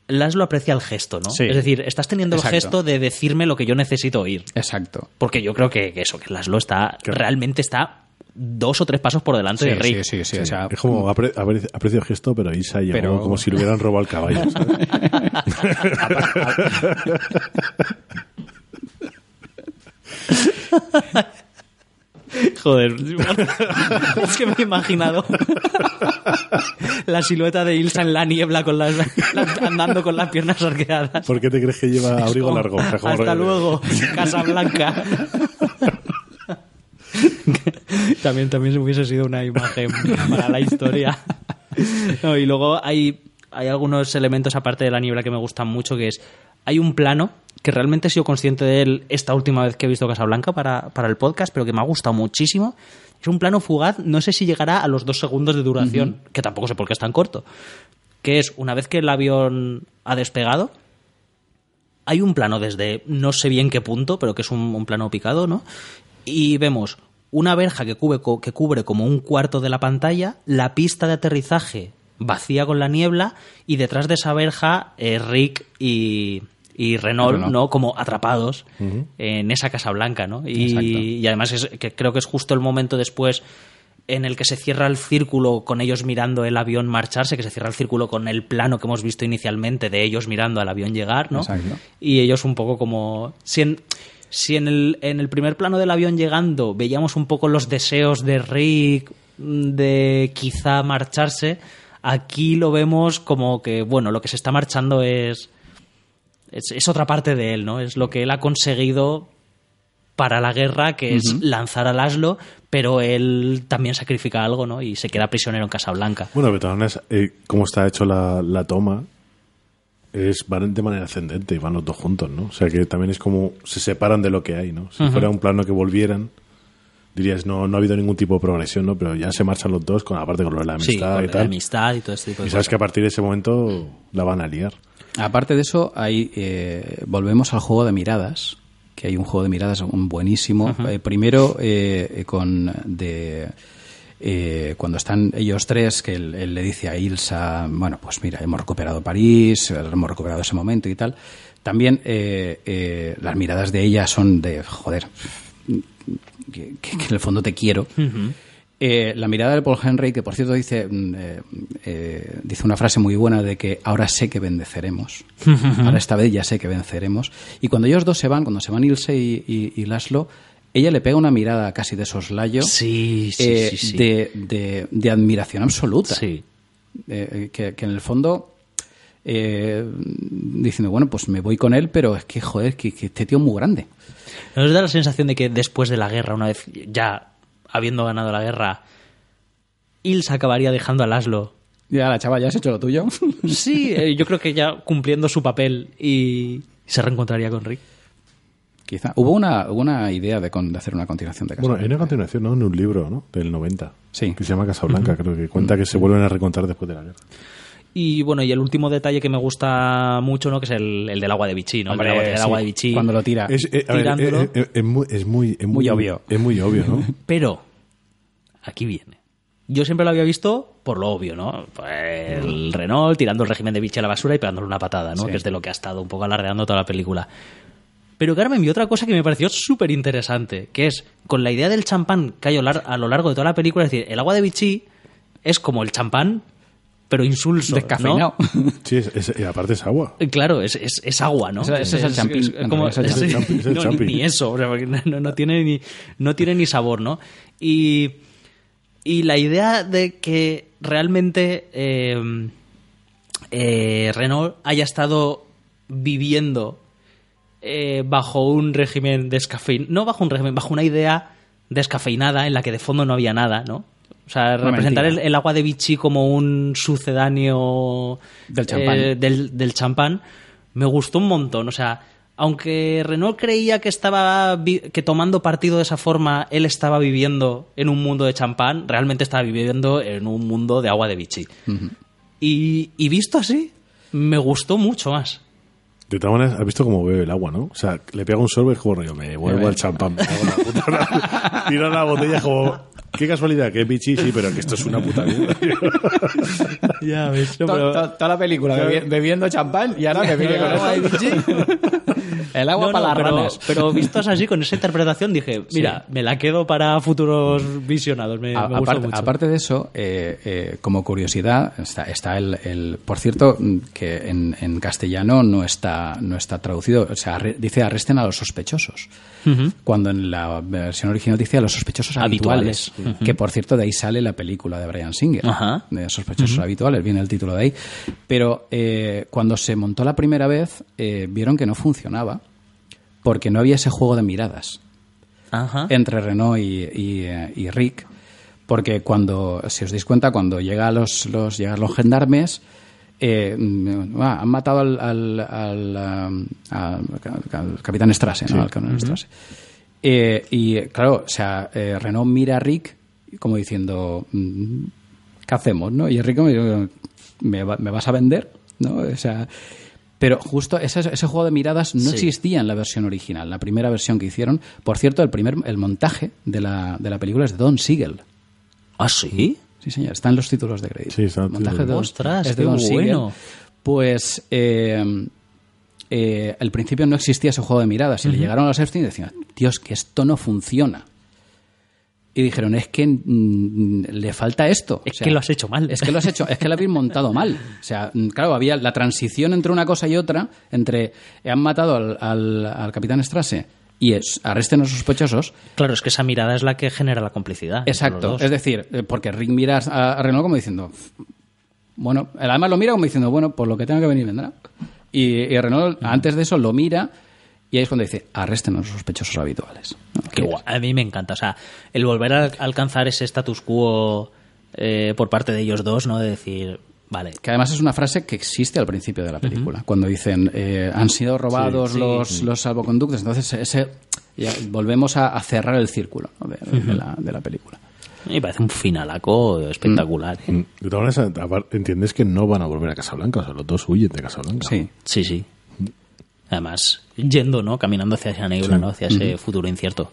Laszlo aprecia el gesto, ¿no?
Sí.
Es decir, estás teniendo
Exacto.
el gesto de decirme lo que yo necesito oír.
Exacto.
Porque yo creo que, que eso, que Laszlo está, realmente está dos o tres pasos por delante
Sí,
de Rick.
sí, sí, sí, o sea,
es como apre- apre- aprecio el gesto, pero Isa llegó
Pero-
como si le hubieran robado el caballo.
Joder, es que me he imaginado la silueta de Ilsa en la niebla con las, las- andando con las piernas arqueadas.
¿Por qué te crees que lleva abrigo
Como,
largo?
Hasta
de-
luego, Casa Blanca. también, también hubiese sido una imagen para la historia. No, y luego hay, hay algunos elementos aparte de la niebla que me gustan mucho, que es, hay un plano que realmente he sido consciente de él esta última vez que he visto Casablanca para, para el podcast, pero que me ha gustado muchísimo. Es un plano fugaz, no sé si llegará a los dos segundos de duración, que tampoco sé por qué es tan corto. Que es, una vez que el avión ha despegado, hay un plano desde no sé bien qué punto, pero que es un, un plano picado, ¿no? Y vemos una verja que cubre, que cubre como un cuarto de la pantalla, la pista de aterrizaje vacía con la niebla y detrás de esa verja eh, Rick y, y Renault,
Renault.
¿no? Como atrapados en esa Casa Blanca, ¿no? Y, y además es, que creo que es justo el momento después en el que se cierra el círculo con ellos mirando el avión marcharse, que se cierra el círculo con el plano que hemos visto inicialmente de ellos mirando al avión llegar, ¿no?
Exacto.
Y ellos un poco como... Si en, si en, el, en el primer plano del avión llegando veíamos un poco los deseos de Rick de quizá marcharse, aquí lo vemos como que, bueno, lo que se está marchando es... Es, es otra parte de él, ¿no? Es lo que él ha conseguido para la guerra, que es lanzar a Laszlo, pero él también sacrifica algo, ¿no? Y se queda prisionero en Casablanca.
Bueno, maneras, eh, cómo está hecho la, la toma, es van de manera ascendente y van los dos juntos, ¿no? O sea que también es como se separan de lo que hay, ¿no? Si fuera un plano que volvieran, dirías, no, no ha habido ningún tipo de progresión, ¿no? Pero ya se marchan los dos, con aparte con lo de la
Sí,
amistad
con
y
la
tal.
amistad y todo este tipo de
Y sabes
cosas.
que a partir de ese momento la van a liar.
Aparte de eso, hay, eh, volvemos al juego de miradas, que hay un juego de miradas buenísimo. Eh, primero, eh, con de eh, cuando están ellos tres, que él, él le dice a Ilsa, bueno, pues mira, hemos recuperado París, hemos recuperado ese momento y tal. También eh, eh, las miradas de ella son de, joder, que, en el fondo te quiero. Eh, la mirada de Paul Henry, que por cierto dice, mm, eh, eh, dice una frase muy buena de que ahora sé que venceremos. ahora esta vez ya sé que venceremos. Y cuando ellos dos se van, cuando se van Ilse y, y, y Laszlo, ella le pega una mirada casi de soslayo
Sí, sí, sí.
De, de- de admiración absoluta.
Sí.
Que, que en el fondo eh, diciendo, bueno, pues me voy con él, pero es que, joder, que, que este tío es muy grande.
¿Nos da la sensación de que después de la guerra, una vez ya habiendo ganado la guerra, Ilsa acabaría dejando a Laszlo?
Ya, la chava ya has hecho lo tuyo.
Sí, eh, yo creo que ya cumpliendo su papel y se reencontraría con Rick.
Quizá. Hubo una, hubo una idea de, con- de hacer una continuación de Casa
Bueno, hay una continuación, ¿no? En un libro, ¿no? Del 90.
Sí.
Que se llama Casablanca, creo que cuenta que se vuelven a recontar después de la guerra.
Y bueno, y el último detalle que me gusta mucho, ¿no? Que es el, el del agua de Vichy, ¿no? El
Hombre,
del
sí,
agua de Vichy.
Cuando lo tira.
Es, eh, ver,
Tirándolo.
eh, eh, es muy, es muy, es
Muy obvio.
Es muy obvio, ¿no?
Pero, aquí viene. Yo siempre lo había visto por lo obvio, ¿no? Pues el Renault tirando el régimen de Vichy a la basura y pegándole una patada, ¿no?
Sí.
Que es de lo que ha estado un poco alardeando toda la película. Pero Carmen vio otra cosa que me pareció súper interesante, que es con la idea del champán que hay a lo lar- a lo largo de toda la película, es decir, el agua de Vichy es como el champán pero insulso. ¿no?
Descafeinado.
Sí, es- es- y aparte es agua.
Claro, es, es, es agua, ¿no?
Ese- ese es el champín,
como-
es el
sí,
champín, es el
no, ni-. Ni, eso, o sea, porque no, no tiene ni, no tiene ni sabor, ¿no? Y, y la idea de que realmente eh, eh, Renault haya estado viviendo eh, bajo un régimen descafeinado, no bajo un régimen, bajo una idea descafeinada en la que de fondo no había nada, ¿no? O sea, representar el, agua de Vichy como un sucedáneo
Del champán.
eh, del, del champán me gustó un montón. O sea, aunque Renault creía que estaba que tomando partido de esa forma él estaba viviendo en un mundo de champán, realmente estaba viviendo en un mundo de agua de Vichy. y, y visto así, me gustó mucho más.
De todas maneras, has visto cómo bebe el agua, ¿no? O sea, le pega un sorbo y es como rollo, me vuelvo al champán. Tira la botella como, qué casualidad, que es bichi, sí, pero que esto es una puta mierda.
Ya ves.
To- to- Toda la película bebi- bebiendo champán y ahora me viene con agua de. El agua
No,
para
no,
las
pero,
ranas.
pero vistos así, con esa interpretación, dije, mira, me la quedo para futuros visionados. Me,
A-
me
aparte,
mucho.
aparte de eso, eh, eh, como curiosidad, está, está el, el- Por cierto, que en, en castellano no está, no está traducido. O sea, arre- dice arresten a los sospechosos. Cuando en la versión original dice a los sospechosos habituales.
Habituales.
Que por cierto, de ahí sale la película de Brian Singer. De sospechosos habituales, viene el título de ahí. Pero eh, cuando se montó la primera vez, eh, vieron que no funcionaba. Porque no había ese juego de miradas entre Renault y, y, eh, y Rick, porque cuando, si os dais cuenta, cuando llega los, los, llegan los gendarmes, eh, mm, ah, han matado al, al, al, al- al capitán Strasse, ¿no? Al coronel Strasse. Eh, y claro, o sea, eh, Renault mira a Rick como diciendo, mm, ¿qué hacemos? ¿no? Y Rick ¿me, va- me vas a vender? ¿no? O sea, pero justo ese, ese juego de miradas no
Sí.
existía en la versión original, la primera versión que hicieron. Por cierto, el primer el montaje de la, de la película es de Don Siegel.
¿Ah, sí?
Sí, señor, está en los títulos de crédito.
Sí, está
El montaje de
Ostras,
es de
qué
Don Siegel.
bueno.
Pues eh, eh, al principio no existía ese juego de miradas y le llegaron a los Epstein y decían, Dios, que esto no funciona. Y dijeron, es que mm, le falta esto.
Es que lo has hecho mal.
Es que lo has hecho, es que lo habéis montado mal. O sea, mm, claro, había la transición entre una cosa y otra, entre eh, han matado al, al- al capitán Strasse y es, arresten a los sospechosos.
Claro, es que esa mirada es la que genera la complicidad.
Exacto. Es decir, eh, porque Rick mira a, Renault como diciendo, bueno, él además lo mira como diciendo, bueno, por lo que tenga que venir vendrá. Y, y Renault, antes de eso, lo mira y ahí es cuando dice, arresten a los sospechosos habituales. ¿no?
Qué guay. A mí me encanta. O sea, el volver a alcanzar ese status quo eh, por parte de ellos dos, ¿no? De decir, vale.
Que además es una frase que existe al principio de la película, cuando dicen eh, han sido robados
Sí,
los,
sí.
los salvoconductos, entonces ese ya volvemos a, a cerrar el círculo ¿no? de, de la, de la película.
Me parece un finalaco espectacular. ¿eh?
Mm, De todas maneras, apar- entiendes que no van a volver a Casablanca, o sea, los dos huyen de Casablanca.
Sí.
Sí, sí. Además, yendo, ¿no? Caminando hacia esa neblina, ¿no? Hacia ese futuro incierto.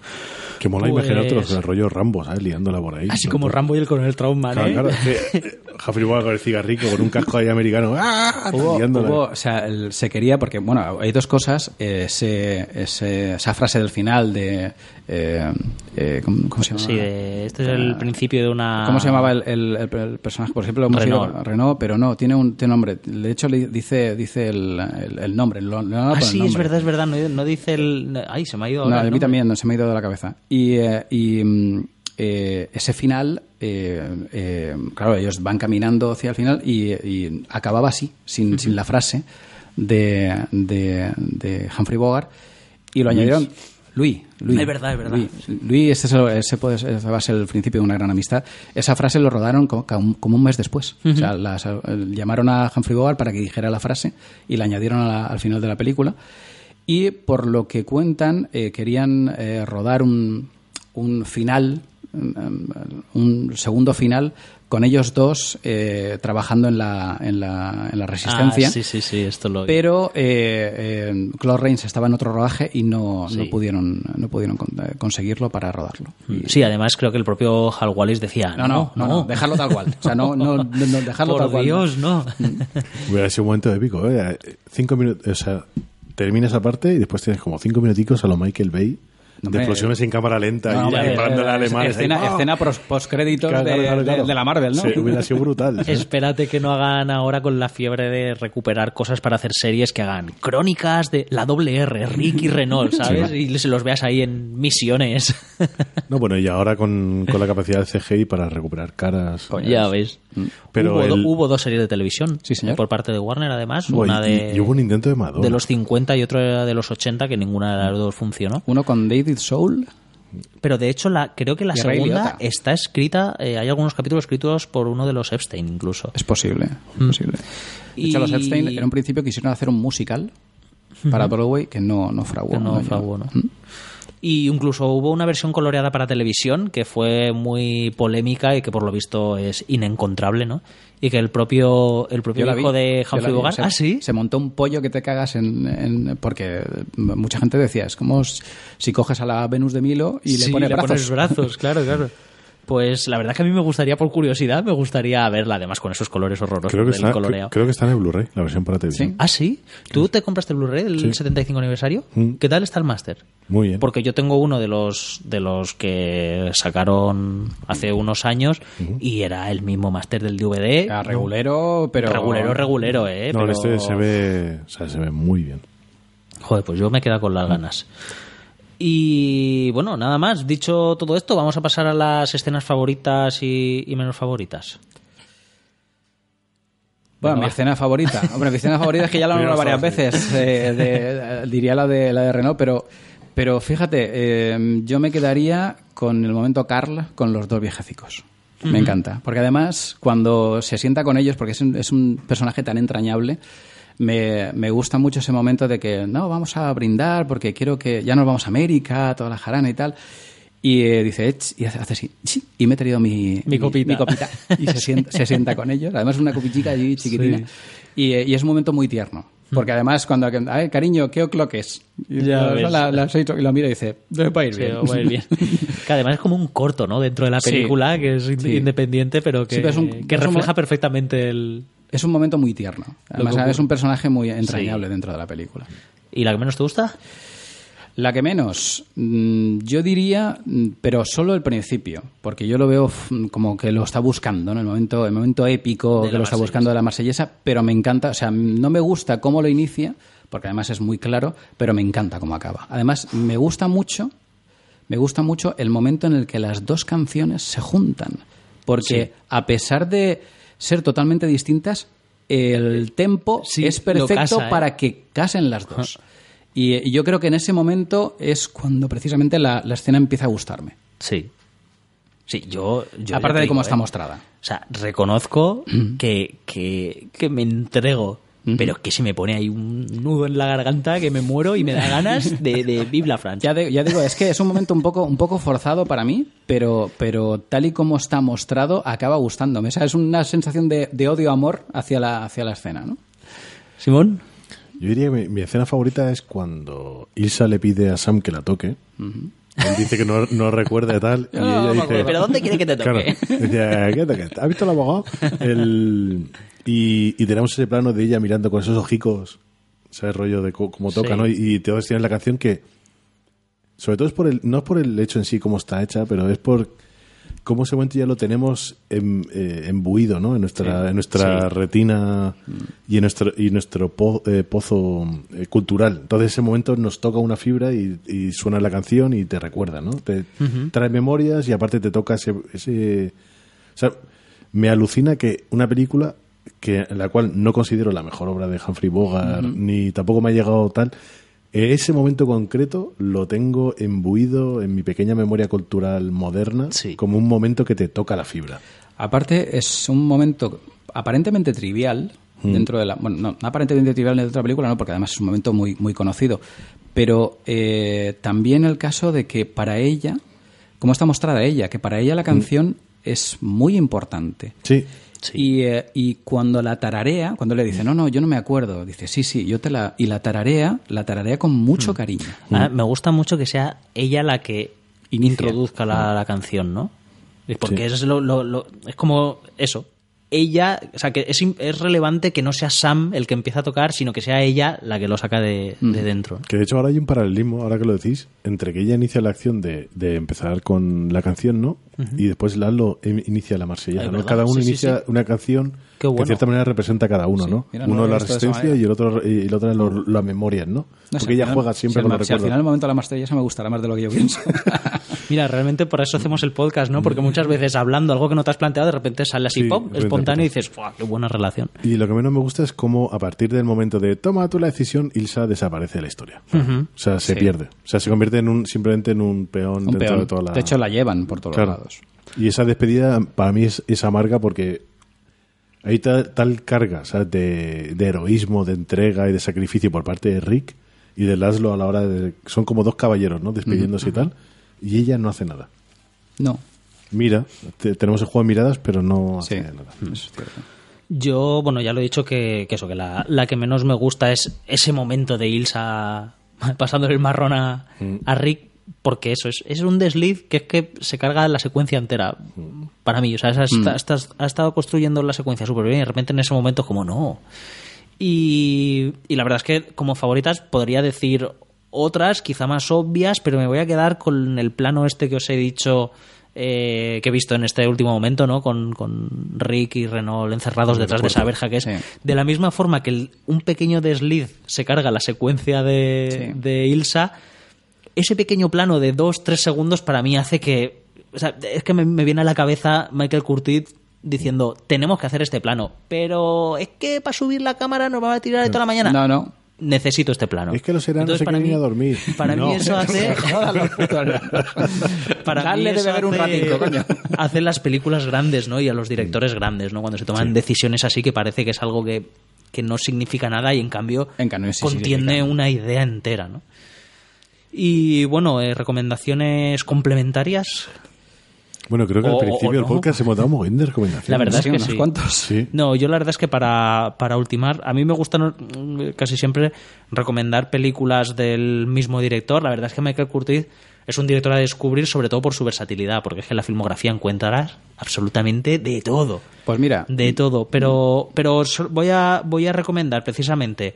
Que mola
Pues-
imaginarte los del rollo Rambo, ¿sabes? Liándola por ahí.
Así como Rambo y el coronel Trautmann,
Claro,
¿eh?
claro, es que eh, Humphrey Bogart con el cigarrico, con un casco ahí americano. ¡ah!
Hubo,
liándola.
hubo- o sea, el- se quería, porque, bueno, hay dos cosas. eh, ese, ese- esa frase del final de. eh, eh, ¿cómo, cómo se llama?
Sí, de- este es el principio de una...
¿Cómo se llamaba el, el- el- el personaje? Por ejemplo, hemos ido-
Renault.
Renault, pero no, tiene un tiene nombre. De hecho, le dice, dice el, el- el nombre.
Ah, sí, es
nombre.
verdad, es verdad. No, no dice el... Ay, se me ha ido
No, a mí también no, se me ha ido de la cabeza. Y, eh, y, mm, eh, ese final, eh, eh, claro, ellos van caminando hacia el final y, y acababa así, sin, sin la frase de, de, de Humphrey Bogart. Y lo añadieron. Louis, Louis.
Es verdad, es verdad.
Louis, Louis, ese, es el- ese puede ser- ese va a ser el principio de una gran amistad. Esa frase lo rodaron co- como, como un mes después. O sea, las- eh, llamaron a Humphrey Bogart para que dijera la frase y la añadieron la- al final de la película. Y por lo que cuentan, eh, querían eh, rodar un, un final, um, un segundo final, con ellos dos eh, trabajando en la, en la, en la resistencia.
Ah, sí, sí, sí, esto lo...
Pero eh, eh, Claude Rains estaba en otro rodaje y no,
Sí.
no pudieron, no pudieron con- eh, conseguirlo para rodarlo. Y-
Sí, además creo que el propio Hal Wallis decía...
no, no, no, no, dejarlo tal cual. O sea, no, no, no, no, dejarlo
Por
tal cual.
Dios, no.
Hubiera sido un momento épico, ¿eh? Cinco minutos, o sea, termina esa parte y después tienes como cinco minuticos a lo Michael Bay
No,
de explosiones en cámara lenta
No,
y
hombre, eh,
ahí.
Escena,
¡Ah!
escena postcréditos
Claro,
de,
claro, claro.
de- de la Marvel, ¿no?
Sí, hubiera sido brutal.
Espérate que no hagan ahora con la fiebre de recuperar cosas para hacer series que hagan crónicas de la doble R, Ricky Renault, ¿sabes? Y se los veas ahí en misiones.
No, bueno, y ahora con, con la capacidad de CGI para recuperar caras.
ya ves.
Pero
hubo, do-
el-
hubo dos series de televisión
Sí, señor.
por parte de Warner, además.
Bueno,
una
y-
de,
y hubo un intento de Madonna.
de los 50 y otro era de los 80, que ninguna de las dos funcionó.
Uno con David Soul.
Pero de hecho, la, creo que la segunda está escrita, eh, hay algunos capítulos escritos por uno de los Epstein incluso.
Es posible, es posible. De hecho, los Epstein en un principio quisieron hacer un musical para Broadway que no, no fraguó.
Que no
¿no?
fraguó, ¿no? Y incluso hubo una versión coloreada para televisión que fue muy polémica y que por lo visto es inencontrable, ¿no? Y que el propio, el propio
la vi,
hijo de Humphrey. Bogart...
Se-
Ah, sí.
Se montó un pollo que te cagas en, en- porque mucha gente decía, es como si coges a la Venus de Milo y le pones brazos.
pones brazos, claro, claro. Pues la verdad que a mí me gustaría, por curiosidad, me gustaría verla, además con esos colores horrorosos
Creo que,
del
está,
coloreado.
creo que está en el Blu-ray, la versión para televisión.
Sí.
Ah, sí. ¿Tú te compraste el Blu-ray del 75 aniversario?
Mm.
¿Qué tal está el máster?
Muy bien.
Porque yo tengo uno de los de los que sacaron hace unos años y era el mismo máster del DVD.
Ah, regulero, pero...
Regulero, regulero, eh.
no,
pero-
este se ve, o sea, se ve muy bien.
Joder, pues yo me quedo con las ganas. Y bueno, nada más. Dicho todo esto, vamos a pasar a las escenas favoritas y, y menos favoritas.
Bueno, mi escena favorita. Hombre, mi escena favorita es que ya la he nombrado varias veces. eh, de- eh, diría la de, la de Renault, pero, pero fíjate, eh, yo me quedaría con el momento Carl con los dos viejecicos. Me encanta. Porque además, cuando se sienta con ellos, porque es un, es un personaje tan entrañable, me, me gusta mucho ese momento de que, no, vamos a brindar porque quiero que ya nos vamos a América, toda la jarana y tal. Y eh, dice, y hace, hace así, "Chi", y me he traído mi,
Mi copita.
mi copita. Y se sienta, se sienta con ellos. Además, es una copichica allí chiquitina.
Sí.
Y, eh, y es un momento muy tierno. Porque además, cuando, ay, cariño, ¿qué o'clock es? Y
Ya
la- seis, y lo mira y dice, debe para ir
Sí,
bien.
va a ir bien. Que además es como un corto, ¿no? Dentro de la
Sí.
película, que es in-
Sí.
independiente, pero que,
Sí, pero es un-
que
es un
refleja perfectamente el...
Es un momento muy tierno. Además, es un personaje muy entrañable dentro de la película.
¿Y la que menos te gusta?
La que menos, mm, yo diría, mm, pero solo el principio, porque yo lo veo f- como que lo está buscando, ¿no? El momento, el momento épico que lo está buscando de la marsellesa, pero me encanta, o sea, no me gusta cómo lo inicia, porque además es muy claro, pero me encanta cómo acaba. Además, me gusta mucho, me gusta mucho el momento en el que las dos canciones se juntan, porque a pesar de ser totalmente distintas, el tempo
Sí,
es perfecto
casa, ¿eh?
para que casen las dos. Y, y yo creo que en ese momento es cuando precisamente la, la escena empieza a gustarme.
Sí. Sí, yo...
Aparte
te
de cómo está
¿eh?
mostrada.
O sea, reconozco que, que, que me entrego, pero que se me pone ahí un nudo en la garganta que me muero y me da ganas de, de Vive la Francia.
Ya, ya digo, es que es un momento un poco, un poco forzado para mí, pero, pero tal y como está mostrado, acaba gustándome. O sea, es una sensación de, de odio-amor hacia la, hacia la escena, ¿no?
Simón.
Yo diría que mi, mi escena favorita es cuando Ilsa le pide a Sam que la toque. Él dice que no, no recuerda y tal. y ella
no
dice.
¿Pero dónde quiere que te
Claro.
toque?
Dice, ¿qué toque? ¿Has visto el abogado? El- y, y tenemos ese plano de ella mirando con esos ojicos, ese rollo de cómo toca,
Sí.
¿no? Y, y todos tienen la canción que, sobre todo es por el, no es por el hecho en sí cómo está hecha, pero es por cómo ese momento ya lo tenemos em- eh, embuido, ¿no? En nuestra, en nuestra
Sí.
retina y en nuestro, y nuestro po- eh, pozo eh, cultural. Entonces ese momento nos toca una fibra y, y suena la canción y te recuerda, ¿no? Te trae memorias y aparte te toca ese, ese o sea, me alucina que una película que la cual no considero la mejor obra de Humphrey Bogart ni tampoco me ha llegado tal eh, ese momento concreto lo tengo embuido en mi pequeña memoria cultural moderna
Sí.
como un momento que te toca la fibra.
Aparte, es un momento aparentemente trivial dentro de la. Bueno, no, aparentemente trivial dentro de la película, no, porque además es un momento muy, muy conocido. Pero eh, también el caso de que para ella, cómo está mostrada ella, que para ella la canción es muy importante.
Sí,
Y, eh, y cuando la tararea, cuando le dice, no, no, yo no me acuerdo, dice, sí, sí, yo te la. Y la tararea, la tararea con mucho cariño.
Ah, me gusta mucho que sea ella la que
Inicia.
introduzca la, la canción, ¿no? Porque
Sí.
es, lo, lo- lo- es como eso. Ella, o sea, que es, es relevante que no sea Sam el que empieza a tocar, sino que sea ella la que lo saca de, de dentro.
Que de hecho ahora hay un paralelismo, ahora que lo decís, entre que ella inicia la acción de, de empezar con la canción, ¿no? Y después Lalo in- inicia la marsellesa,
Es
¿no? Cada uno
sí, sí,
inicia
sí.
una canción
Qué
que de cierta manera representa a cada uno,
Sí,
¿no?
mira, no
uno
lo
la resistencia
manera.
y el otro y el otro lo- las memorias, ¿no?
No sé,
Porque ella
al
juega siempre
si
con
al-
los
si al
recuerdos.
final el momento de la marsellesa me gustará más de lo que yo pienso.
Mira, realmente por eso hacemos el podcast, ¿no? Porque muchas veces hablando algo que no te has planteado, de repente sale así,
Sí,
pop, espontáneo y dices, ¡buah, qué buena relación!
Y lo que menos me gusta es cómo a partir del momento de toma tú la decisión, Ilsa desaparece de la historia. O sea, se
Sí.
pierde. O sea, se convierte en un, simplemente en un peón
Un
dentro
peón.
de toda la...
De hecho, la llevan por todos
Claro.
lados.
Y esa despedida para mí es, es amarga porque hay tal, tal carga ¿sabes? De, de heroísmo, de entrega y de sacrificio por parte de Rick y de Laszlo a la hora de... Son como dos caballeros, ¿no? Despidiéndose y tal. Y ella no hace nada.
No.
Mira, te- tenemos el juego de miradas, pero no
Sí.
hace nada.
Es cierto.
Yo, bueno, ya lo he dicho que, que eso, que la, la que menos me gusta es ese momento de Ilsa pasando el marrón a, a Rick, porque eso es, es un desliz que es que se carga la secuencia entera para mí. O sea, esa- está- estás- ha estado construyendo la secuencia súper bien y de repente en ese momento es como no. Y, y la verdad es que como favoritas podría decir otras, quizá más obvias, pero me voy a quedar con el plano este que os he dicho eh, que he visto en este último momento, ¿no? Con, con Rick y Renault encerrados detrás de esa verja, que es
Sí.
de la misma forma que el- un pequeño desliz se carga la secuencia de,
Sí.
de Ilsa, ese pequeño plano de dos, tres segundos para mí hace que. O sea, es que me, me viene a la cabeza Michael Curtis diciendo: Tenemos que hacer este plano, pero es que para subir la cámara nos va a tirar de toda la mañana.
No, no.
Necesito este plano.
Es que los
Entonces,
se
para
quieren ir
mí-
a dormir.
Para
No.
mí eso hace. para
Dale
mí
de
eso
beber un
hace-
ratito, coño.
Hace las películas grandes, ¿no? Y a los directores grandes, ¿no? Cuando se toman decisiones así que parece que es algo que, que no significa nada y en cambio
En cambio sí
contiene
significa.
una idea entera, ¿no? Y bueno, eh, recomendaciones complementarias.
Bueno, creo que
O-
al principio del
no.
podcast hemos dado un montón de recomendaciones.
La verdad es que
unos
sí.
cuantos.
Sí.
No, yo la verdad es que para, para ultimar, a mí me gusta mm, casi siempre recomendar películas del mismo director. La verdad es que Michael Curtiz es un director a descubrir, sobre todo por su versatilidad, porque es que en la filmografía encuentras absolutamente de todo.
Pues mira,
De todo. Pero, pero voy, a, voy a recomendar precisamente,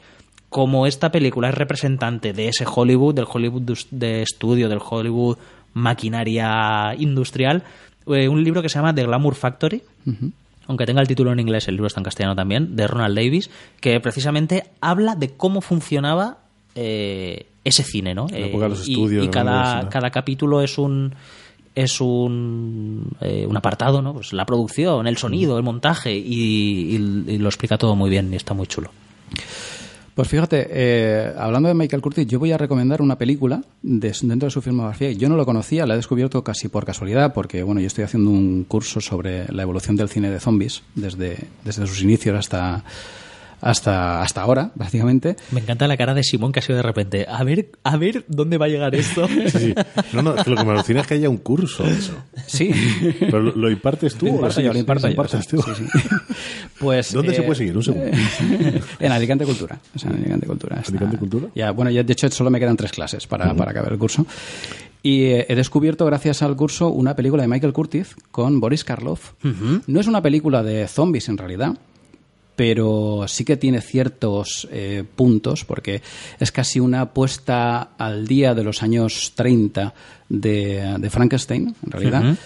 como esta película es representante de ese Hollywood, del Hollywood de- estudio, del Hollywood maquinaria industrial, eh, un libro que se llama The Glamour Factory. Aunque tenga el título en inglés, el libro está en castellano también, de Ronald Davis, que precisamente habla de cómo funcionaba eh, ese cine, ¿no?
De los
y- y cada,
¿no?
cada capítulo es un es un, eh, un apartado, ¿no? Pues la producción, el sonido, el montaje y, y- y lo explica todo muy bien y está muy chulo.
Pues fíjate, eh, hablando de Michael Curtis, yo voy a recomendar una película de- dentro de su filmografía. Yo no lo conocía, la he descubierto casi por casualidad, porque bueno, yo estoy haciendo un curso sobre la evolución del cine de zombies desde, desde sus inicios hasta, hasta, hasta ahora, prácticamente.
Me encanta la cara de Simón que ha sido de repente. A ver, a ver dónde va a llegar esto.
Sí, sí. No, no, que lo que me alucina es que haya un curso de eso.
Sí.
Pero lo, lo impartes tú.
Lo imparto yo, lo imparto yo.
impartes tú.
Sí, sí. Pues,
¿Dónde se
eh,
puede seguir? Un segundo.
en Alicante Cultura. O sea, en Alicante Cultura. está-
¿Alicante Cultura?
Ya, bueno, ya de hecho solo me quedan tres clases para, para acabar el curso. Y eh, he descubierto, gracias al curso, una película de Michael Curtiz con Boris Karloff. No es una película de zombies en realidad, pero sí que tiene ciertos eh, puntos, porque es casi una puesta al día de los años 30 de, de Frankenstein, en realidad.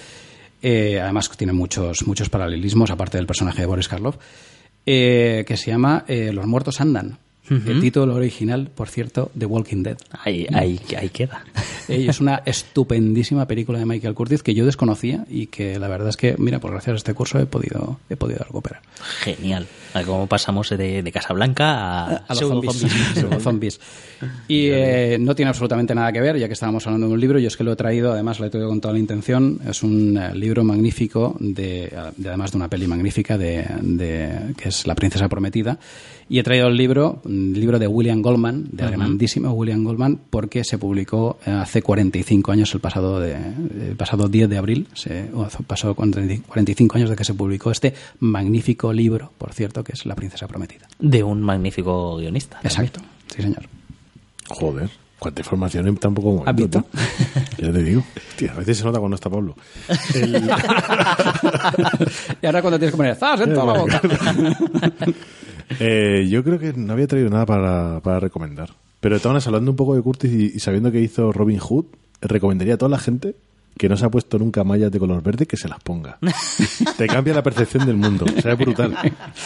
Eh, además, tiene muchos, muchos paralelismos, aparte del personaje de Boris Karloff, eh, que se llama Los muertos andan. El título original, por cierto, de Walking Dead.
Ahí, ahí, ahí queda.
Eh, es una estupendísima película de Michael Curtiz que yo desconocía y que la verdad es que, mira, por gracias a este curso he podido, he podido recuperar.
Genial. Cómo pasamos de, de Casablanca a,
a los zombies.
zombies.
Zombies. Y eh, no tiene absolutamente nada que ver, ya que estábamos hablando de un libro, yo es que lo he traído, además lo he traído con toda la intención, es un eh, libro magnífico, de, de- además de una peli magnífica, de, de- que es La princesa prometida, y he traído el libro, un libro de William Goldman, de grandísimo William Goldman, porque se publicó hace 45 años, el pasado, de, el pasado 10 de abril, se, pasó 45 años de que se publicó este magnífico libro, por cierto, que es La princesa prometida.
De un magnífico guionista. también.
Exacto, sí señor.
Joder, cuánta información en tan poco. Ya te digo. Tío, a veces se nota cuando está Pablo. El-
y ahora cuando tienes que poner ¡zas! en toda la boca.
Eh, yo creo que no había traído nada para, para recomendar. Pero maneras, hablando un poco de Curtis y, y sabiendo que hizo Robin Hood, recomendaría a toda la gente que no se ha puesto nunca mallas de color verde que se las ponga. Te cambia la percepción del mundo. O sea, es brutal.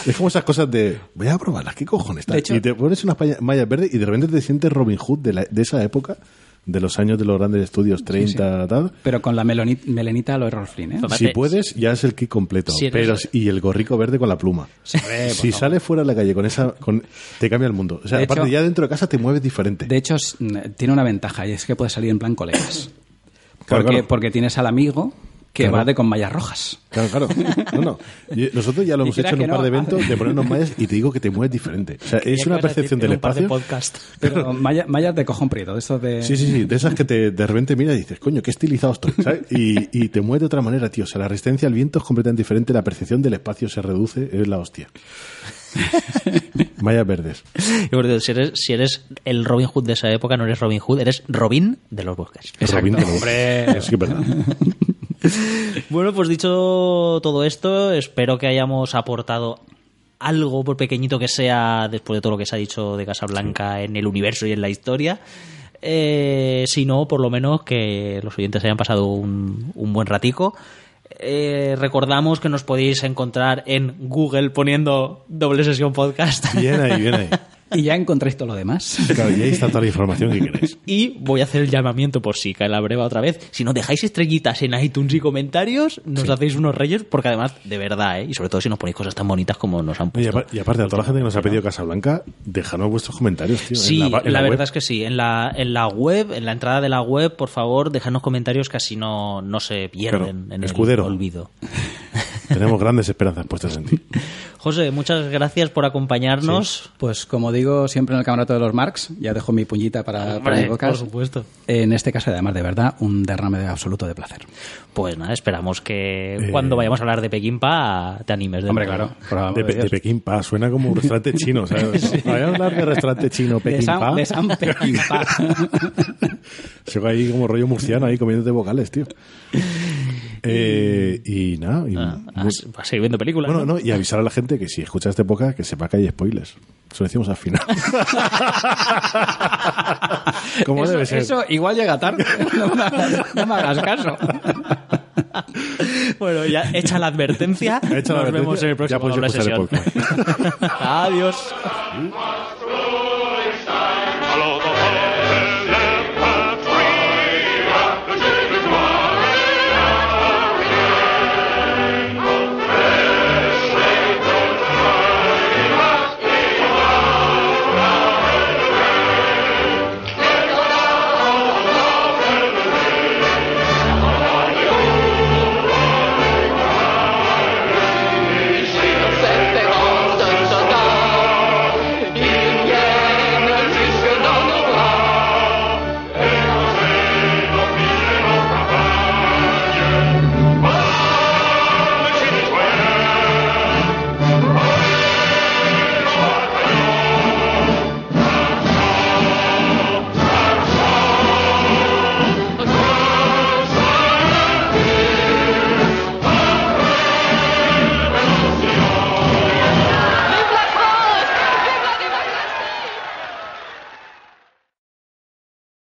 Es como esas cosas de, voy a probarlas, ¿qué cojones? tal?
De hecho-
y te pones unas mallas verdes y de repente te sientes Robin Hood de, la- de esa época, de los años de los grandes estudios 30, tal.
Pero con la melenita a lo Errol Flynn, ¿eh?
Si puedes, ya es el kit completo.
Si eres-
pero, y el gorrico verde con la pluma.
Sí,
si
favor.
sales fuera de la calle con esa, con, te cambia el mundo. O sea,
De
aparte
hecho-
ya dentro de casa te mueves diferente.
De hecho, tiene una ventaja y es que puedes salir en plan colegas.
Claro,
Porque,
claro.
porque tienes al amigo que
Claro.
va de con mallas rojas.
Claro, claro. No, no. Y Nosotros ya lo hemos hecho en un par de eventos de ponernos mallas y te digo que te mueves diferente. O sea, es una percepción del
un par de
espacio.
podcast.
Pero malla- mallas de cojón prieto, de estos de...
Sí, sí, sí, de esas que te, de repente miras y dices, coño, qué estilizado estoy, ¿sabes? Y, y te mueves de otra manera, tío. O sea, la resistencia al viento es completamente diferente, la percepción del espacio se reduce, es la hostia. Mallas verdes.
Si eres, si eres el Robin Hood de esa época, no eres Robin Hood, eres Robin de los bosques.
Robin de los-
hombre.
Es que es verdad.
Bueno, pues dicho todo esto, espero que hayamos aportado algo, por pequeñito que sea, después de todo lo que se ha dicho de Casablanca en el universo y en la historia. Eh, si no, por lo menos que los oyentes hayan pasado un, un buen ratico. Eh, recordamos que nos podéis encontrar en Google poniendo doble sesión podcast.
Bien ahí, bien ahí.
Y ya encontráis todo lo demás.
Claro, y ahí está toda la información que queréis.
Y voy a hacer el llamamiento por si cae la breva otra vez. Si nos dejáis estrellitas en iTunes y comentarios, nos hacéis unos reyes, porque además, de verdad, ¿eh? y sobre todo si nos ponéis cosas tan bonitas como nos han puesto.
apar- y aparte, a toda la gente que nos ha pedido Casablanca, dejadnos vuestros comentarios, tío. en
Sí, la, verdad
web.
es que sí. En la, en la web, en la entrada de la web, por favor, dejadnos comentarios que así no, no se pierden
Claro,
en
escudero.
el olvido.
Tenemos grandes esperanzas puestas en ti.
José, muchas gracias por acompañarnos.
Pues como digo siempre en el camarote de los Marx, ya dejo mi puñita para, para mi boca.
por supuesto.
En este caso, además, de verdad, un derrame de absoluto de placer.
Pues nada, esperamos que cuando vayamos a hablar de Pequimpa te animes. de
Hombre, claro.
De,
de
de
Dios.
Pekín Pa, suena como un restaurante chino, ¿sabes? Voy a hablar de restaurante chino,
De
Pekín
San,
Pa.
de San Pekín-pa.
Sigo ahí como rollo murciano, ahí comiéndote vocales, tío. Eh, y nada. y-
Ah, va a seguir viendo películas.
bueno,
¿no?
no, y avisar a la gente que si escucha este podcast, que sepa que hay spoilers. Eso lo decimos al final. como
eso,
debe ser.
eso igual llega tarde. No me hagas, no me hagas caso.
Bueno, ya hecha la advertencia.
Hecha la
Nos vemos
advertencia,
en el próximo
ya
doble
escuchar el
sesión. Adiós.